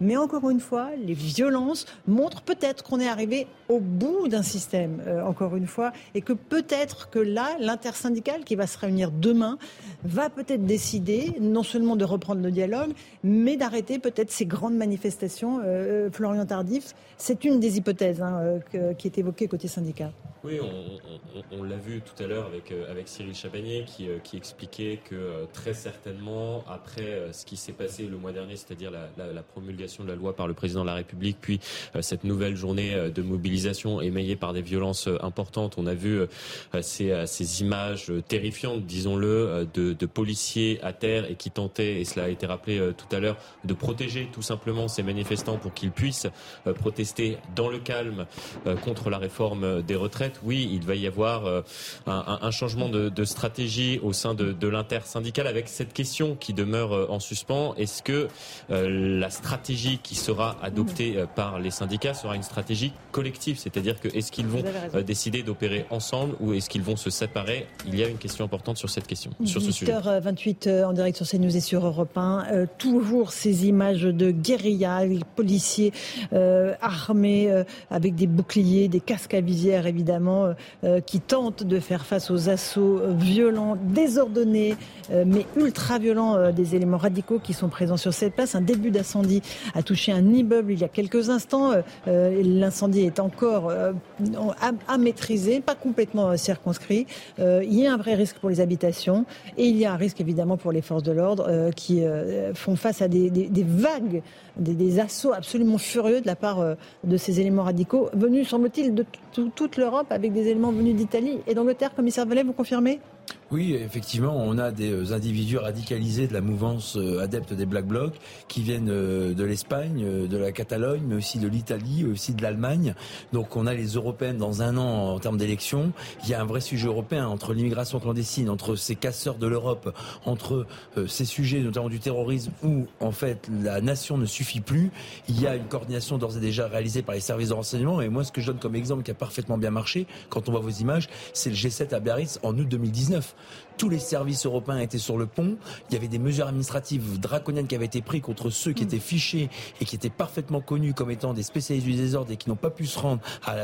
Mais encore une fois, les violences montrent peut-être qu'on est arrivé au bout d'un système, euh, encore une fois, et que peut-être que là, l'intersyndicale qui va se réunir demain va peut-être décider non seulement de reprendre le dialogue, mais d'arrêter peut-être ces grandes manifestations. Euh, Florian Tardif, c'est une des hypothèses hein, euh, qui est évoquée côté syndicat. Oui, on, l'a vu tout à l'heure avec, euh, avec Cyril Chapanier qui, euh, expliquait que euh, très certainement, après ce qui s'est passé le mois dernier, c'est-à-dire la, promulgation de la loi par le président de la République, puis cette nouvelle journée de mobilisation émaillée par des violences importantes, on a vu ces, images terrifiantes, disons-le, de, policiers à terre et qui tentaient, et cela a été rappelé tout à l'heure, de protéger tout simplement ces manifestants pour qu'ils puissent protester dans le calme contre la réforme des retraites oui, il va y avoir euh, un, changement de, stratégie au sein de, de l'intersyndicale avec cette question qui demeure euh, en suspens. Est-ce que euh, la stratégie qui sera adoptée par les syndicats sera une stratégie collective C'est-à-dire que est-ce qu'ils vont décider d'opérer ensemble ou est-ce qu'ils vont se séparer? Il y a une question importante sur cette question, sur ce sujet. 28 en direct sur CNews et sur Europe 1. toujours ces images de guérilla, les policiers armés avec des boucliers, des casques à visière évidemment euh, euh, qui tentent de faire face aux assauts violents, désordonnés, euh, mais ultra violents des éléments radicaux qui sont présents sur cette place. Un début d'incendie a touché un immeuble il y a quelques instants. L'incendie est encore à, maîtriser, pas complètement circonscrit. il y a un vrai risque pour les habitations et il y a un risque évidemment pour les forces de l'ordre qui font face à des, vagues, des, assauts absolument furieux de la part de ces éléments radicaux venus, semble-t-il, de toute l'Europe avec des éléments venus d'Italie et d'Angleterre, commissaire Vallet, vous confirmez? Oui, effectivement, on a des euh, individus radicalisés de la mouvance euh, adepte des Black Blocs qui viennent euh, de l'Espagne, de la Catalogne, mais aussi de l'Italie, aussi de l'Allemagne. Donc on a les Européennes dans un an en termes d'élections. Il y a un vrai sujet européen entre l'immigration clandestine, entre ces casseurs de l'Europe, entre ces sujets notamment du terrorisme où en fait la nation ne suffit plus. Il y a une coordination d'ores et déjà réalisée par les services de renseignement. Et moi, ce que je donne comme exemple qui a parfaitement bien marché, quand on voit vos images, c'est le G7 à Biarritz en août 2019 1999 tous les services européens étaient sur le pont. Il y avait des mesures administratives draconiennes qui avaient été prises contre ceux qui mm. étaient fichés et qui étaient parfaitement connus comme étant des spécialistes du désordre et qui n'ont pas pu se rendre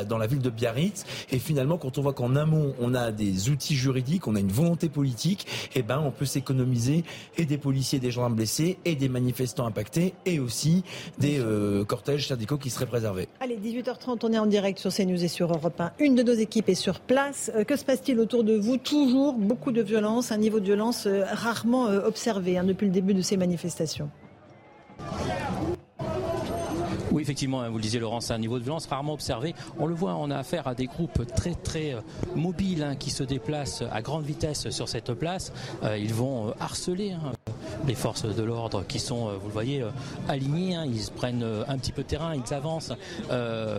dans la ville de Biarritz. Et finalement, quand on voit qu'en amont, on a des outils juridiques, on a une volonté politique, eh ben, on peut s'économiser et des policiers, des gendarmes blessés, et des manifestants impactés, et aussi des euh, cortèges syndicaux qui seraient préservés. Allez, 18h30, on est en direct sur CNews et sur Europe 1. Une de nos équipes est sur place. Euh, que se passe-t-il autour de vous? Toujours beaucoup de violence, un niveau de violence rarement observé hein, depuis le début de ces manifestations. Oui, effectivement, hein, vous le disiez Laurent, c'est un niveau de violence rarement observé. On le voit, on a affaire à des groupes très très euh, mobiles hein, qui se déplacent à grande vitesse sur cette place. Euh, ils vont euh, harceler les forces de l'ordre qui sont, vous le voyez, alignés. Ils prennent un petit peu de terrain, ils avancent.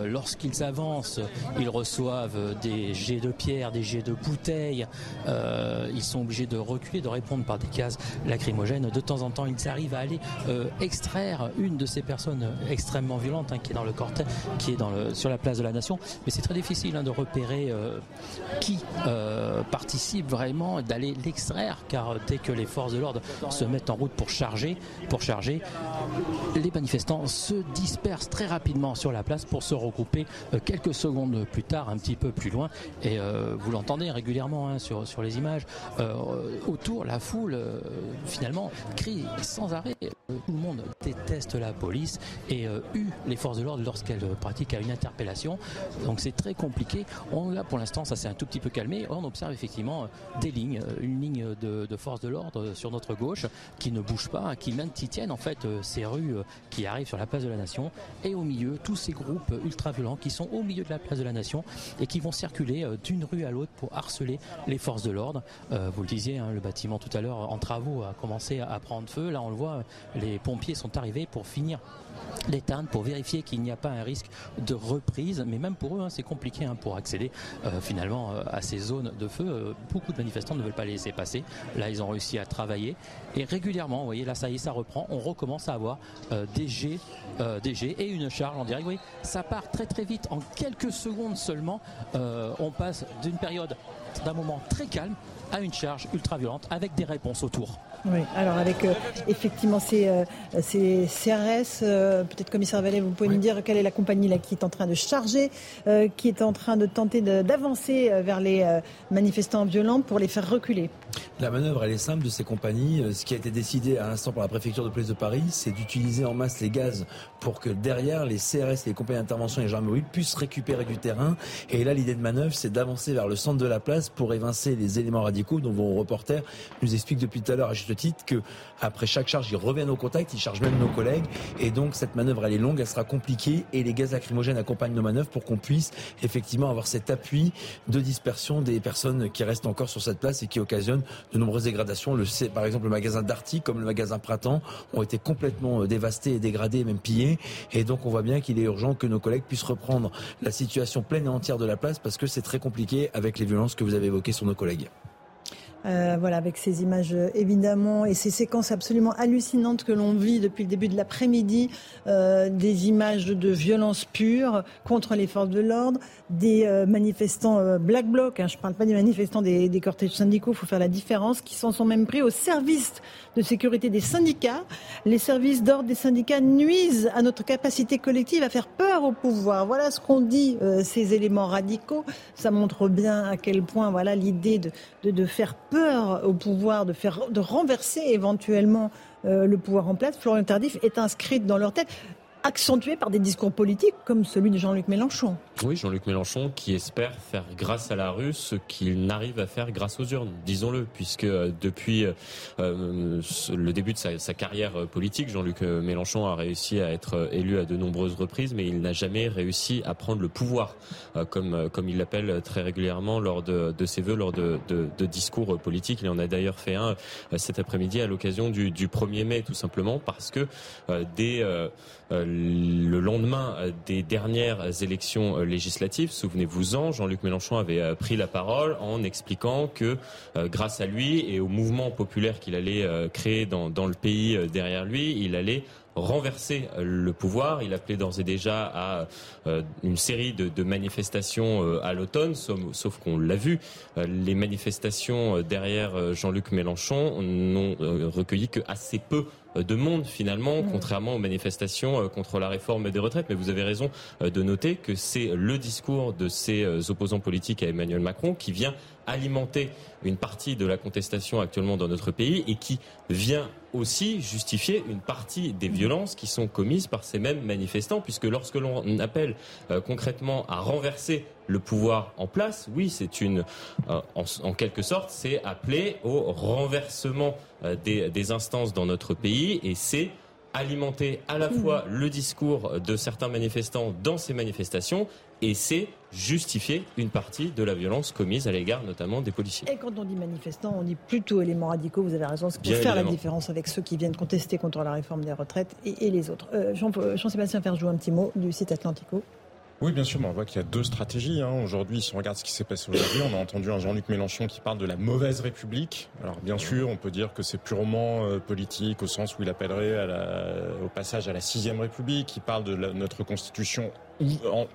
Lorsqu'ils avancent, ils reçoivent des jets de pierre, des jets de bouteilles. ils sont obligés de reculer, de répondre par des gaz lacrymogènes. De temps en temps, ils arrivent à aller extraire une de ces personnes extrêmement violente hein, qui est dans le cortège, qui est sur la place de la Nation. Mais c'est très difficile hein, de repérer euh, qui euh, participe vraiment, d'aller l'extraire, car dès que les forces de l'ordre se mettent en route pour charger, pour charger, les manifestants se dispersent très rapidement sur la place pour se regrouper euh, quelques secondes plus tard, un petit peu plus loin. Et vous l'entendez régulièrement hein, sur, sur les images. autour, la foule, finalement, crie sans arrêt. Tout le monde déteste la police et eu les forces de l'ordre lorsqu'elles pratiquent une interpellation. Donc c'est très compliqué. On, là, pour l'instant, ça s'est un tout petit peu calmé. On observe effectivement euh, des lignes, euh, une ligne de, de forces de l'ordre sur notre gauche qui ne bouge pas, qui maintiennent en fait euh, ces rues qui arrivent sur la place de la Nation. Et au milieu, tous ces groupes ultra-violents qui sont au milieu de la place de la Nation et qui vont circuler d'une rue à l'autre pour harceler les forces de l'ordre. vous le disiez, hein, le bâtiment tout à l'heure en travaux a commencé à prendre feu. Là, on le voit, les pompiers sont arrivés pour finir l'éteindre pour vérifier qu'il n'y a pas un risque de reprise. Mais même pour eux, hein, c'est compliqué hein, pour accéder euh, finalement euh, à ces zones de feu. Euh, beaucoup de manifestants ne veulent pas les laisser passer. Là, ils ont réussi à travailler. Et régulièrement, vous voyez, là, ça y est, ça reprend. On recommence à avoir des jets, et une charge en direct. Voyez, ça part très très vite. En quelques secondes seulement, on passe d'une période d'un moment très calme à une charge ultra violente avec des réponses autour. Oui, alors avec euh, effectivement ces, euh, ces CRS, euh, peut-être commissaire Vallet, vous pouvez nous dire quelle est la compagnie là qui est en train de charger, qui est en train de tenter d'avancer vers les manifestants violents pour les faire reculer. La manœuvre, elle est simple de ces compagnies. Ce qui a été décidé à l'instant par la préfecture de police de Paris, c'est d'utiliser en masse les gaz pour que derrière les CRS, les compagnies d'intervention et les gendarmeries puissent récupérer du terrain. Et là, l'idée de manœuvre, c'est d'avancer vers le centre de la place pour évincer les éléments radicaux dont vos reporters nous expliquent depuis tout à l'heure à juste titre que après chaque charge, ils reviennent au contact, ils chargent même nos collègues. Et donc, cette manœuvre, elle est longue, elle sera compliquée et les gaz lacrymogènes accompagnent nos manœuvres pour qu'on puisse effectivement avoir cet appui de dispersion des personnes qui restent encore sur cette place et qui occasionnent de nombreuses dégradations. Par exemple, le magasin Darty, comme le magasin Printemps, ont été complètement euh, dévastés et dégradés même pillés. Et donc, on voit bien qu'il est urgent que nos collègues puissent reprendre la situation pleine et entière de la place parce que c'est très compliqué avec les violences que vous avez évoquées sur nos collègues. Euh, voilà, avec ces images euh, évidemment et ces séquences absolument hallucinantes que l'on vit depuis le début de l'après-midi, euh, des images de violence pure contre les forces de l'ordre, des manifestants Black Bloc, hein, je ne parle pas des manifestants des, des cortèges syndicaux, il faut faire la différence, qui s'en sont même pris au service de sécurité des syndicats. Les services d'ordre des syndicats nuisent à notre capacité collective à faire peur au pouvoir. Voilà ce qu'ont dit ces éléments radicaux. Ça montre bien à quel point voilà l'idée de, de, de faire peur peur au pouvoir de, faire, de renverser éventuellement euh, le pouvoir en place, Florian Tardif est inscrite dans leur tête accentué par des discours politiques comme celui de Jean-Luc Mélenchon. Oui, Jean-Luc Mélenchon qui espère faire grâce à la rue ce qu'il n'arrive à faire grâce aux urnes, disons-le, puisque euh, depuis euh, le début de sa, carrière politique, Jean-Luc Mélenchon a réussi à être élu à de nombreuses reprises, mais il n'a jamais réussi à prendre le pouvoir, comme, comme il l'appelle très régulièrement lors de, de ses vœux, lors de, de, discours politiques. Il en a d'ailleurs fait un cet après-midi à l'occasion du, du 1er mai, tout simplement, parce que euh, le lendemain des dernières élections euh, législatives, souvenez-vous-en, Jean-Luc Mélenchon avait euh, pris la parole en expliquant que grâce à lui et au mouvement populaire qu'il allait créer dans, le pays derrière lui, il allait renverser le pouvoir. Il appelait d'ores et déjà à une série de, manifestations à l'automne, sauf, qu'on l'a vu, les manifestations derrière Jean-Luc Mélenchon n'ont recueilli que assez peu euh, de monde finalement, mmh. contrairement aux manifestations euh, contre la réforme des retraites. Mais vous avez raison euh, de noter que c'est le discours de ces opposants politiques à Emmanuel Macron qui vient alimenter une partie de la contestation actuellement dans notre pays et qui vient aussi justifier une partie des violences qui sont commises par ces mêmes manifestants, puisque lorsque l'on appelle concrètement à renverser le pouvoir en place, oui, c'est une, euh, en, quelque sorte, c'est appeler au renversement euh, des, des, instances dans notre pays et c'est alimenter à la fois le discours de certains manifestants dans ces manifestations et c'est justifier une partie de la violence commise à l'égard notamment des policiers. Et quand on dit manifestants, on dit plutôt éléments radicaux, vous avez raison, c'est pour faire la différence avec ceux qui viennent contester contre la réforme des retraites et, les autres. Euh, Jean-Sébastien Ferjou, un petit mot du site Atlantico. Oui, bien sûr, mais on voit qu'il y a deux stratégies. Hein. Aujourd'hui, si on regarde ce qui s'est passé aujourd'hui, on a entendu un Jean-Luc Mélenchon qui parle de la mauvaise République. Alors, bien sûr, on peut dire que c'est purement euh, politique au sens où il appellerait à la, au passage à la sixième République. Il parle de notre constitution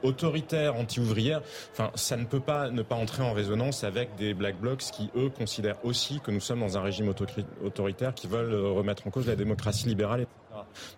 autoritaire, anti-ouvrière. Enfin, ça ne peut pas ne pas entrer en résonance avec des black blocs qui, eux, considèrent aussi que nous sommes dans un régime autoritaire qui veulent euh, remettre en cause la démocratie libérale.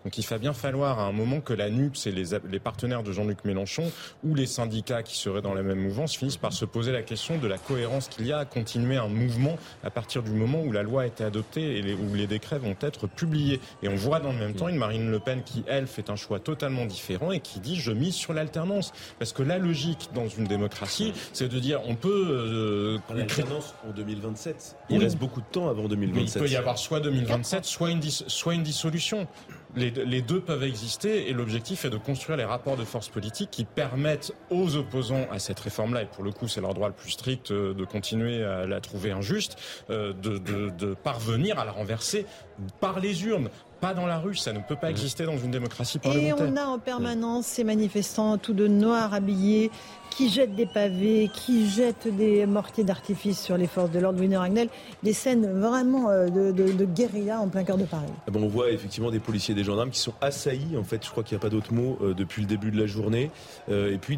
Donc il va bien falloir à un moment que la NUPS et les, les partenaires de Jean-Luc Mélenchon ou les syndicats qui seraient dans la même mouvance finissent par se poser la question de la cohérence qu'il y a à continuer un mouvement à partir du moment où la loi a été adoptée et où les décrets vont être publiés. Et on voit dans le même temps une Marine Le Pen qui, elle, fait un choix totalement différent et qui dit je mise sur l'alternance. Parce que la logique dans une démocratie, c'est de dire on peut... Euh, l'alternance en 2027. Il reste beaucoup de temps avant 2027. il peut y avoir soit 2027, soit une, soit une dissolution les, deux peuvent exister et l'objectif est de construire les rapports de force politique qui permettent aux opposants à cette réforme-là, et pour le coup c'est leur droit le plus strict euh, de continuer à la trouver injuste, euh, de, de parvenir à la renverser par les urnes, pas dans la rue. Ça ne peut pas exister dans une démocratie parlementaire. Et on a en permanence ces manifestants tout de noir habillés qui jettent des pavés, qui jettent des mortiers d'artifice sur les forces de l'ordre. Wiener Agnel, des scènes vraiment euh, de, guérilla en plein cœur de Paris. Ah bon, on voit effectivement des policiers et des gendarmes qui sont assaillis, en fait, je crois qu'il n'y a pas d'autre mot, euh, depuis le début de la journée. Euh, et puis,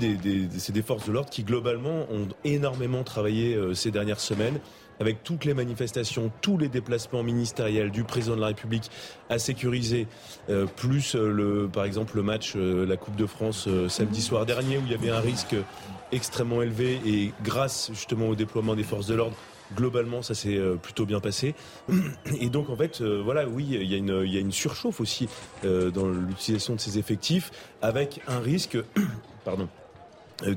c'est des forces de l'ordre qui, globalement, ont énormément travaillé ces dernières semaines avec toutes les manifestations, tous les déplacements ministériels du président de la République à sécuriser, euh, plus euh, le, par exemple le match, euh, la Coupe de France samedi soir dernier où il y avait un risque extrêmement élevé et grâce justement au déploiement des forces de l'ordre, globalement, ça s'est plutôt bien passé. Et donc, en fait, voilà, oui, il y, a une, surchauffe aussi dans l'utilisation de ces effectifs, avec un risque, pardon,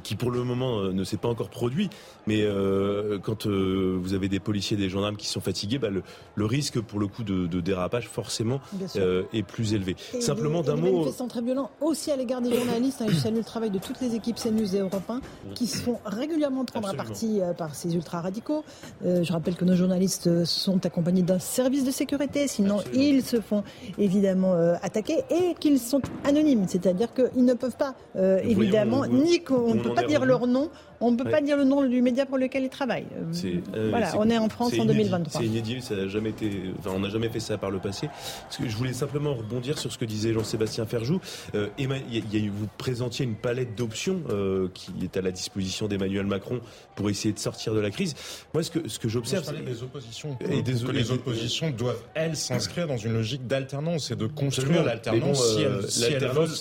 qui pour le moment ne s'est pas encore produit, mais euh, quand vous avez des policiers, des gendarmes qui sont fatigués, bah, le, le, risque pour le coup de, de dérapage forcément est plus élevé. Simplement d'un mot. manifestants très violents aussi à l'égard des journalistes. Hein, je salue le travail de toutes les équipes CNews et Europe 1 qui se font régulièrement prendre à partie par ces ultra radicaux. je rappelle que nos journalistes sont accompagnés d'un service de sécurité, sinon ils se font évidemment attaquer et qu'ils sont anonymes, c'est-à-dire qu'ils ne peuvent pas évidemment ni on ne peut pas dire leur nom, on ne peut pas dire le nom du média pour lequel ils travaillent. Euh, voilà, on est en France en 2023. C'est inédit, ça a jamais été, enfin, on n'a jamais fait ça par le passé. Parce que je voulais simplement rebondir sur ce que disait Jean-Sébastien Ferjou. Euh, y a, vous présentiez une palette d'options euh, qui est à la disposition d'Emmanuel Macron pour essayer de sortir de la crise. Moi, ce que, ce que j'observe, c'est des oppositions. Et des, que les oppositions doivent elles s'inscrire dans une logique d'alternance et de construire l'alternance.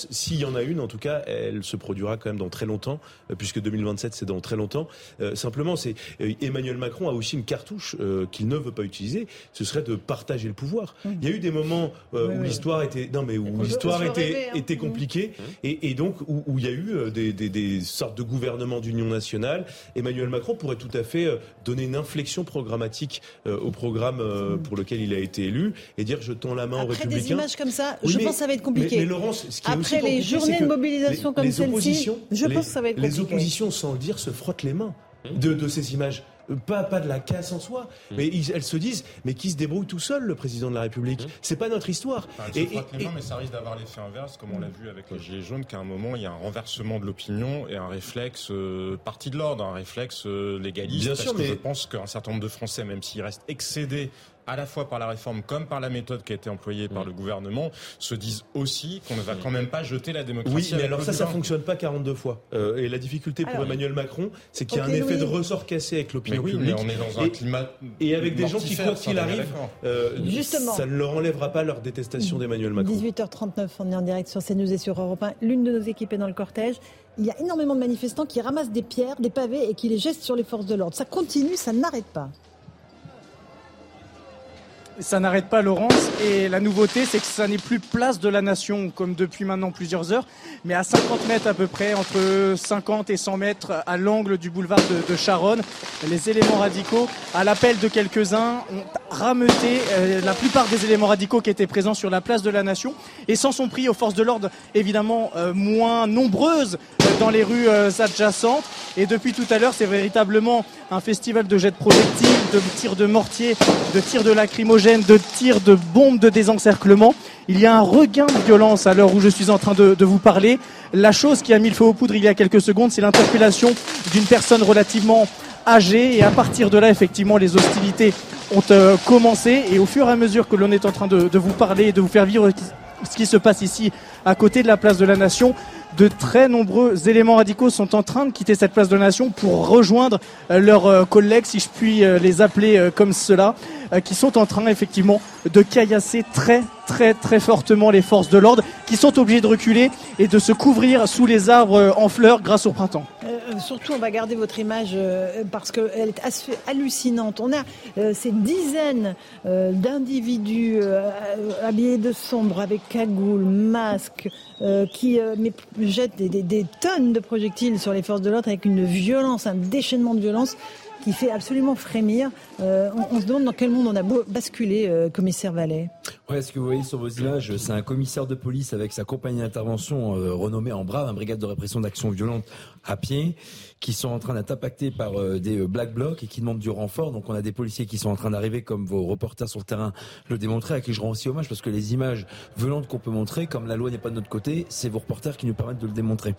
si s'il y en a une, en tout cas, elle se produira quand même dans très longtemps, puisque 2027 c'est dans très longtemps. Euh, simplement, c'est euh, Emmanuel Macron a aussi une cartouche euh, qu'il ne veut pas utiliser. Ce serait de partager le pouvoir. Mmh. Il y a eu des moments où l'histoire était non mais où l'histoire était hein. était compliquée mmh. et, et, donc où, où, il y a eu des, des, des sortes de gouvernements d'union nationale. Emmanuel Macron pourrait tout à fait donner une inflexion programmatique au programme pour lequel il a été élu et dire je tends la main aux républicains. Après des images comme ça, je pense que ça va être compliqué. Mais, Laurence, ce qui Après les journées de mobilisation comme celle-ci, je pense que ça va être compliqué. Les oppositions, sans le dire, se frottent les mains de, ces images. Pas, pas de la casse en soi, mmh. mais elles se disent, mais qui se débrouille tout seul, le président de la République mmh. C'est pas notre histoire. et, mais ça risque d'avoir l'effet inverse, comme on l'a vu avec les Gilets jaunes, qu'à un moment, il y a un renversement de l'opinion et un réflexe euh, parti de l'ordre, un réflexe euh, légaliste. Bien sûr, mais... je pense qu'un certain nombre de Français, même s'ils restent excédés à la fois par la réforme comme par la méthode qui a été employée par mm. le gouvernement, se disent aussi qu'on ne va quand même pas jeter la démocratie. Oui, mais alors ça, ça fonctionne pas 42 fois. Euh, et la difficulté pour Emmanuel Macron, c'est qu'il y a un effet de ressort cassé avec l'opinion oui, publique. Mais on est dans un climat et avec des gens qui, quoi qu'il arrive, euh, Justement, ça ne leur enlèvera pas leur détestation d'Emmanuel Macron. 18h39, on est en direct sur CNews et sur Europe 1. L'une de nos équipes est dans le cortège. Il y a énormément de manifestants qui ramassent des pierres, des pavés et qui les jettent sur les forces de l'ordre. Ça continue, ça n'arrête pas. Ça n'arrête pas, Laurence. Et la nouveauté, c'est que ça n'est plus place de la nation, comme depuis maintenant plusieurs heures, mais à 50 mètres à peu près, entre 50 et 100 mètres à l'angle du boulevard de, de, Charonne. Les éléments radicaux, à l'appel de quelques-uns, ont rameuté euh, la plupart des éléments radicaux qui étaient présents sur la place de la nation et s'en sont pris aux forces de l'ordre, évidemment euh, moins nombreuses euh, dans les rues adjacentes. Et depuis tout à l'heure, c'est véritablement un festival de jets de projectiles, de tirs de mortier, de tirs de de tirs de bombes de désencerclement. Il y a un regain de violence à l'heure où je suis en train de, vous parler. La chose qui a mis le feu aux poudres il y a quelques secondes, c'est l'interpellation d'une personne relativement âgée. Et à partir de là, effectivement, les hostilités ont euh, commencé. Et au fur et à mesure que l'on est en train de, de vous parler et de vous faire vivre ce qui se passe ici à côté de la place de la Nation, de très nombreux éléments radicaux sont en train de quitter cette place de la Nation pour rejoindre euh, leurs euh, collègues, si je puis les appeler comme cela. Euh, qui sont en train effectivement de caillasser très très très fortement les forces de l'ordre qui sont obligées de reculer et de se couvrir sous les arbres euh, en fleurs grâce au printemps. Euh, surtout, on va garder votre image parce qu'elle est assez hallucinante. On a ces dizaines d'individus habillés de sombre avec cagoule, masque, qui jettent des, des tonnes de projectiles sur les forces de l'ordre avec une violence, un déchaînement de violence qui fait absolument frémir. Euh, on, se demande dans quel monde on a basculé, euh, commissaire Vallet. Ouais, ce que vous voyez sur vos images, c'est un commissaire de police avec sa compagnie d'intervention euh, renommée en brave, un brigade de répression d'actions violentes à pied, qui sont en train d'être impactés par des black blocs et qui demandent du renfort. Donc on a des policiers qui sont en train d'arriver, comme vos reporters sur le terrain le démontraient, à qui je rends aussi hommage parce que les images violentes qu'on peut montrer, comme la loi n'est pas de notre côté, c'est vos reporters qui nous permettent de le démontrer.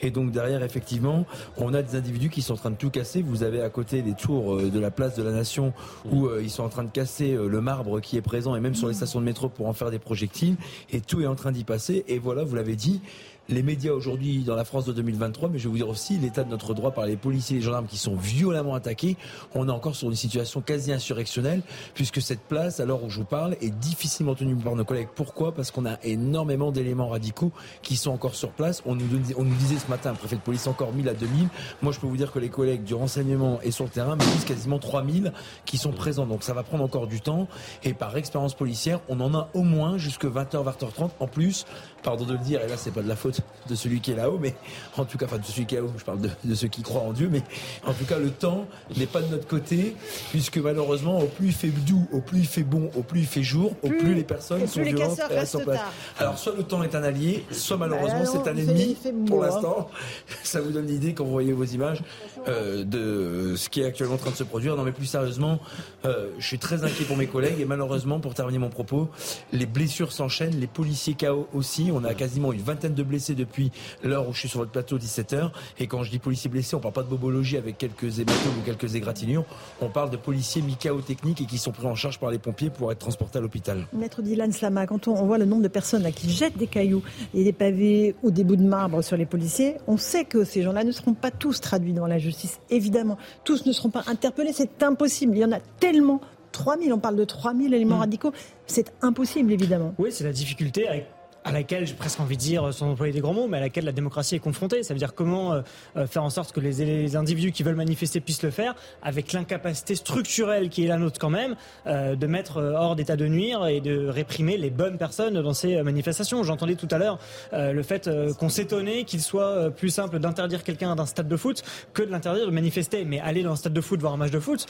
Et donc derrière, effectivement, on a des individus qui sont en train de tout casser. Vous avez à côté les tours euh, de la place de la Nation où euh, ils sont en train de casser euh, le marbre qui est présent et même sur les stations de pour en faire des projectiles. Et tout est en train d'y passer. Et voilà, vous l'avez dit, les médias aujourd'hui dans la France de 2023, mais je vais vous dire aussi l'état de notre droit par les policiers et les gendarmes qui sont violemment attaqués. On est encore sur une situation quasi insurrectionnelle, puisque cette place, à l'heure où je vous parle, est difficilement tenue par nos collègues. Pourquoi? Parce qu'on a énormément d'éléments radicaux qui sont encore sur place. On nous, disait ce matin, un préfet de police encore 1000 à 2000. Moi, je peux vous dire que les collègues du renseignement et sur le terrain me disent quasiment 3000 qui sont présents. Donc ça va prendre encore du temps. Et par expérience policière, on en a au moins jusque 20h, 20h30. En plus, pardon de le dire, et là c'est pas de la faute de celui qui est là-haut, mais en tout cas, enfin de celui qui est là-haut, je parle de, ceux qui croient en Dieu, mais en tout cas le temps n'est pas de notre côté, puisque malheureusement, au plus il fait doux, au plus il fait bon, au plus il fait jour, au plus, les personnes sont violentes et restent place. Alors soit le temps est un allié, soit bah, malheureusement c'est un ennemi pour hein. l'instant. Ça vous donne l'idée quand vous voyez vos images euh, de ce qui est actuellement en train de se produire. Non mais plus sérieusement, euh, je suis très inquiet pour mes collègues et malheureusement, pour terminer mon propos, les blessures s'enchaînent, les policiers KO aussi. On a quasiment une vingtaine de blessés depuis l'heure où je suis sur votre plateau, 17h. Et quand je dis policiers blessés, on parle pas de bobologie avec quelques hématomes ou quelques égratignures. On parle de policiers mi-KO techniques et qui sont pris en charge par les pompiers pour être transportés à l'hôpital. Maître Dylan Slama, quand on, voit le nombre de personnes là, qui jettent des cailloux et des pavés ou des bouts de marbre sur les policiers, on sait que ces gens-là ne seront pas tous traduits devant la justice. Évidemment, tous ne seront pas interpellés. C'est impossible. Il y en a tellement 3000, on parle de 3000 éléments mmh. radicaux. C'est impossible, évidemment. Oui, c'est la difficulté avec à laquelle j'ai presque envie de dire, sans employer des grands mots, mais à laquelle la démocratie est confrontée. Ça veut dire comment euh, euh, faire en sorte que les, individus qui veulent manifester puissent le faire, avec l'incapacité structurelle qui est la nôtre quand même, euh, de mettre hors d'état de nuire et de réprimer les bonnes personnes dans ces manifestations. J'entendais tout à l'heure le fait qu'on s'étonnait qu'il soit plus simple d'interdire quelqu'un d'un stade de foot que de l'interdire de manifester. Mais aller dans un stade de foot voir un match de foot,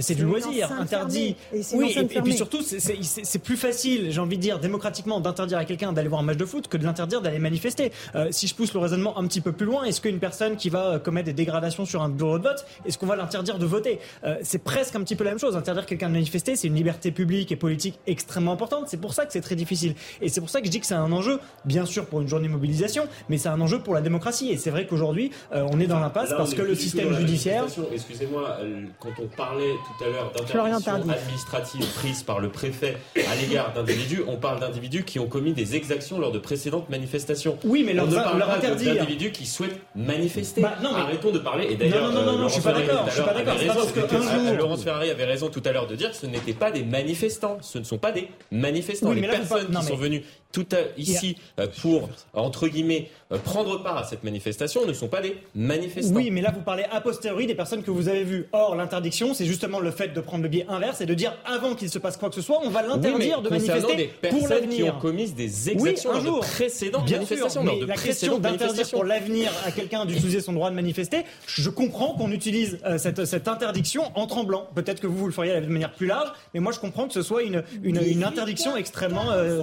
c'est du loisir, interdit. oui, et, et, puis surtout, c'est plus facile, j'ai envie de dire, démocratiquement, d'interdire à quelqu'un d'aller voir un match de foot que de l'interdire d'aller manifester. Euh, si je pousse le raisonnement un petit peu plus loin, est-ce qu'une personne qui va euh, commettre des dégradations sur un bureau de vote, est-ce qu'on va l'interdire de voter? Euh, C'est presque un petit peu la même chose. Interdire quelqu'un de manifester, c'est une liberté publique et politique extrêmement importante. C'est pour ça que c'est très difficile. Et c'est pour ça que je dis que c'est un enjeu, bien sûr pour une journée de mobilisation, mais c'est un enjeu pour la démocratie. Et c'est vrai qu'aujourd'hui, on est dans l'impasse parce que le système judiciaire. Excusez-moi, quand on parlait tout à l'heure d'interdiction administrative prise par le préfet à l'égard d'individus, on parle d'individus qui ont commis des exactions lors de précédentes manifestations. Oui, mais leur, on ne parle leur pas interdire. d'individus qui souhaitent manifester. Bah, non, mais... Arrêtons de parler. Et d'ailleurs, non, non, non, non, je suis pas d'accord. Je suis pas d'accord. Jour... Laurence Ferrari avait raison tout à l'heure de dire que ce n'étaient pas des manifestants. Ce ne sont pas des manifestants. les personnes qui sont venues tout ici euh, pour, entre guillemets, euh, prendre part à cette manifestation ne sont pas des manifestants. Oui, mais là, vous parlez a posteriori des personnes que vous avez vues. Or, l'interdiction, c'est justement le fait de prendre le biais inverse et de dire avant qu'il se passe quoi que ce soit, on va l'interdire de manifester des pour l'avenir. qui ont commis des exactions oui, un jour. de précédentes Bien manifestations. Sûr, mais la question d'interdire pour l'avenir à quelqu'un d'utiliser son droit de manifester, je comprends qu'on utilise euh, cette, cette, interdiction en tremblant. Peut-être que vous, vous le feriez de manière plus large, mais moi, je comprends que ce soit une, une, une interdiction extrêmement euh,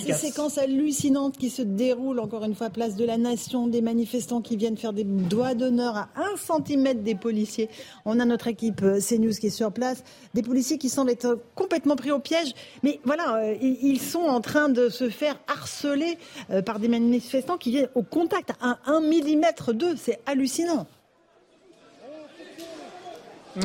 ces séquences hallucinantes qui se déroulent, encore une fois, place de la Nation, des manifestants qui viennent faire des doigts d'honneur à un centimètre des policiers. On a notre équipe euh, CNews qui est sur place, des policiers qui semblent être complètement pris au piège. Mais voilà, euh, ils sont en train de se faire harceler euh, par des manifestants qui viennent au contact à un millimètre d'eux. C'est hallucinant.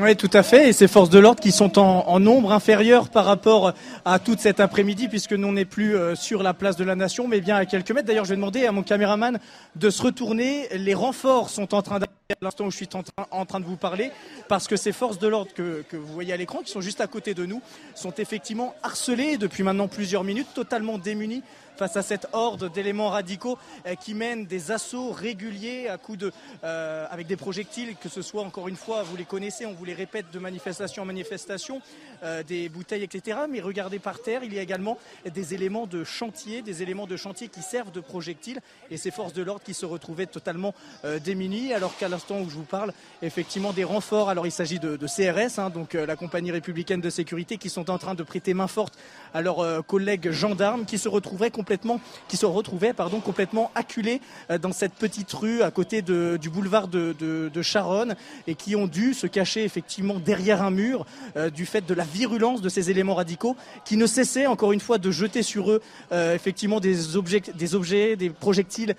Oui, tout à fait. Et ces forces de l'ordre qui sont en, nombre inférieur par rapport à toute cet après-midi, puisque nous n'est plus euh, sur la place de la Nation, mais bien à quelques mètres. D'ailleurs, je vais demander à mon caméraman de se retourner. Les renforts sont en train d'arriver à l'instant où je suis en train, de vous parler, parce que ces forces de l'ordre que, que, vous voyez à l'écran, qui sont juste à côté de nous, sont effectivement harcelées depuis maintenant plusieurs minutes, totalement démunies face à cette horde d'éléments radicaux euh, qui mènent des assauts réguliers à coups de, euh, avec des projectiles, que ce soit encore une fois, vous les connaissez, on vous les répète de manifestation en manifestation, euh, des bouteilles, etc. Mais regardez par terre, il y a également des éléments de chantier, des éléments de chantier qui servent de projectiles et ces forces de l'ordre qui se retrouvaient totalement démunies, alors qu'à l'instant où je vous parle, effectivement des renforts. Alors il s'agit de, CRS, hein, donc la compagnie républicaine de sécurité, qui sont en train de prêter main forte à leurs collègues gendarmes qui se retrouveraient complètement, qui se retrouvaient pardon, complètement acculés euh, dans cette petite rue à côté du boulevard de, Charonne et qui ont dû se cacher effectivement derrière un mur euh, du fait de la virulence de ces éléments radicaux qui ne cessaient encore une fois de jeter sur eux euh, effectivement des objets, des objets, des projectiles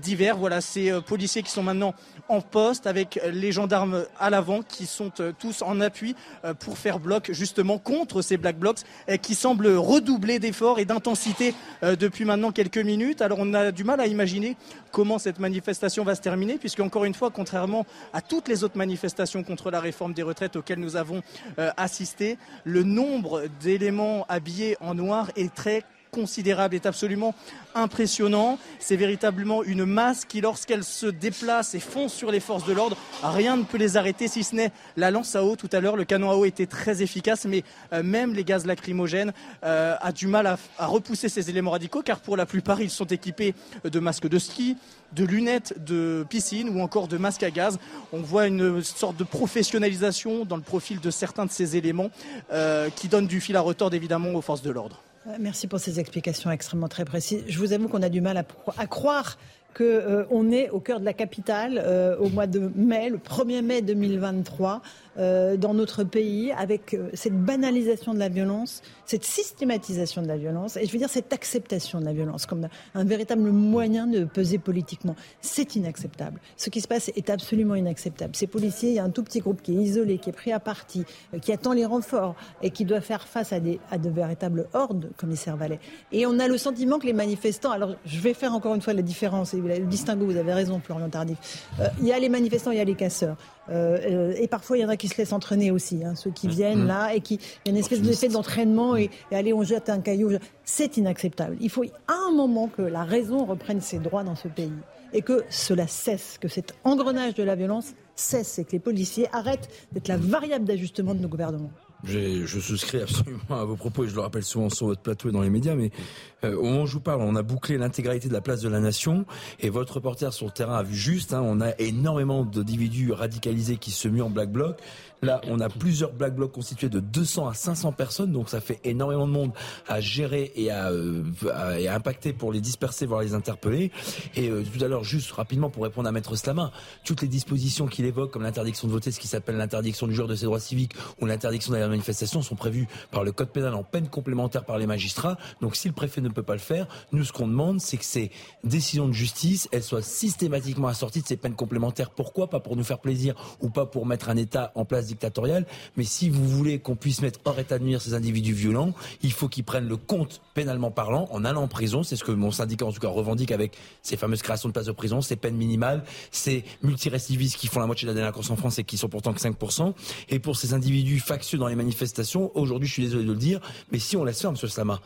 divers. Voilà ces policiers qui sont maintenant en poste avec les gendarmes à l'avant qui sont tous en appui pour faire bloc justement contre ces black blocs qui semblent redoubler d'efforts et d'intensité depuis maintenant quelques minutes. Alors on a du mal à imaginer comment cette manifestation va se terminer, puisque encore une fois, contrairement à toutes les autres manifestations contre la réforme des retraites auxquelles nous avons euh, assisté, le nombre d'éléments habillés en noir est très considérable, est absolument impressionnant. C'est véritablement une masse qui, lorsqu'elle se déplace et fonce sur les forces de l'ordre, rien ne peut les arrêter si ce n'est la lance à eau. Tout à l'heure, le canon à eau était très efficace, mais euh, même les gaz lacrymogènes euh, a du mal à, repousser ces éléments radicaux, car pour la plupart, ils sont équipés de masques de ski, de lunettes de piscine ou encore de masques à gaz. On voit une sorte de professionnalisation dans le profil de certains de ces éléments euh, qui donnent du fil à retordre évidemment aux forces de l'ordre. Merci pour ces explications extrêmement très précises. Je vous avoue qu'on a du mal à, croire qu'on euh, est au cœur de la capitale euh, au mois de mai, le 1er mai 2023. Euh, dans notre pays avec euh, cette banalisation de la violence, cette systématisation de la violence, et je veux dire cette acceptation de la violence comme un véritable moyen de peser politiquement. C'est inacceptable. Ce qui se passe est absolument inacceptable. Ces policiers, il y a un tout petit groupe qui est isolé, qui est pris à partie, euh, qui attend les renforts et qui doit faire face à, des, à de véritables hordes, commissaire Vallet. Et on a le sentiment que les manifestants, alors je vais faire encore une fois la différence, et le distinguo, vous avez raison Florian Tardif, il y a les manifestants, il y a les casseurs. Euh, euh, et parfois, il y en a qui se laissent entraîner aussi, hein, ceux qui mmh. viennent mmh. là et qui. Il y a une espèce d'effet d'entraînement et, et allez, on jette un caillou. C'est inacceptable. Il faut à un moment que la raison reprenne ses droits dans ce pays et que cela cesse, que cet engrenage de la violence cesse et que les policiers arrêtent d'être la variable d'ajustement de nos gouvernements. Je souscris absolument à vos propos et je le rappelle souvent sur votre plateau et dans les médias, mais au moment où je vous parle, on a bouclé l'intégralité de la place de la nation et votre reporter sur le terrain a vu juste, hein, on a énormément d'individus radicalisés qui se muent en black bloc. Là, on a plusieurs black blocs constitués de 200 à 500 personnes, donc ça fait énormément de monde à gérer et à, euh, impacter pour les disperser, voire les interpeller. Et euh, tout à l'heure, juste rapidement pour répondre à Maître Slamin, toutes les dispositions qu'il évoque, comme l'interdiction de voter, ce qui s'appelle l'interdiction du jour de ses droits civiques ou l'interdiction d'aller à la manifestation, sont prévues par le code pénal en peine complémentaire par les magistrats. Donc si le préfet ne peut pas le faire, nous ce qu'on demande, c'est que ces décisions de justice, soient systématiquement assorties de ces peines complémentaires. Pourquoi? Pas pour nous faire plaisir ou pas pour mettre un État en place dictatoriale, mais si vous voulez qu'on puisse mettre hors état de nuire ces individus violents, il faut qu'ils prennent le compte pénalement parlant en allant en prison. C'est ce que mon syndicat en tout cas revendique avec ces fameuses créations de places de prison, ces peines minimales, ces multirécidivistes qui font la moitié de la délinquance en France et qui sont pourtant que 5%. Et pour ces individus factieux dans les manifestations, aujourd'hui je suis désolé de le dire, mais si on laisse faire, M. Slama,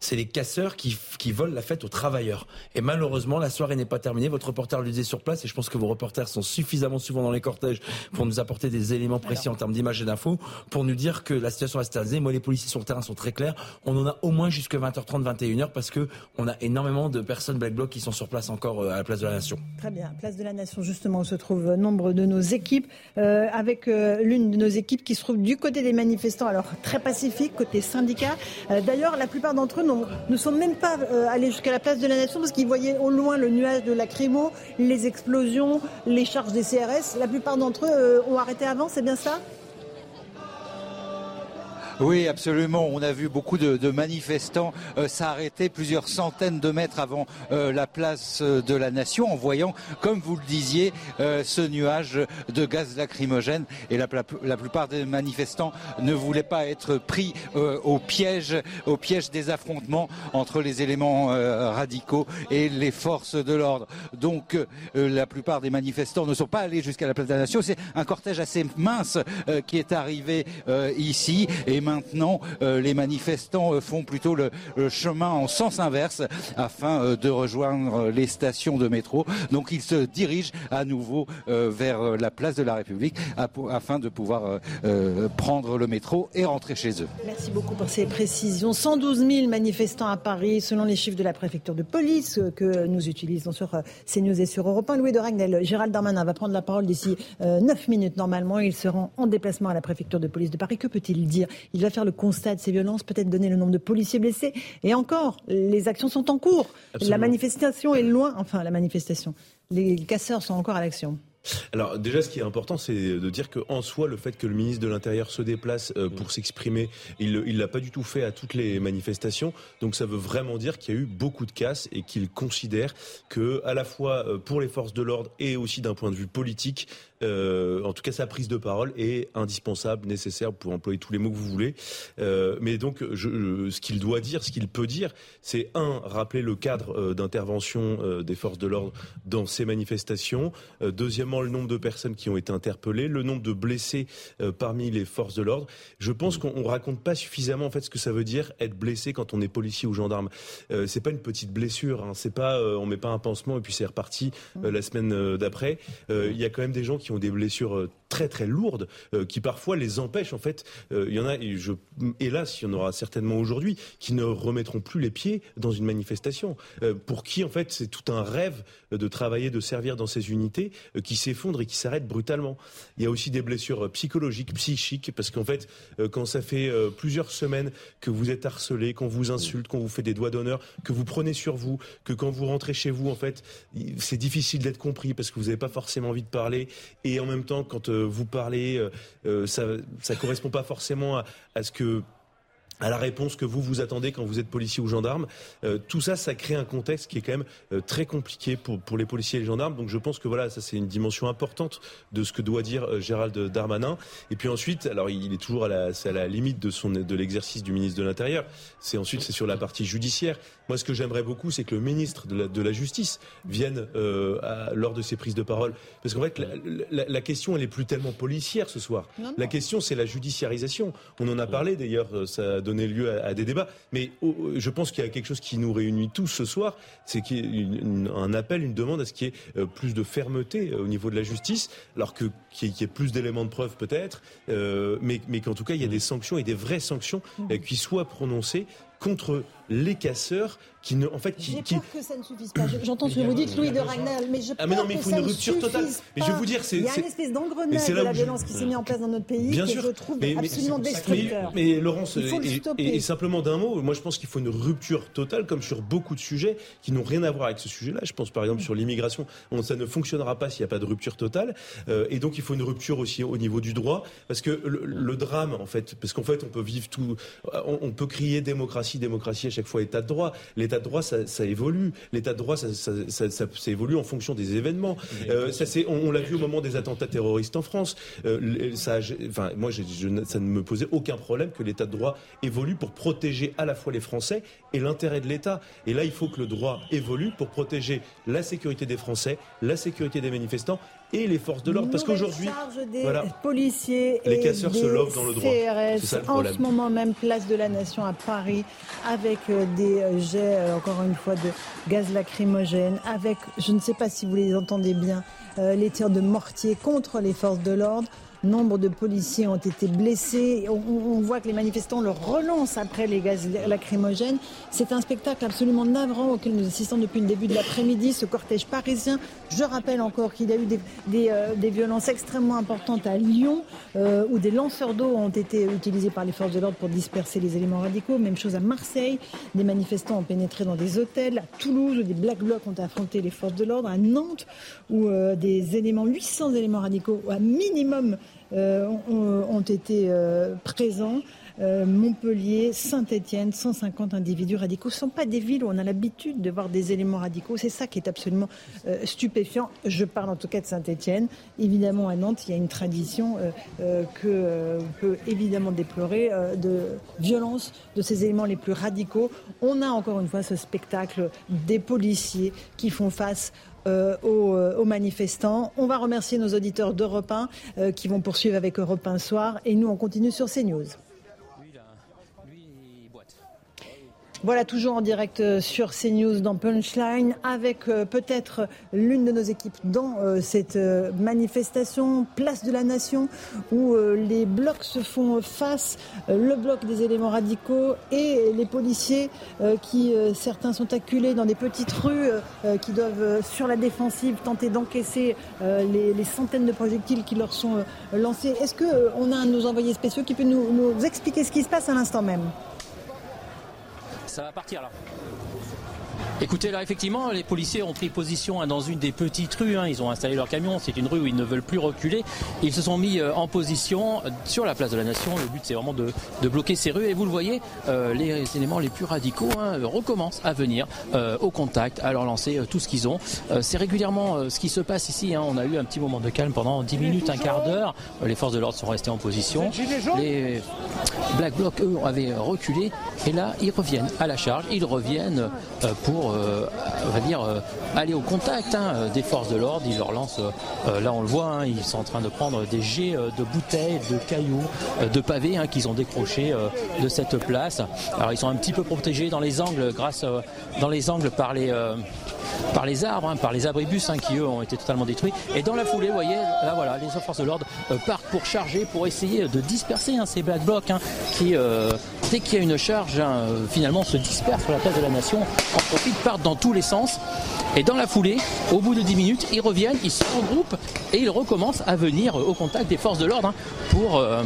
c'est les casseurs qui, qui volent la fête aux travailleurs. Et malheureusement, la soirée n'est pas terminée. Votre reporter le disait sur place, et je pense que vos reporters sont suffisamment souvent dans les cortèges pour nous apporter des éléments précis en termes d'images et d'infos, pour nous dire que la situation va se stabiliser. Moi, les policiers sur le terrain sont très clairs. On en a au moins jusqu'à 20h30, 21h, parce que on a énormément de personnes Black Bloc qui sont sur place encore euh, à la place de la Nation. Très bien, place de la Nation, justement, où se trouve nombre de nos équipes, euh, avec euh, l'une de nos équipes qui se trouve du côté des manifestants, alors très pacifique, côté syndicat. Euh, d'ailleurs, la plupart d'entre eux ne sont même pas euh, allés jusqu'à la place de la Nation parce qu'ils voyaient au loin le nuage de lacrymo, les explosions, les charges des CRS. La plupart d'entre eux euh, ont arrêté avant, c'est bien ça? Oui, absolument. On a vu beaucoup de, de manifestants euh, s'arrêter plusieurs centaines de mètres avant euh, la place euh, de la Nation en voyant, comme vous le disiez, euh, ce nuage de gaz lacrymogène. Et la, plupart des manifestants ne voulaient pas être pris euh, au piège, au piège des affrontements entre les éléments euh, radicaux et les forces de l'ordre. Donc, la plupart des manifestants ne sont pas allés jusqu'à la place de la Nation. C'est un cortège assez mince qui est arrivé ici maintenant, euh, les manifestants euh, font plutôt le, chemin en sens inverse afin euh, de rejoindre les stations de métro. Donc ils se dirigent à nouveau vers la place de la République afin de pouvoir prendre le métro et rentrer chez eux. Merci beaucoup pour ces précisions. 112 000 manifestants à Paris, selon les chiffres de la préfecture de police que nous utilisons sur CNews et sur Europe 1. Louis de Ragnel, Gérald Darmanin va prendre la parole d'ici 9 minutes normalement. Il se rend en déplacement à la préfecture de police de Paris. Que peut-il dire? Va faire le constat de ces violences, peut-être donner le nombre de policiers blessés. Et encore, les actions sont en cours. Absolument. La manifestation est loin, enfin la manifestation. Les casseurs sont encore à l'action. Alors déjà, ce qui est important, c'est de dire qu'en soi, le fait que le ministre de l'Intérieur se déplace euh, pour s'exprimer, il ne l'a pas du tout fait à toutes les manifestations. Donc ça veut vraiment dire qu'il y a eu beaucoup de casse et qu'il considère que, à la fois euh, pour les forces de l'ordre et aussi d'un point de vue politique, euh, en tout cas sa prise de parole est indispensable, nécessaire pour employer tous les mots que vous voulez. Euh, mais donc, je, ce qu'il doit dire, ce qu'il peut dire, c'est un rappeler le cadre euh, d'intervention euh, des forces de l'ordre dans ces manifestations. Euh, deuxièmement, le nombre de personnes qui ont été interpellées, le nombre de blessés euh, parmi les forces de l'ordre. Je pense qu'on raconte pas suffisamment en fait ce que ça veut dire être blessé quand on est policier ou gendarme. c'est pas une petite blessure, hein. c'est pas on met pas un pansement et puis c'est reparti la semaine d'après. Il y a quand même des gens qui ont des blessures euh, très très lourdes euh, qui parfois les empêchent en fait. Euh, il y en a, et je, hélas, il y en aura certainement aujourd'hui qui ne remettront plus les pieds dans une manifestation. pour qui en fait c'est tout un rêve de travailler, de servir dans ces unités qui s'effondrent et qui s'arrêtent brutalement. Il y a aussi des blessures psychologiques, psychiques, parce qu'en fait quand ça fait plusieurs semaines que vous êtes harcelé, qu'on vous insulte, qu'on vous fait des doigts d'honneur, que vous prenez sur vous, que quand vous rentrez chez vous en fait c'est difficile d'être compris parce que vous n'avez pas forcément envie de parler et en même temps, quand euh, vous parlez, euh, euh, ça ne correspond pas forcément à ce que à la réponse que vous vous attendez quand vous êtes policier ou gendarme. Euh, tout ça, ça crée un contexte qui est quand même euh, très compliqué pour, pour les policiers et les gendarmes. Donc je pense que voilà, ça c'est une dimension importante de ce que doit dire euh, Gérald Darmanin. Et puis ensuite, alors il est toujours à la, à la limite de son de l'exercice du ministre de l'Intérieur. C'est ensuite c'est sur la partie judiciaire. Moi, ce que j'aimerais beaucoup, c'est que le ministre de la, de la Justice vienne à, lors de ses prises de parole, parce qu'en fait, la, la, la, question elle est plus tellement policière ce soir. Non, non. La question c'est la judiciarisation. On en a parlé d'ailleurs. Donner lieu à, à des débats. Mais oh, je pense qu'il y a quelque chose qui nous réunit tous ce soir, c'est qu'il y ait un appel, une demande à ce qu'il y ait euh, plus de fermeté euh, au niveau de la justice, alors que qu'il y, ait plus d'éléments de preuve peut-être, euh, mais, mais qu'en tout cas il y a des sanctions et des vraies sanctions euh, qui soient prononcées contre les casseurs qui ne, en fait, qui. J'ai peur que ça ne suffise pas. J'entends ce que vous dites, Louis de Ragnal, mais je ah mais non, mais il faut une rupture totale. Mais je vais vous dire, c'est. Il y a une espèce d'engrenage de la violence je... qui s'est mis en place dans notre pays Bien que sûr. je trouve mais, absolument mais, destructeur. Mais, mais Laurence, et, et, et, simplement d'un mot, moi je pense qu'il faut une rupture totale, comme sur beaucoup de sujets qui n'ont rien à voir avec ce sujet-là. Je pense par exemple sur l'immigration, ça ne fonctionnera pas s'il n'y a pas de rupture totale. Euh, et donc il faut une rupture aussi au niveau du droit, parce que le, le drame, en fait, parce qu'en fait on peut vivre tout, on, on peut crier démocratie, démocratie à chaque fois état de droit. L'état de droit, ça, ça évolue. L'état de droit, ça, ça, évolue en fonction des événements. Euh, ça, c'est, on, on l'a vu au moment des attentats terroristes en France. Euh, ça, enfin, moi, je, je, ça ne me posait aucun problème que l'état de droit évolue pour protéger à la fois les Français et l'intérêt de l'État. Et là, il faut que le droit évolue pour protéger la sécurité des Français, la sécurité des manifestants et les forces de l'ordre. Parce qu'aujourd'hui, voilà, policiers les et casseurs des se lovent dans le droit. CRS, en ce moment même, place de la Nation à Paris, avec euh, des euh, jets, euh, encore une fois, de gaz lacrymogène, avec, je ne sais pas si vous les entendez bien, les tirs de mortier contre les forces de l'ordre. Nombre de policiers ont été blessés. On, voit que les manifestants le relancent après les gaz lacrymogènes. C'est un spectacle absolument navrant auquel nous assistons depuis le début de l'après-midi. Ce cortège parisien, je rappelle encore qu'il y a eu des, euh, violences extrêmement importantes à Lyon, euh, où des lanceurs d'eau ont été utilisés par les forces de l'ordre pour disperser les éléments radicaux. Même chose à Marseille. Des manifestants ont pénétré dans des hôtels. À Toulouse, où des black blocs ont affronté les forces de l'ordre. À Nantes, où euh, des éléments, 800 éléments radicaux, à minimum, ont, été euh, présents. Euh, Montpellier, Saint-Étienne, 150 individus radicaux. Ce ne sont pas des villes où on a l'habitude de voir des éléments radicaux. C'est ça qui est absolument stupéfiant. Je parle en tout cas de Saint-Étienne. Évidemment, à Nantes, il y a une tradition que peut évidemment déplorer de violence de ces éléments les plus radicaux. On a encore une fois ce spectacle des policiers qui font face euh, euh, aux, manifestants. On va remercier nos auditeurs d'Europe 1 euh, qui vont poursuivre avec Europe 1 soir et nous on continue sur CNews. Voilà, toujours en direct euh, sur CNews dans Punchline, avec euh, peut-être l'une de nos équipes dans euh, cette manifestation, Place de la Nation, où les blocs se font face, le bloc des éléments radicaux et les policiers qui, certains sont acculés dans des petites rues, qui doivent, sur la défensive, tenter d'encaisser les, centaines de projectiles qui leur sont lancés. Est-ce qu'on a un de nos envoyés spéciaux qui peut nous expliquer ce qui se passe à l'instant même? Ça va partir là. Écoutez, là, effectivement, les policiers ont pris position hein, dans une des petites rues. Hein. ils ont installé leur camion. C'est une rue où ils ne veulent plus reculer. Ils se sont mis euh, en position euh, sur la place de la Nation. Le but, c'est vraiment de, bloquer ces rues. Et vous le voyez, euh, les éléments les plus radicaux hein, recommencent à venir au contact, à leur lancer tout ce qu'ils ont. c'est régulièrement ce qui se passe ici. On a eu un petit moment de calme pendant 10 minutes, un quart d'heure. les forces de l'ordre sont restées en position. Les Black Blocs, eux, avaient reculé. Et là, ils reviennent à la charge. Ils reviennent pour euh, on va dire, euh, aller au contact hein, euh, des forces de l'ordre. Ils leur lancent, là on le voit, hein, ils sont en train de prendre des jets de bouteilles, de cailloux, de pavés hein, qu'ils ont décrochés de cette place. Alors ils sont un petit peu protégés dans les angles grâce dans les angles par les par les arbres, par les abribus qui eux ont été totalement détruits. Et dans la foulée, vous voyez, là voilà, les forces de l'ordre partent pour charger, pour essayer de disperser ces black blocs qui, dès qu'il y a une charge, finalement se dispersent sur la place de la nation, en profitent partent dans tous les sens. Et dans la foulée, au bout de 10 minutes, ils reviennent, ils se regroupent et ils recommencent à venir au contact des forces de l'ordre hein, pour euh,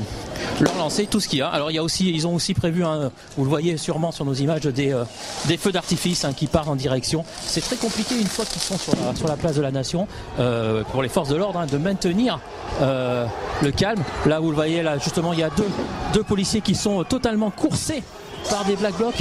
leur lancer tout ce qu'il y a. Alors il y a aussi, ils ont aussi prévu, hein, vous le voyez sûrement sur nos images, des, euh, feux d'artifice hein, qui partent en direction. C'est très compliqué une fois qu'ils sont sur la, place de la Nation euh, pour les forces de l'ordre de maintenir le calme. Là vous le voyez, là justement il y a deux, deux policiers qui sont totalement coursés par des Black Blocs.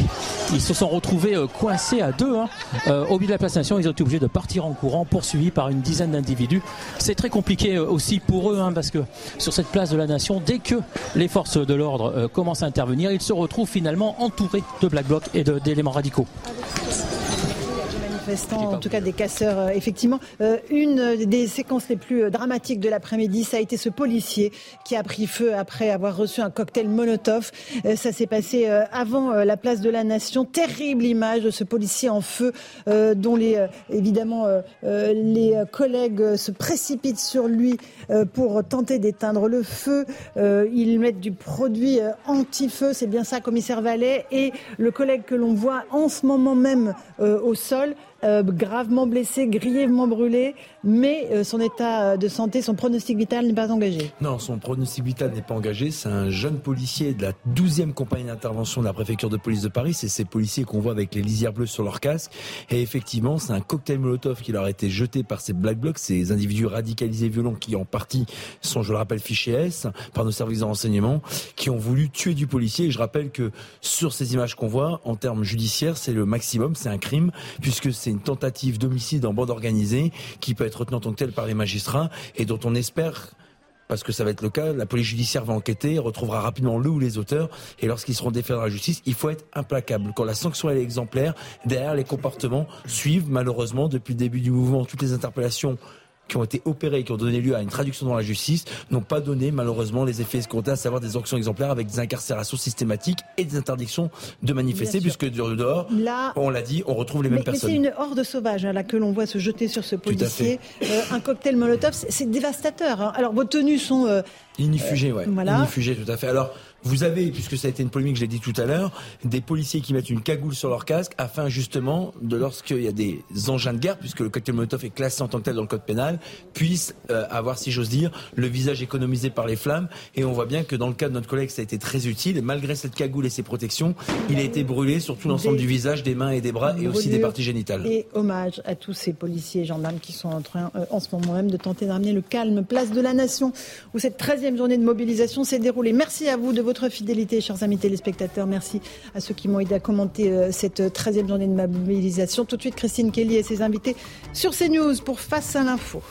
Ils se sont retrouvés euh, coincés à deux hein. euh, au milieu de la place nation. Ils ont été obligés de partir en courant, poursuivis par une dizaine d'individus. C'est très compliqué euh, aussi pour eux, hein, parce que sur cette place de la nation, dès que les forces de l'ordre commencent à intervenir, ils se retrouvent finalement entourés de Black Blocs et d'éléments radicaux en tout cas des casseurs, euh, effectivement. Euh, une des séquences les plus euh, dramatiques de l'après-midi, ça a été ce policier qui a pris feu après avoir reçu un cocktail Molotov. ça s'est passé avant la place de la Nation. Terrible image de ce policier en feu, dont les évidemment les collègues se précipitent sur lui pour tenter d'éteindre le feu. ils mettent du produit anti-feu, c'est bien ça, commissaire Vallet, et le collègue que l'on voit en ce moment même au sol euh, gravement blessé, grièvement brûlé, mais euh, son état de santé, son pronostic vital n'est pas engagé. Non, son pronostic vital n'est pas engagé. C'est un jeune policier de la 12e compagnie d'intervention de la préfecture de police de Paris. C'est ces policiers qu'on voit avec les lisières bleues sur leur casque. Et effectivement, c'est un cocktail Molotov qui leur a été jeté par ces Black Blocs, ces individus radicalisés violents qui en partie sont, je le rappelle, fichés S par nos services de renseignement, qui ont voulu tuer du policier. Et je rappelle que sur ces images qu'on voit, en termes judiciaires, c'est le maximum, c'est un crime, puisque c'est une tentative d'homicide en bande organisée qui peut être retenue en tant que telle par les magistrats et dont on espère parce que ça va être le cas, la police judiciaire va enquêter, retrouvera rapidement le ou les auteurs, et lorsqu'ils seront défaits dans la justice, il faut être implacable. Quand la sanction est exemplaire, derrière les comportements suivent malheureusement depuis le début du mouvement toutes les interpellations qui ont été opérés, qui ont donné lieu à une traduction dans la justice, n'ont pas donné malheureusement les effets escomptés, à savoir des sanctions exemplaires avec des incarcérations systématiques et des interdictions de manifester, puisque dehors, là, on l'a dit, on retrouve les mêmes personnes. Mais c'est une horde sauvage hein, là que l'on voit se jeter sur ce policier. Euh, un cocktail Molotov, c'est dévastateur. Hein. Alors vos tenues sont euh, Inifugé, ouais. Voilà. Inifugé, tout à fait. Alors, vous avez, puisque ça a été une polémique, je l'ai dit tout à l'heure, des policiers qui mettent une cagoule sur leur casque afin justement de lorsqu'il y a des engins de guerre, puisque le cocktail Molotov est classé en tant que tel dans le code pénal, puissent euh, avoir, si j'ose dire, le visage économisé par les flammes. Et on voit bien que dans le cas de notre collègue, ça a été très utile. Malgré cette cagoule et ses protections, il a été brûlé sur tout l'ensemble du visage, des mains et des bras, et aussi des parties génitales. Et hommage à tous ces policiers et gendarmes qui sont en train, euh, en ce moment même, de tenter d'amener le calme. Place de la Nation, où cette 13e journée de mobilisation s'est déroulée. Merci à vous de votre fidélité, chers amis téléspectateurs. Merci à ceux qui m'ont aidé à commenter euh, cette 13e journée de mobilisation. Tout de suite, Christine Kelly et ses invités sur CNews pour Face à l'info.